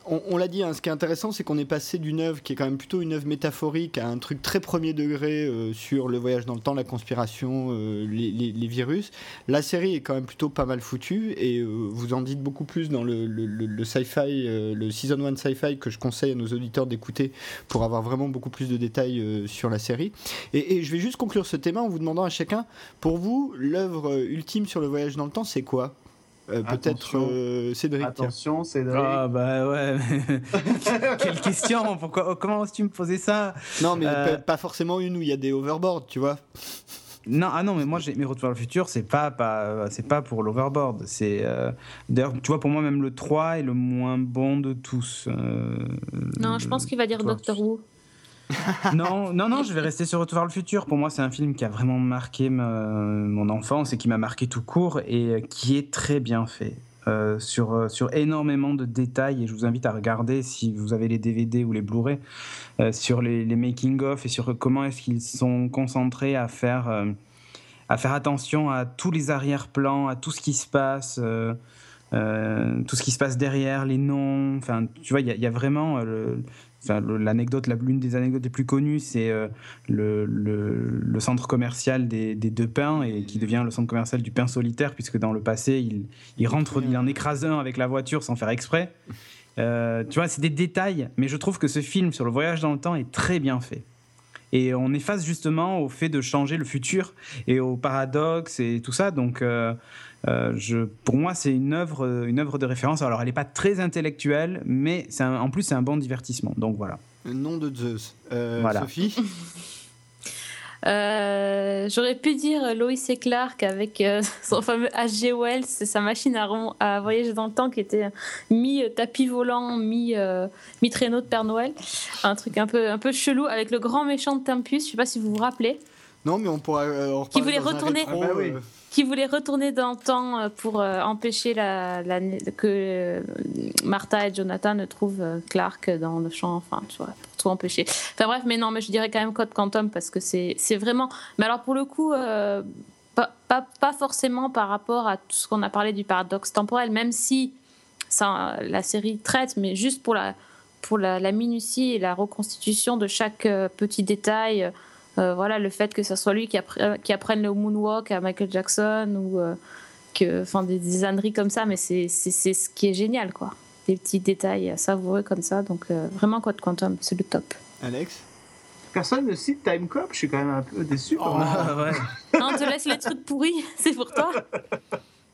on, l'a dit, hein, ce qui est intéressant, c'est qu'on est passé d'une œuvre qui est quand même plutôt une œuvre métaphorique à un truc très premier degré euh, sur le voyage dans le temps, la conspiration, euh, les, virus. La série est quand même plutôt pas mal foutue et euh, vous en dites beaucoup plus dans le, sci-fi, le season 1 sci-fi que je conseille à nos auditeurs d'écouter pour avoir vraiment beaucoup plus de détails sur la série. Et, et je vais juste conclure ce thème en vous demandant à chacun, pour vous, l'œuvre ultime sur le voyage dans le temps, c'est quoi? Euh, Peut-être euh, Cédric. Attention, c'est Ah bah ouais. [LAUGHS] Quelle question Pourquoi Comment oses-tu me poser ça? Non, mais Euh, pas, forcément une où il y a des overboards, tu vois. Non, ah non, mais moi, j'ai mes Retour vers le futur, c'est pas, pas, c'est pas pour l'overboard. C'est euh, d'ailleurs, tu vois, pour moi, même le 3 est le moins bon de tous. euh, Non, je pense qu'il va dire. Doctor Who. [LAUGHS] non, non, non, je vais rester sur Retour vers le futur. Pour moi, c'est un film qui a vraiment marqué ma- mon enfance et qui m'a marqué tout court et euh, qui est très bien fait. euh, sur, euh, sur énormément de détails et je vous invite à regarder si vous avez les DVD ou les Blu-ray sur les, making-of et sur comment est-ce qu'ils sont concentrés à faire, à faire attention à tous les arrière-plans, à tout ce qui se passe, tout ce qui se passe derrière, les noms. Enfin, tu vois, il y, a- vraiment Enfin, l'anecdote, la- l'une des anecdotes les plus connues, c'est euh, le, le- le centre commercial des, des deux pains et qui devient le centre commercial du pain solitaire, puisque dans le passé, il, il rentre, il en écrase un avec la voiture sans faire exprès. Euh, tu vois, c'est des détails, mais je trouve que ce film sur le voyage dans le temps est très bien fait. Et on est face justement au fait de changer le futur et au paradoxe et tout ça. Donc, euh, euh, je, pour moi, c'est une œuvre, une œuvre de référence. Alors, elle n'est pas très intellectuelle, mais c'est un- en plus, c'est un bon divertissement. Donc, voilà. Nom de Zeus. Euh, Voilà. Sophie [LAUGHS] Euh, J'aurais pu dire Lois et Clark avec euh, [LAUGHS] son fameux H.G. Wells, sa machine à, voyager dans le temps qui était mi-tapis volant, mi, euh, mi-traîneau de Père Noël. Un truc un peu, un peu chelou avec le grand méchant de Tempus, je sais pas si vous vous rappelez, Non, mais on pourra euh, en Qui voulait dans un retourner- rétro, Ah bah oui. Qui voulait retourner dans le temps euh, pour euh, empêcher que euh, Martha et Jonathan ne trouvent Clark dans le champ, enfin, tu vois, pour tout empêcher. Enfin bref, mais non, mais je dirais quand même Code Quantum parce que c'est vraiment. Mais alors pour le coup, pas, pas, pas forcément par rapport à tout ce qu'on a parlé du paradoxe temporel, même si ça, la série traite, mais juste pour la, pour la, minutie et la reconstitution de chaque petit détail. Euh, voilà, le fait que ce soit lui qui, appre- qui apprenne le moonwalk à Michael Jackson ou euh, que, enfin, des, des âneries comme ça, mais c'est c'est- c'est ce qui est génial, quoi. Des petits détails savoureux comme ça, donc euh, vraiment Code Quantum, c'est le top. Alex? Personne ne cite Time Cop, je suis quand même un peu déçu. Oh. [LAUGHS] ouais. Non, on te laisse les trucs pourris, [LAUGHS] c'est pour toi.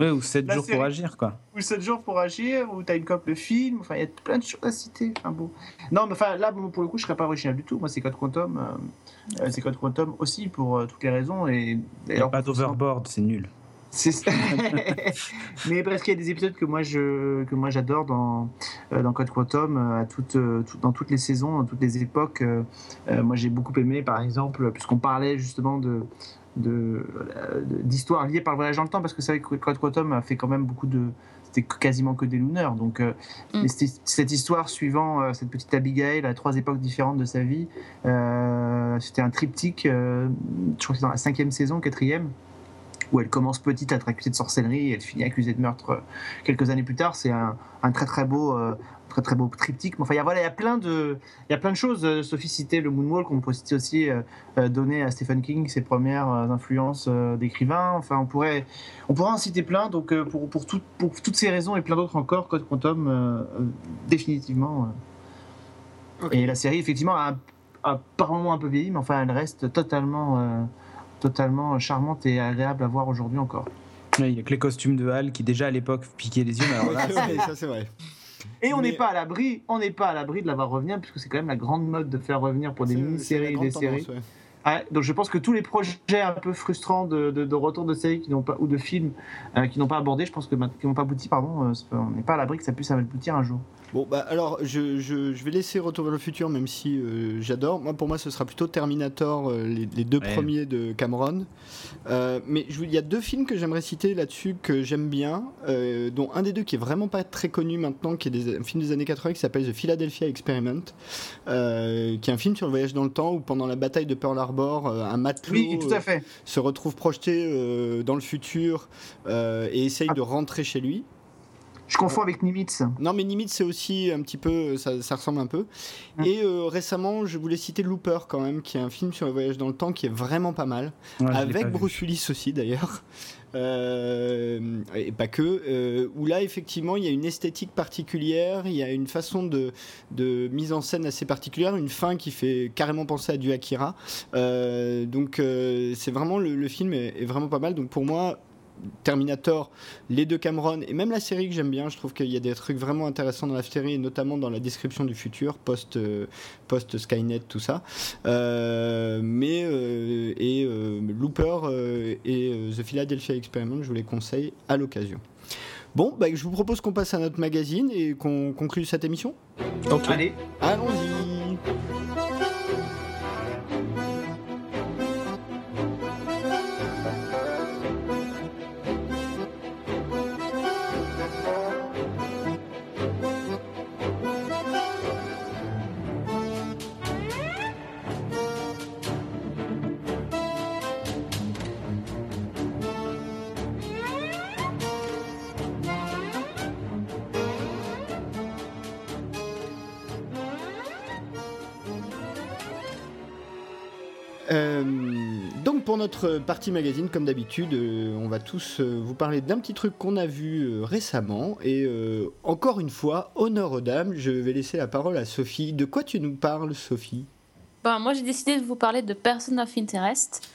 Ouais, ou 7 La jours série. pour agir, quoi. Ou 7 jours pour agir, ou Time Cop le film, enfin il y a plein de choses à citer. Enfin, bon. Non, mais enfin là pour le coup je serais pas original du tout. Moi c'est Code Quantum, euh, euh, c'est Code Quantum aussi pour euh, toutes les raisons et d'ailleurs, pas d'overboard, c'est nul. C'est ça. [LAUGHS] mais parce qu'il y a des épisodes que moi je que moi j'adore dans euh, dans Code Quantum euh, à toutes euh, tout- dans toutes les saisons, dans toutes les époques. euh, euh, moi j'ai beaucoup aimé par exemple puisqu'on parlait justement de de euh, d'histoires liées par le voyage dans le temps parce que c'est vrai que Code Quantum a fait quand même beaucoup de c'était quasiment que des lunars donc euh, Mm. cette histoire suivant euh, cette petite Abigail à trois époques différentes de sa vie euh, c'était un triptyque je crois que c'est dans la cinquième saison quatrième où elle commence petite à être accusée de sorcellerie et elle finit accusée de meurtre quelques années plus tard. C'est un, un très très beau, très très beau triptyque. Mais enfin, il y a voilà, il y a plein de, il y a plein de choses. Euh, Sophie citait le Moonwalk, on peut citer aussi euh, euh, donner à Stephen King ses premières influences euh, d'écrivain. Enfin, on pourrait, on pourrait en citer plein. Donc euh, pour pour, tout- pour toutes ces raisons et plein d'autres encore, Code Quantum euh, euh, définitivement. euh. Et la série effectivement a, a par moments un peu vieilli, mais enfin elle reste totalement. euh, totalement charmante et agréable à voir aujourd'hui encore. Il n'y a que les costumes de Hal qui, déjà à l'époque, piquaient les yeux. Mais alors là, [LAUGHS] Ouais, ça c'est vrai. Et on n'est pas à l'abri, on n'est pas à l'abri de la voir revenir, puisque c'est quand même la grande mode de faire revenir pour des mini-séries et des séries. donc je pense que tous les projets un peu frustrants de, de, retour de séries qui n'ont pas ou de films euh, qui n'ont pas abordé, je pense que qui n'ont pas abouti, pardon, euh, on n'est pas à l'abri que ça puisse aboutir un jour. Bon, bah alors, je, je, je, vais laisser Retour vers le futur, même si euh, j'adore. Moi, pour moi, ce sera plutôt Terminator, euh, les, deux premiers de Cameron. Euh, mais il y a deux films que j'aimerais citer là-dessus que j'aime bien, dont un des deux qui est vraiment pas très connu maintenant, qui est des, un film des années 80 qui s'appelle The Philadelphia Experiment, qui est un film sur le voyage dans le temps où pendant la bataille de Pearl Harbor, un matelot se retrouve projeté dans le futur et essaye ah. de rentrer chez lui. Je confonds avec Nimitz. Non, mais Nimitz, c'est aussi un petit peu. Ça, ressemble un peu. Et euh, récemment, je voulais citer Looper, quand même, qui est un film sur le voyage dans le temps qui est vraiment pas mal. avec Bruce Willis aussi, d'ailleurs. Euh, et pas que, euh, où là effectivement il y a une esthétique particulière, il y a une façon de, de mise en scène assez particulière, une fin qui fait carrément penser à du Akira. donc c'est vraiment le, film est, est, vraiment pas mal. Donc pour moi, Terminator, les deux Cameron et même la série que j'aime bien. Je trouve qu'il y a des trucs vraiment intéressants dans la série, et notamment dans la description du futur, post, euh, post Skynet, tout ça. Euh, mais euh, et Looper et The Philadelphia Experiment, je vous les conseille à l'occasion. Bon, bah, je vous propose qu'on passe à notre magazine et qu'on conclue cette émission. Allez, allons-y. Notre partie magazine, comme d'habitude, euh, on va tous euh, vous parler d'un petit truc qu'on a vu euh, récemment. Et encore une fois, honneur aux dames, je vais laisser la parole à Sophie. De quoi tu nous parles, Sophie? Ben, Moi, j'ai décidé de vous parler de Person of Interest.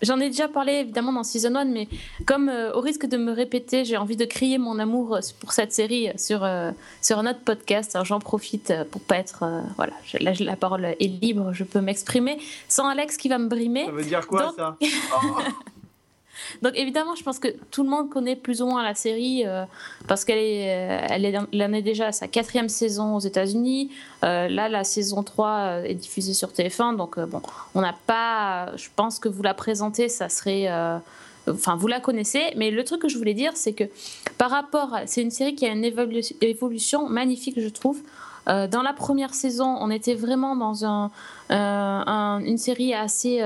J'en ai déjà parlé évidemment dans Season 1, mais comme euh, au risque de me répéter, j'ai envie de crier mon amour euh, pour cette série sur, euh, sur un autre podcast. Alors j'en profite pour pas être. voilà, là la parole est libre, je peux m'exprimer sans Alex qui va me brimer. Ça veut dire quoi ça? [LAUGHS] Donc évidemment, je pense que tout le monde connaît plus ou moins la série euh, parce qu'elle est, euh, elle est, elle est déjà à sa quatrième saison aux États-Unis. Euh, là, la saison 3 est diffusée sur TF1, donc bon, on n'a pas. Je pense que vous la présentez, ça serait. Enfin, vous la connaissez, mais le truc que je voulais dire, c'est que par rapport, c'est une série qui a une évolution magnifique, je trouve. dans la première saison, on était vraiment dans un, une série assez,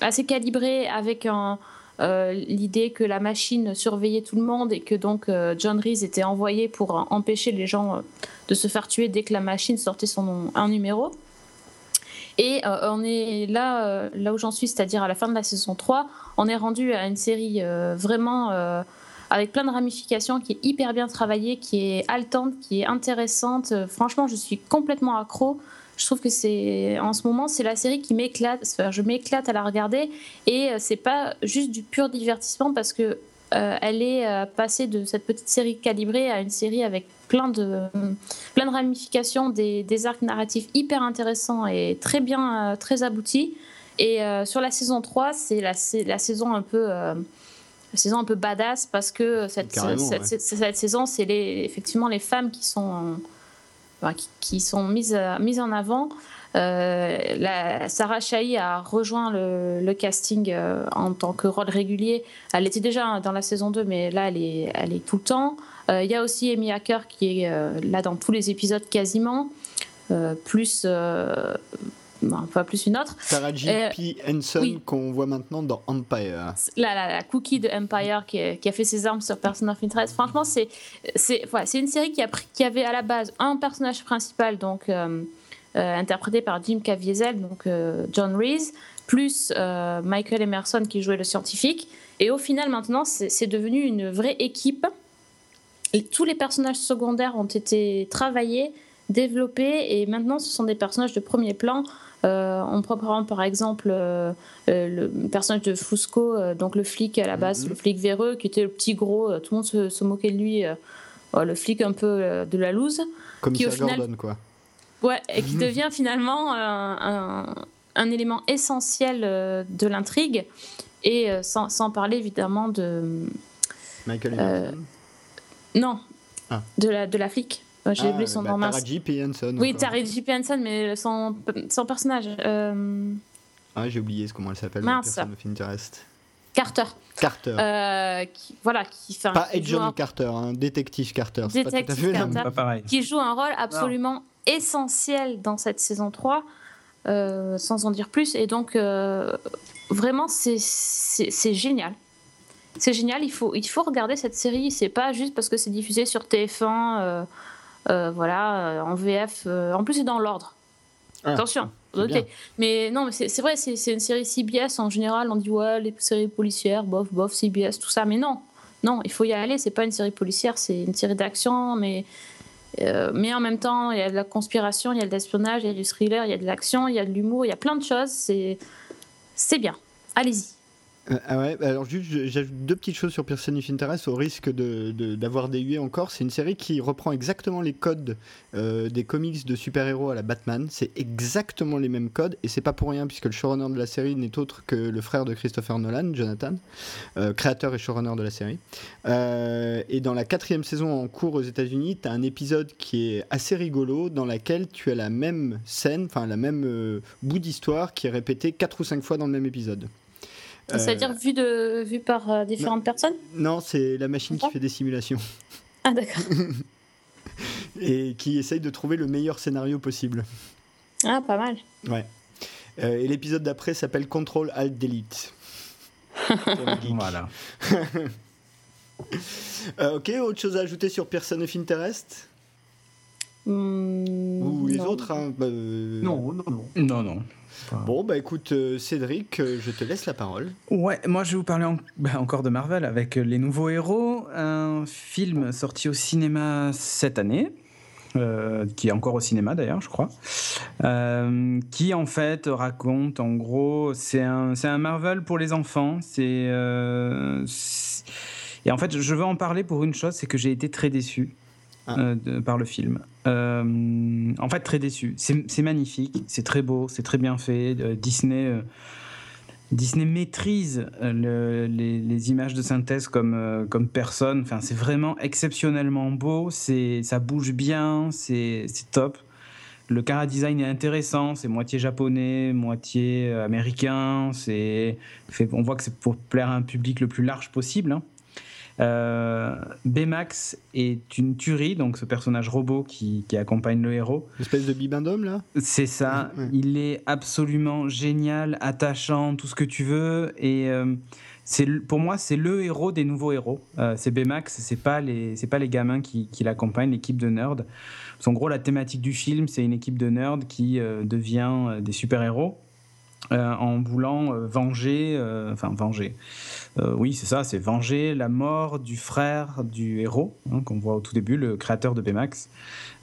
assez calibrée avec un, euh, l'idée que la machine surveillait tout le monde et que donc euh, John Reese était envoyé pour empêcher les gens euh, de se faire tuer dès que la machine sortait son un numéro. Et on est là, là où j'en suis, c'est-à-dire à la fin de la saison 3, on est rendu à une série vraiment avec plein de ramifications, qui est hyper bien travaillée, qui est haletante, qui est intéressante. franchement, je suis complètement accro je trouve que c'est en ce moment c'est la série qui m'éclate je m'éclate à la regarder et euh, c'est pas juste du pur divertissement parce que euh, elle est euh, passée de cette petite série calibrée à une série avec plein de plein de ramifications des, des arcs narratifs hyper intéressants et très bien très aboutis. Et sur la saison 3 c'est la, la saison un peu la saison un peu badass parce que cette, cette, cette, saison c'est les, effectivement les femmes qui sont qui, sont mises, mises en avant. Euh, Sarah Chahi a rejoint le, casting euh, en tant que rôle régulier. Elle était déjà dans la saison 2, mais là, elle est, elle est tout le temps. Euh, il y a aussi Amy Hacker qui est là dans tous les épisodes quasiment, plus pas plus une autre. Sarah J.P. Henson qu'on voit maintenant dans Empire. La, la, cookie de Empire qui, a fait ses armes sur Person of Interest. Franchement, c'est c'est une série qui, a, qui avait à la base un personnage principal, donc euh, euh, interprété par Jim Caviezel, donc euh, John Reese, plus Michael Emerson qui jouait le scientifique. Et au final, maintenant, c'est devenu une vraie équipe. Et tous les personnages secondaires ont été travaillés, développés, et maintenant, ce sont des personnages de premier plan. Euh, on prend par exemple euh, euh, le personnage de Fusco, donc le flic à la base, mhm. le flic véreux, qui était le petit gros, tout le monde se, moquait de lui le flic un peu de la loose. Comme qui, au Gordon, quoi. Ouais, et qui devient finalement un, un, élément essentiel de l'intrigue. Et sans, sans, parler évidemment de. Michael Non, ah. de, la, de la flic. J'ai oublié son bah, nom. Taraji P. Henson. Oui, Taraji P. Henson, mais son, son personnage. Ah, j'ai oublié comment elle s'appelle. Mince. Interest. Carter. Carter. Euh, qui, voilà, qui fait Pas John Carter, un détective Carter. Détective pas Carter, pareil. qui joue un rôle absolument essentiel dans cette saison 3, euh, sans en dire plus. Et donc, euh, vraiment, c'est génial. C'est génial, il faut, il faut regarder cette série. C'est pas juste parce que c'est diffusé sur TF1, voilà, en VF. en plus, c'est dans l'ordre. Ah. Attention. Ok. Mais non, mais c'est vrai, c'est une série CBS en général. On dit ouais, les séries policières, bof, bof, CBS, tout ça. Mais non, non, il faut y aller. C'est pas une série policière, c'est une série d'action, mais euh, mais en même temps, il y a de la conspiration, il y a de l'espionnage, il y a du thriller, il y a de l'action, il y a de l'humour, il y a plein de choses. C'est bien. Allez-y. Euh, ah ouais, bah alors juste, j'ajoute deux petites choses sur Person of Interest au risque d'avoir de, encore. C'est une série qui reprend exactement les codes euh, des comics de super-héros à la Batman. C'est exactement les mêmes codes et c'est pas pour rien puisque le showrunner de la série n'est autre que le frère de Christopher Nolan, Jonathan, euh, créateur et showrunner de la série. et dans la quatrième saison en cours aux États-Unis, tu as un épisode qui est assez rigolo dans laquelle tu as la même scène, enfin la même bout d'histoire qui est répété quatre ou cinq fois dans le même épisode. C'est-à-dire euh, vu, de, vu par euh, différentes personnes? Non, c'est la machine qui fait des simulations. Ah d'accord. [LAUGHS] et qui essaye de trouver le meilleur scénario possible. Ah, pas mal. Ouais. Euh, et l'épisode d'après s'appelle Control Alt Delete. [LAUGHS] voilà. [LAUGHS] ok, autre chose à ajouter sur Person of Interest? Hmm, Ou les autres hein, bah, Non, non, non. Non, non. Bon, bah écoute, euh, Cédric, euh, je te laisse la parole. Ouais, moi je vais vous parler [LAUGHS] bah, encore de Marvel avec Les Nouveaux Héros, un film sorti au cinéma cette année. Euh, qui est encore au cinéma d'ailleurs, je crois, qui en fait raconte en gros, c'est un, un Marvel pour les enfants. C'est et en fait, je veux en parler pour une chose, c'est que j'ai été très déçu. Ah. Euh, par le film. Euh, en fait, très déçu. C'est magnifique, c'est très beau, c'est très bien fait. Euh, Disney, Disney maîtrise les, images de synthèse comme, comme personne. Enfin, c'est vraiment exceptionnellement beau. Ça bouge bien, c'est top. Le cara design est intéressant, c'est moitié japonais, moitié américain. on voit que c'est pour plaire à un public le plus large possible. Hein. Euh, Baymax est une tuerie, donc ce personnage robot qui, accompagne le héros. espèce de bibendum là? C'est ça. Il est absolument génial, attachant, tout ce que tu veux. Et euh, c'est pour moi, c'est le héros des nouveaux héros. Euh, c'est Baymax, c'est pas les, c'est pas les gamins qui, qui l'accompagnent, l'équipe de nerds. En gros, la thématique du film, c'est une équipe de nerds qui devient des super héros. En voulant venger, enfin venger, euh, oui, c'est ça, c'est venger la mort du frère du héros, hein, qu'on voit au tout début, le créateur de Baymax,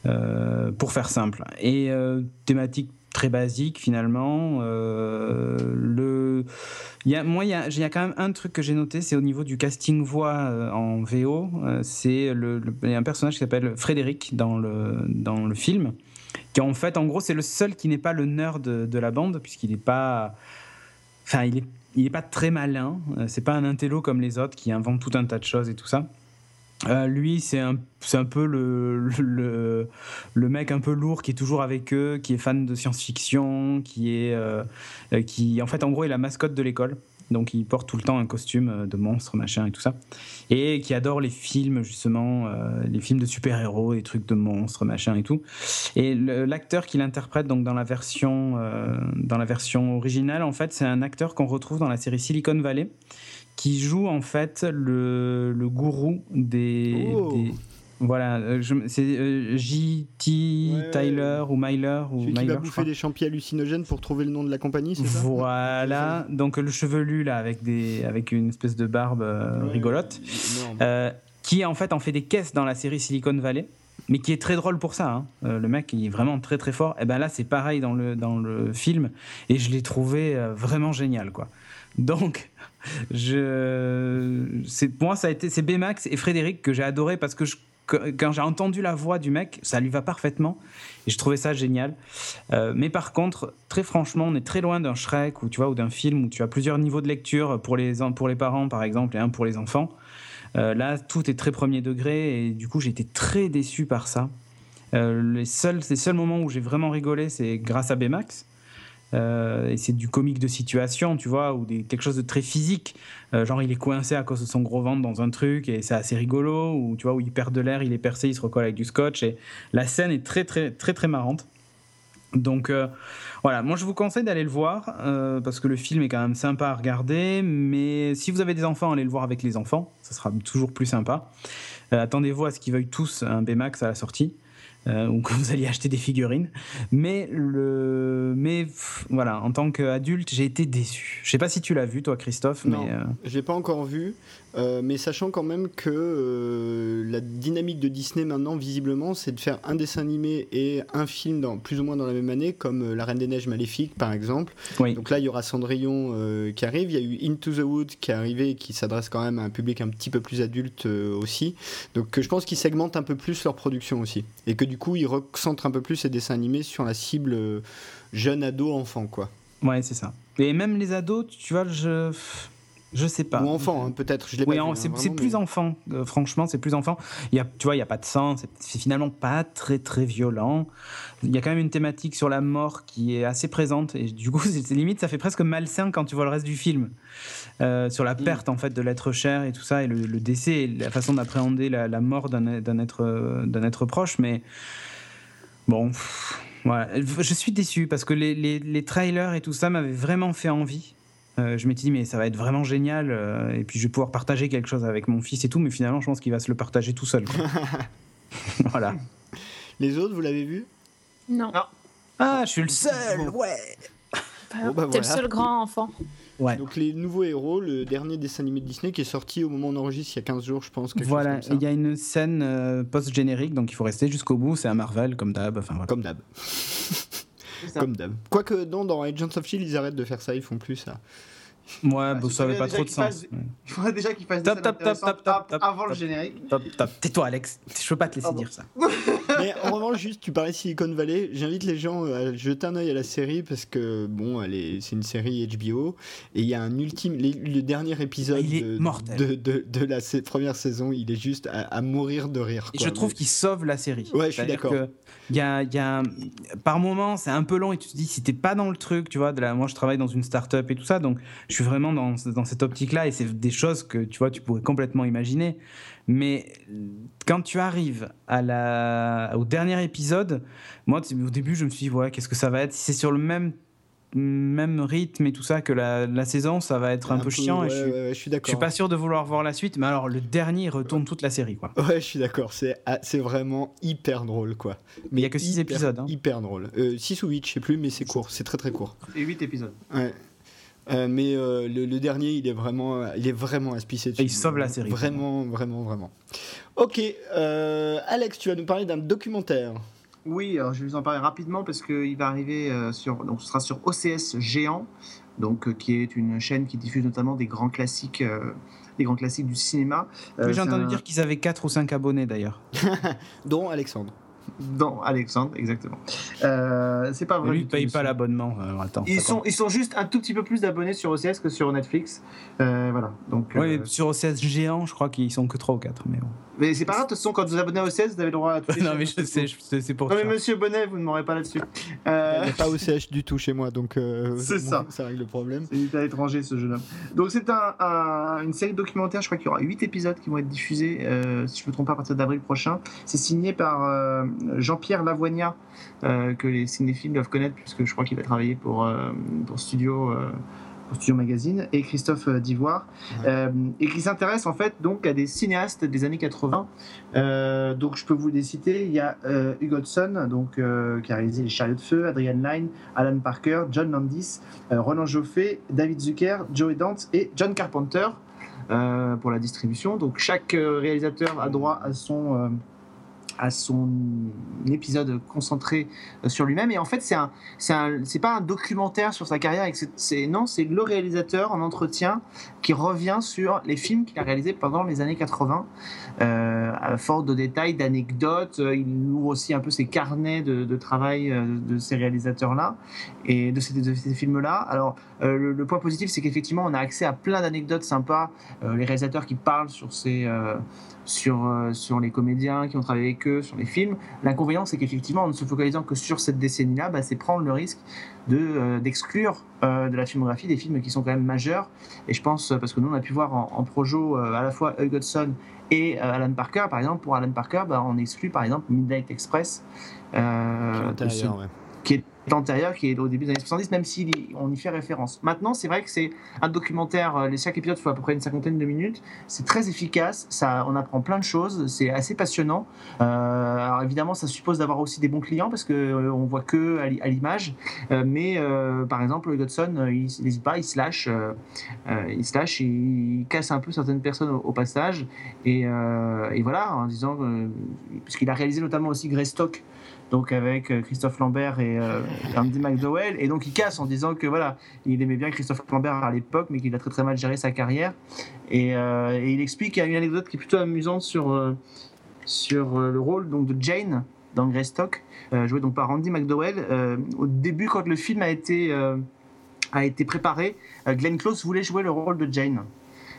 euh, pour faire simple. Et euh, thématique très basique finalement. le... moi, il y, a, il y, a, quand même un truc que j'ai noté, c'est au niveau du casting voix en VO. c'est le, il y a un personnage qui s'appelle Frédéric dans le, dans le film, qui en fait, en gros, c'est le seul qui n'est pas le nerd de, la bande, puisqu'il n'est pas. Enfin, il est il pas très malin. Euh, c'est pas un intello comme les autres qui inventent tout un tas de choses et tout ça. Euh, lui, c'est un, un peu le, le, le, mec un peu lourd qui est toujours avec eux, qui est fan de science-fiction, qui est, euh, qui en fait, en gros, est la mascotte de l'école donc il porte tout le temps un costume euh, de monstre, machin et tout ça, et qui adore les films justement, euh, les films de super-héros, les trucs de monstres, machin et tout. Et l'acteur qui l'interprète donc dans la version euh, dans la version originale, en fait, c'est un acteur qu'on retrouve dans la série Silicon Valley, qui joue en fait le, le gourou des, oh. des voilà, euh, c'est euh, J.T. Tyler ou Myler ou Celui qui va bouffer des champignons hallucinogènes pour trouver le nom de la compagnie, c'est ça? Voilà, donc le chevelu là avec des avec une espèce de barbe euh, rigolote, qui en fait en fait des caisses dans la série Silicon Valley, mais qui est très drôle pour ça. Hein. le mec il est vraiment très très fort. Et ben là c'est pareil dans le dans le film et je l'ai trouvé vraiment génial quoi. Donc, je, pour moi, ça a été, c'est Baymax et Frédéric que j'ai adoré parce que je quand j'ai entendu la voix du mec, ça lui va parfaitement. Et je trouvais ça génial. Euh, mais par contre, très franchement, on est très loin d'un Shrek ou, ou d'un film où tu as plusieurs niveaux de lecture pour les, pour les parents, par exemple, et un pour les enfants. Euh, là, tout est très premier degré et du coup, été très déçu par ça. Euh, les, seuls, les seuls moments où j'ai vraiment rigolé, c'est grâce à Baymax. Euh, et c'est du comique de situation, tu vois, ou quelque chose de très physique. Euh, genre, il est coincé à cause de son gros ventre dans un truc et c'est assez rigolo. Ou tu vois, où il perd de l'air, il est percé, il se recolle avec du scotch. Et la scène est très, très, très, très marrante. Donc euh, voilà, moi je vous conseille d'aller le voir parce que le film est quand même sympa à regarder. Mais si vous avez des enfants, allez le voir avec les enfants, ça sera toujours plus sympa. Attendez-vous à ce qu'ils veuillent tous un Baymax à la sortie. Euh, ou que vous alliez acheter des figurines. Mais, le, mais voilà, en tant qu'adulte, j'ai été déçu. Je sais pas si tu l'as vu, toi, Christophe. Non, mais, euh... j'ai pas encore vu. Euh, mais sachant quand même que euh, la dynamique de Disney maintenant, visiblement, c'est de faire un dessin animé et un film dans, plus ou moins dans la même année, comme euh, La Reine des Neiges Maléfique, par exemple. Oui. Donc là, il y aura Cendrillon qui arrive. Il y a eu Into the Wood qui est arrivé et qui s'adresse quand même à un public un petit peu plus adulte aussi. Donc je pense qu'ils segmentent un peu plus leur production aussi. Et que du coup, ils recentrent un peu plus ces dessins animés sur la cible jeune ado enfant quoi. Ouais, c'est ça. Et même les ados, tu vois, je je sais pas. Ou enfant, hein, peut-être. Je l'ai oui, c'est hein, c'est plus enfant. euh, franchement, c'est plus enfant. Il y a, tu vois, il y a pas de sang. C'est finalement pas très très violent. Il y a quand même une thématique sur la mort qui est assez présente et du coup, [LAUGHS] c'est limite, ça fait presque malsain quand tu vois le reste du film Euh, sur la Mm. perte en fait de l'être cher et tout ça et le, le décès et la façon d'appréhender la, la mort d'un être d'un être proche. Mais bon. pff, Voilà. Je suis déçu parce que les, les- les trailers et tout ça m'avaient vraiment fait envie. Euh, je m'étais dit, mais ça va être vraiment génial. euh, et puis, je vais pouvoir partager quelque chose avec mon fils et tout. Mais finalement, je pense qu'il va se le partager tout seul. quoi. [LAUGHS] voilà. Les autres, vous l'avez vu? Non. Ah, je suis le seul. Ouais. Bon, bah, T'es le seul grand enfant. Ouais. Donc les nouveaux héros, le dernier dessin animé de Disney qui est sorti au moment où on enregistre il y a 15 jours, je pense. Voilà. Il y a une scène euh, post-générique, donc il faut rester jusqu'au bout. C'est un Marvel, comme d'hab. Enfin, voilà. Comme d'hab. Comme d'hab. Quoique non, dans Agents of Shield, ils arrêtent de faire ça, ils font plus ça. Ouais, Ah, bon, si ça avait tu veux pas trop de sens. [LAUGHS] Il faudrait déjà qu'il fasse des Top, scènes top, top, intéressantes top, top, av- top, avant le top. générique. Top, top. Tais-toi, Alex. Je peux pas te laisser Pardon. dire ça. [LAUGHS] Mais en revanche, juste, tu parlais de Silicon Valley. J'invite les gens à jeter un œil à la série parce que, bon, elle est, c'est une série HBO. Et il y a un ultime. le dernier épisode Il est de, mortel. de, de- de la première saison, il est juste à, à mourir de rire. Je trouve qu'il sauve la série. Ouais, je suis d'accord. y a, il y a- par moment, c'est un peu long et tu te dis, si t'es pas dans le truc, tu vois, de la, moi je travaille dans une start-up et tout ça, donc je suis vraiment dans, dans cette optique-là et c'est des choses que tu vois, tu pourrais complètement imaginer. Mais quand tu arrives à la, au dernier épisode, moi au début, je me suis dit, ouais, qu'est-ce que ça va être? Si c'est sur le même, même rythme et tout ça que la, la saison, ça va être un, peu, chiant. et je, suis, ouais, ouais, je suis je d'accord. suis pas sûr de vouloir voir la suite, mais alors le dernier retourne toute la série, quoi. Ouais, je suis d'accord. C'est ah, c'est vraiment hyper drôle, quoi. Mais il y a que six hyper- épisodes, hein. Hyper drôle. 6 ou 8, je sais plus, mais c'est court. C'est très très court. Et 8 épisodes. Ouais. Euh, mais euh, le, le dernier, il est vraiment, il est vraiment pisser dessus. il sauve la série. Vraiment, vraiment, vraiment. Ok, euh, Alex, tu vas nous parler d'un documentaire. Oui, alors je vais vous en parler rapidement parce qu'il va arriver euh, sur, donc ce sera sur OCS Géant, donc euh, qui est une chaîne qui diffuse notamment des grands classiques, euh, des grands classiques du cinéma. Euh, J'ai entendu un- dire qu'ils avaient 4 ou 5 abonnés d'ailleurs. [LAUGHS] Dont Alexandre. Dans Alexandre, exactement. Euh, c'est pas vrai. Lui, il paye pas l'abonnement. Alors, attends, Ils sont, ils sont juste un tout petit peu plus d'abonnés sur OCS que sur Netflix. Euh, voilà. Donc, euh, sur OCS géant, je crois qu'ils sont que 3 ou 4. Mais bon. mais c'est pas grave, de toute façon, quand vous vous abonnez à OCS, vous avez le droit à tout. [LAUGHS] non, mais je sais, c'est pour Non, mais monsieur Bonnet, vous ne m'aurez pas là-dessus. Il Euh, n'y a pas OCH du tout chez moi, donc euh, [LAUGHS] C'est ça. ça règle le problème. C'est à l'étranger ce jeune homme. Donc c'est un, un- une série documentaire, je crois qu'il y aura 8 épisodes qui vont être diffusés, euh, si je ne me trompe pas, à partir d'avril prochain. C'est signé par euh, Jean-Pierre Lavoignat, euh, que les cinéphiles doivent connaître, puisque je crois qu'il a travaillé pour, euh, pour Studio... euh, pour Studio Magazine et Christophe Divoire Ouais. euh, et qui s'intéresse en fait donc à des cinéastes des années 80 Euh, donc je peux vous les citer il y a euh, Hugo Hudson donc qui a réalisé Les Chariots de Feu Adrian Lyne Alan Parker John Landis Roland Joffé, David Zucker, Joey Dante et John Carpenter pour la distribution. Donc chaque réalisateur a droit à son, à son épisode concentré euh, sur lui-même. Et en fait, c'est un, c'est pas un documentaire sur sa carrière. C'est, non, c'est le réalisateur en entretien qui revient sur les films qu'il a réalisés pendant les années 80, euh, à force de détails, d'anecdotes. Euh, il ouvre aussi un peu ses carnets de, travail de ces réalisateurs-là et de ces, films-là. Alors, le, point positif, c'est qu'effectivement, on a accès à plein d'anecdotes sympas. les réalisateurs qui parlent sur ces sur, euh, sur les comédiens qui ont travaillé avec eux, sur les films. L'inconvénient, c'est qu'effectivement, en ne se focalisant que sur cette décennie-là, bah, c'est prendre le risque de, euh, d'exclure euh, de la filmographie des films qui sont quand même majeurs. Et je pense, parce que nous, on a pu voir en, en projo à la fois Hugh Hudson et Alan Parker, par exemple, pour Alan Parker, bah, on exclut par exemple Midnight Express. qui est antérieur qui est au début des années 70, même si on y fait référence. Maintenant, c'est vrai que c'est un documentaire, euh, les chaque épisode font à peu près une cinquantaine de minutes, c'est très efficace, ça, on apprend plein de choses, c'est assez passionnant. Euh, alors évidemment, ça suppose d'avoir aussi des bons clients parce que euh, voit que à l'image, mais par exemple, Godson, il n'hésite pas, il se lâche, il se lâche, il casse un peu certaines personnes au, passage, et, et, voilà, en disant, puisqu'il a réalisé notamment aussi Greystock, donc avec euh, Christophe Lambert et euh, Andy McDowell. Et donc il casse en disant que voilà, il aimait bien Christophe Lambert à l'époque, mais qu'il a très très mal géré sa carrière. Et, euh, il explique qu'il y a une anecdote qui est plutôt amusante sur, sur le rôle donc, de Jane dans Greystock, joué donc par Andy McDowell. au début, quand le film a été, a été préparé, Glenn Close voulait jouer le rôle de Jane.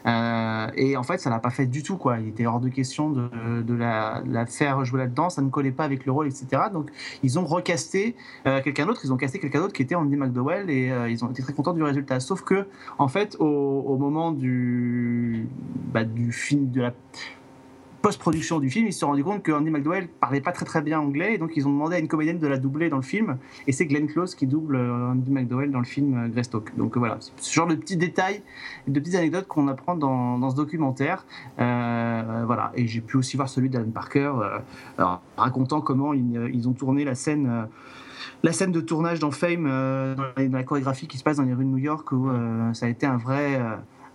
Euh, et en fait, ça l'a pas fait du tout, quoi. Il était hors de question de, la, faire jouer là-dedans, ça ne collait pas avec le rôle, etc. Donc, ils ont recasté euh, quelqu'un d'autre, ils ont casté quelqu'un d'autre qui était Andy McDowell et euh, ils ont été très contents du résultat. Sauf que, en fait, au, au moment du, bah, du film, de la post-production du film, ils se sont rendus compte que Andy McDowell parlait pas très très bien anglais, et donc ils ont demandé à une comédienne de la doubler dans le film, et c'est Glenn Close qui double euh, Andy McDowell dans le film euh, Greystock. Donc voilà, ce genre de petits détails, de petites anecdotes qu'on apprend dans, dans, ce documentaire. Euh, voilà, et j'ai pu aussi voir celui d'Alan Parker, racontant comment ils, ils, ont tourné la scène la scène de tournage dans Fame, dans, la, chorégraphie qui se passe dans les rues de New York, où ça a été un vrai,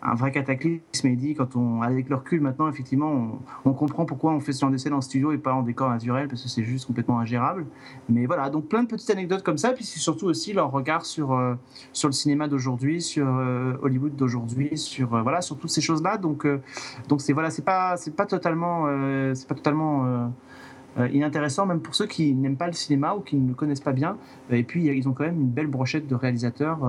un vrai cataclysme. Et dit, quand on, avec le recul maintenant, effectivement, on, comprend pourquoi on fait ce genre d'essai dans le studio et pas en décor naturel, parce que c'est juste complètement ingérable. Mais voilà, donc plein de petites anecdotes comme ça, puis c'est surtout aussi leur regard sur, euh, sur le cinéma d'aujourd'hui, sur euh, Hollywood d'aujourd'hui, sur, euh, voilà, sur toutes ces choses-là. Donc, donc c'est voilà, c'est pas, pas totalement, c'est pas totalement inintéressant, même pour ceux qui n'aiment pas le cinéma ou qui ne le connaissent pas bien. Et puis, ils ont quand même une belle brochette de réalisateurs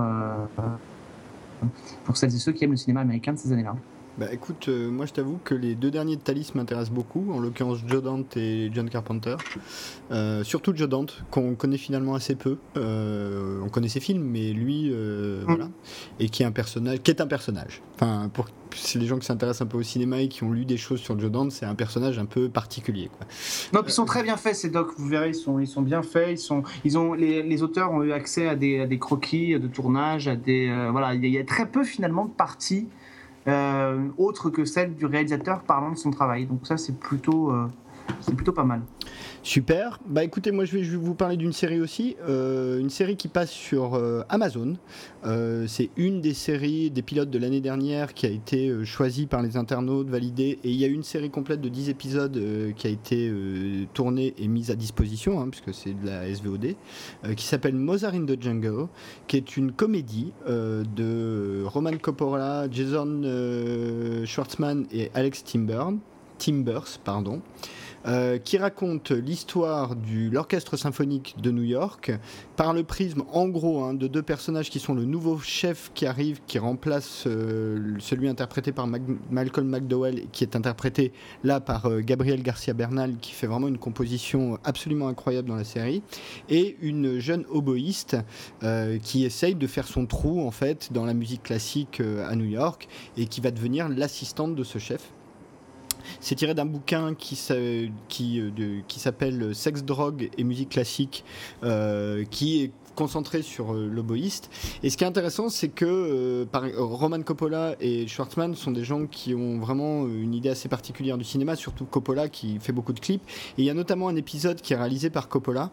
pour celles et ceux qui aiment le cinéma américain de ces années-là. Bah écoute, euh, moi je t'avoue que les deux derniers de Thalys m'intéressent beaucoup, en l'occurrence Joe Dante et John Carpenter. Euh, surtout Joe Dante, qu'on connaît finalement assez peu. Euh, on connaît ses films, mais lui, mm. voilà. Et qui est un personnage, qui est un personnage. Enfin, pour les gens qui s'intéressent un peu au cinéma et qui ont lu des choses sur Joe Dante, c'est un personnage un peu particulier. Quoi. Non, ils sont très bien faits ces docs. Vous verrez, ils sont, ils sont bien faits. Ils sont, ils ont, les, les auteurs ont eu accès à des, à des croquis de tournage, à des, voilà. Il y, a très peu finalement de parties autre que celle du réalisateur parlant de son travail. Donc ça, c'est plutôt, euh, c'est plutôt pas mal. Super. Bah écoutez, moi je vais, vous parler d'une série aussi, euh, une série qui passe sur euh, Amazon. Euh, c'est une des séries des pilotes de l'année dernière qui a été choisie par les internautes, validée, et il y a une série complète de 10 épisodes qui a été tournée et mise à disposition, hein, puisque c'est de la SVOD, qui s'appelle Mozart in the Jungle, qui est une comédie de Roman Coppola, Jason Schwartzman et Alex Timbers, pardon. Euh, qui raconte l'histoire de l'orchestre symphonique de New York par le prisme, en gros, hein, de deux personnages qui sont le nouveau chef qui arrive, qui remplace euh, celui interprété par Malcolm McDowell, qui est interprété là par euh, Gabriel Garcia Bernal, qui fait vraiment une composition absolument incroyable dans la série, et une jeune oboïste qui essaye de faire son trou en fait dans la musique classique à New York et qui va devenir l'assistante de ce chef. C'est tiré d'un bouquin qui, qui, euh, qui s'appelle Sexe, drogue et musique classique, euh, qui est concentré sur euh, l'oboïste. Et ce qui est intéressant, c'est que euh, par, Roman Coppola et Schwartzman sont des gens qui ont vraiment une idée assez particulière du cinéma, surtout Coppola qui fait beaucoup de clips. Et il y a notamment un épisode qui est réalisé par Coppola,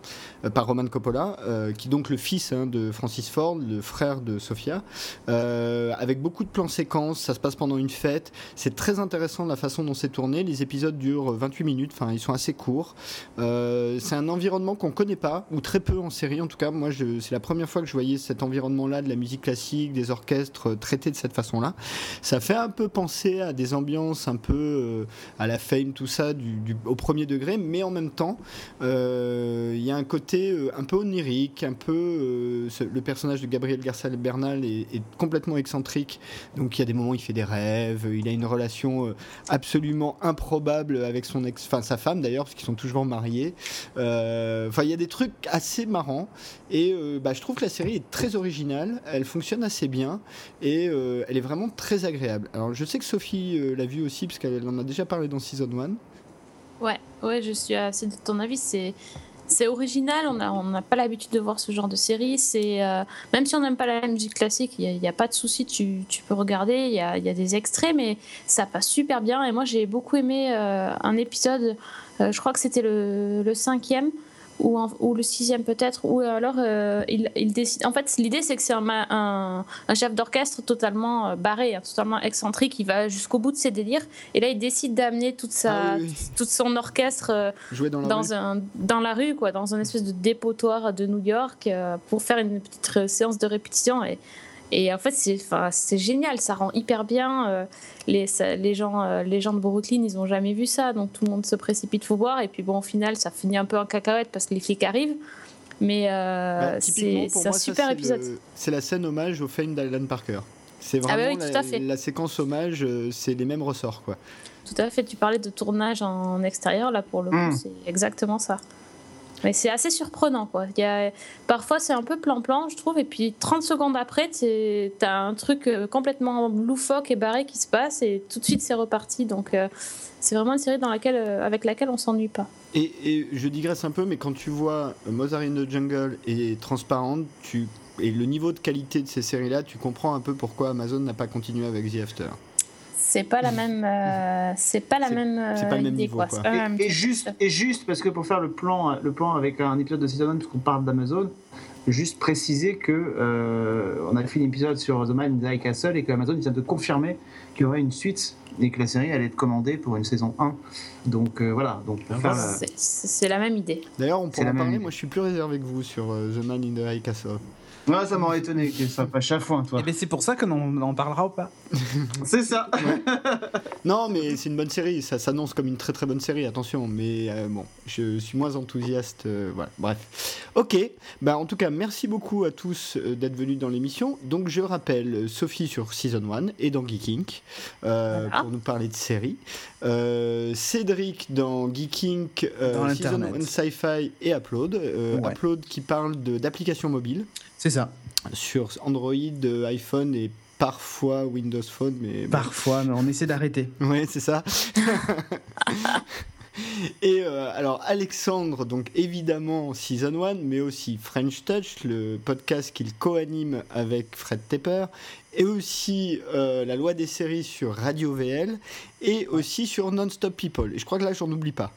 par Roman Coppola, qui est donc le fils hein, de Francis Ford, le frère de Sofia, avec beaucoup de plans séquences. Ça se passe pendant une fête. C'est très intéressant la façon dont c'est tourné. Les épisodes durent 28 minutes, enfin ils sont assez courts. c'est un environnement qu'on connaît pas, ou très peu en série en tout cas. Moi, c'est la première fois que je voyais cet environnement-là de la musique classique, des orchestres euh, traités de cette façon-là. Ça fait un peu penser à des ambiances un peu euh, à la fame, tout ça, au premier degré, mais en même temps, euh, il y a un côté un peu onirique, un peu. le personnage de Gabriel Garcia Bernal est, est, complètement excentrique, donc il y a des moments où il fait des rêves, il a une relation absolument improbable avec son ex, enfin sa femme d'ailleurs, parce qu'ils sont toujours mariés. Enfin, il y a des trucs assez marrants. Et euh, bah, je trouve que la série est très originale, elle fonctionne assez bien et euh, elle est vraiment très agréable. Alors je sais que Sophie euh, l'a vu aussi parce qu'elle en a déjà parlé dans Season 1. Ouais, ouais, je suis assez de ton avis. C'est c'est original, on n'a on pas l'habitude de voir ce genre de série. Même si on n'aime pas la musique classique, il n'y a, pas de souci, tu, tu, peux regarder. Il y a, y a, des extraits, mais ça passe super bien. Et moi, j'ai beaucoup aimé un épisode. je crois que c'était le, le, cinquième ou, ou le sixième peut-être, ou alors euh, il, il, décide. En fait, l'idée c'est que c'est un, un, un, chef d'orchestre totalement euh, barré, hein, totalement excentrique, il va jusqu'au bout de ses délires, et là il décide d'amener toute sa, ah toute son orchestre euh, dans, la, dans, rue. Un, dans la rue, quoi, dans un espèce de dépotoir de New York pour faire une petite séance de répétition. Et et en fait, c'est génial, ça rend hyper bien. Euh, les, les, gens, euh, les gens de Brooklyn, ils n'ont jamais vu ça, donc tout le monde se précipite pour voir. Et puis bon, au final, ça finit un peu en cacahuète parce que les flics arrivent. Mais euh, bah, c'est un super épisode. C'est la scène hommage au Fame d'Alan Parker. C'est ah bah vraiment la, la, séquence hommage, c'est les mêmes ressorts. quoi. Tout à fait, tu parlais de tournage en extérieur, là pour le coup, hmm. c'est exactement ça. Mais c'est assez surprenant, quoi. Il y a... Parfois, c'est un peu plan-plan, je trouve, et puis 30 secondes après, tu as un truc euh, complètement loufoque et barré qui se passe, et tout de suite, c'est reparti. Donc, euh, c'est vraiment une série dans laquelle, euh, avec laquelle on s'ennuie pas. Et, je digresse un peu, mais quand tu vois Mozart in the Jungle et Transparent, tu... et le niveau de qualité de ces séries-là, tu comprends un peu pourquoi Amazon n'a pas continué avec The After c'est pas la [LAUGHS] même euh, c'est pas la même pas idée niveau, quoi, et, juste et juste parce que pour faire le plan le plan avec un épisode de Season 1 parce qu'on parle d'Amazon juste préciser que euh, on a fait un épisode sur The Man in the High Castle et que Amazon vient de confirmer qu'il y aurait une suite et que la série allait être commandée pour une saison 1 donc euh, voilà. Donc c'est la même idée. D'ailleurs on pourra en parler. moi je suis plus réservé que vous sur The Man in the High Castle moi, ça m'aurait étonné que ça fasse chaque fois, toi. Et eh ben, c'est pour ça que on en parlera ou pas. [LAUGHS] c'est ça. [LAUGHS] non, mais c'est une bonne série. Ça s'annonce comme une très très bonne série. Attention, mais euh, bon, je suis moins enthousiaste. Euh, voilà. Bref. Ok. Bah, en tout cas, merci beaucoup à tous euh, d'être venus dans l'émission. Donc, je rappelle Sophie sur Season 1 et dans Geeking pour nous parler de séries. Cédric dans Geeking, Season 1 Sci-Fi et Upload. Upload qui parle d'applications mobiles. C'est ça. Sur Android, iPhone et parfois Windows Phone. Mais parfois, mais on essaie d'arrêter. [LAUGHS] oui, c'est ça. [LAUGHS] Et euh, alors Alexandre, donc évidemment Season 1, mais aussi French Touch, le podcast qu'il co-anime avec Fred Tepper, et aussi euh, la loi des séries sur Radio VL, et aussi sur Non-Stop People. Et je crois que là, j'en oublie pas.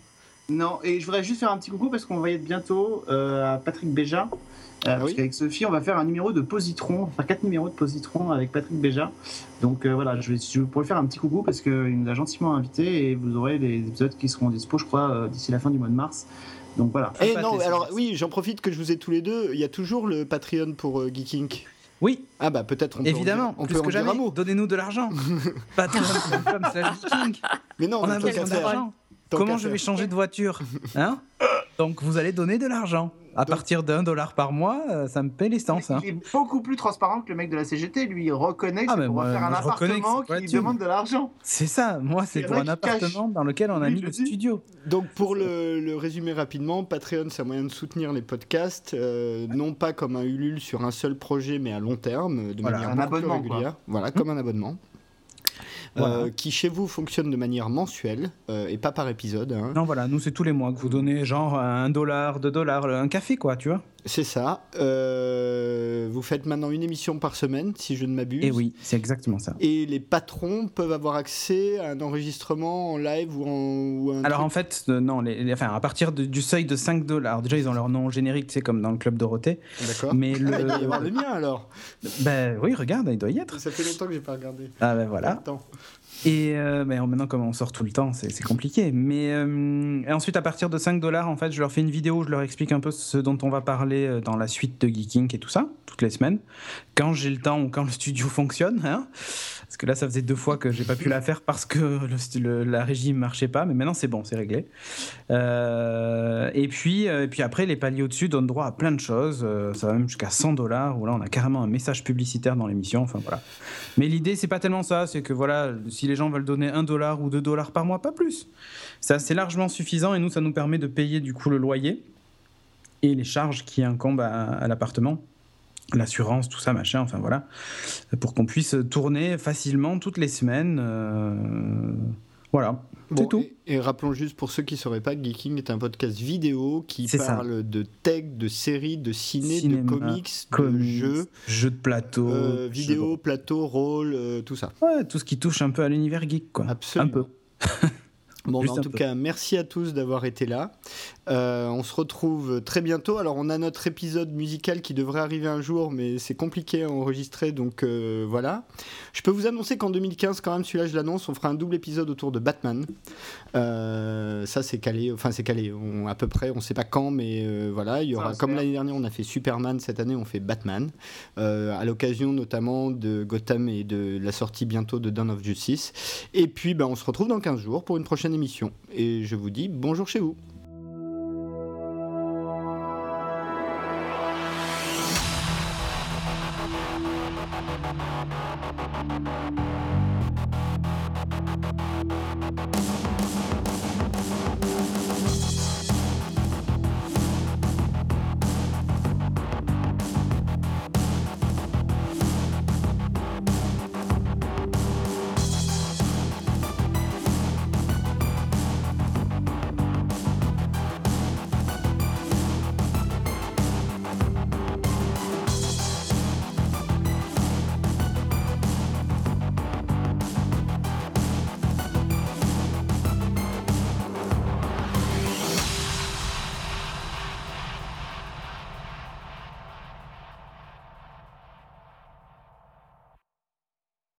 Non, et je voudrais juste faire un petit coucou parce qu'on va y être bientôt euh, à Patrick Béja, euh, ah parce qu'avec Sophie, on va faire un numéro de Positron, enfin quatre numéros de Positron avec Patrick Béja. Donc euh, voilà, je, vais, je pourrais faire un petit coucou parce qu'il nous a gentiment invité et vous aurez les épisodes qui seront dispo, je crois, euh, d'ici la fin du mois de mars. Donc voilà. Et eh non, alors oui, j'en profite que je vous ai tous les deux. Il y a toujours le Patreon pour Geeking. Oui. Ah bah peut-être on peut Évidemment, on peut que jamais. Donnez-nous de l'argent. [LAUGHS] Patreon.com Geeking. Mais non, on, a besoin d'argent. Comment je vais changer de voiture hein? Donc vous allez donner de l'argent à partir d'un dollar par mois, euh, ça me paie l'essence. Hein. Il est beaucoup plus transparent que le mec de la CGT. Lui, il reconnaît que ah, c'est pour faire un appartement qui demande de l'argent. C'est ça. Moi, c'est pour un appartement dans lequel on a mis le studio. Donc, pour le, résumer rapidement, Patreon, c'est un moyen de soutenir les podcasts, euh, non pas comme un Ulule sur un seul projet, mais à long terme, de manière un abonnement, régulière. Voilà, comme un abonnement. Euh, qui chez vous fonctionne de manière mensuelle euh, et pas par épisode. Hein. Non, voilà, nous c'est tous les mois que vous donnez genre un dollar, deux dollars, un café quoi, tu vois. C'est ça. Euh, vous faites maintenant une émission par semaine, si je ne m'abuse. Et oui, c'est exactement ça. Et les patrons peuvent avoir accès à un enregistrement en live ou en. Alors en fait, euh, non, les, enfin, à partir du seuil de 5 dollars, déjà ils ont leur nom générique, c'est comme dans le Club Dorothée. D'accord. Mais [LAUGHS] le... Il doit y avoir le mien alors. Ben oui, regarde, il doit y être. Ça fait longtemps que j'ai pas regardé. Ah ben voilà. Et euh, ben, maintenant, comme on sort tout le temps, c'est compliqué. Mais euh, ensuite, à partir de 5 dollars, en fait, je leur fais une vidéo, je leur explique un peu ce dont on va parler euh, dans la suite de Geeking et tout ça, toutes les semaines, quand j'ai le temps ou quand le studio [LAUGHS] fonctionne. Hein parce que là, ça faisait deux fois que j'ai pas pu la faire parce que le, la régie ne marchait pas, mais maintenant c'est bon, c'est réglé. Euh, et, puis, et puis après, les paliers au-dessus donnent droit à plein de choses. ça va même jusqu'à 100 dollars, où là, on a carrément un message publicitaire dans l'émission. Enfin voilà. Mais l'idée, c'est pas tellement ça, c'est que voilà, si les gens veulent donner 1 dollar ou 2 dollars par mois, pas plus. Ça, c'est largement suffisant et nous, ça nous permet de payer du coup le loyer et les charges qui incombent à l'appartement l'assurance, tout ça, machin, enfin voilà, pour qu'on puisse tourner facilement toutes les semaines. Euh, voilà, c'est tout. Et, rappelons juste pour ceux qui ne sauraient pas, Geeking est un podcast vidéo qui parle de tech, de séries, de ciné, de comics, de jeux, jeux de plateau, euh, vidéo, plateau, rôle, euh, tout ça. Ouais, tout ce qui touche un peu à l'univers geek, quoi. Absolument. Un peu. Bon, [LAUGHS] en tout cas, merci à tous d'avoir été là. Euh, on se retrouve très bientôt. Alors, on a notre épisode musical qui devrait arriver un jour, mais c'est compliqué à enregistrer, donc euh, voilà. Je peux vous annoncer qu'en 2015, quand même, celui-là, je l'annonce, on fera un double épisode autour de Batman. Euh, ça, c'est calé. Enfin, c'est calé. à peu près, on ne sait pas quand, mais voilà. Il y aura, comme l'année dernière, on a fait Superman. Cette année, on fait Batman. à l'occasion, notamment, de Gotham et de la sortie bientôt de Dawn of Justice. Et puis, ben, on se retrouve dans 15 jours pour une prochaine émission. Et je vous dis bonjour chez vous. Música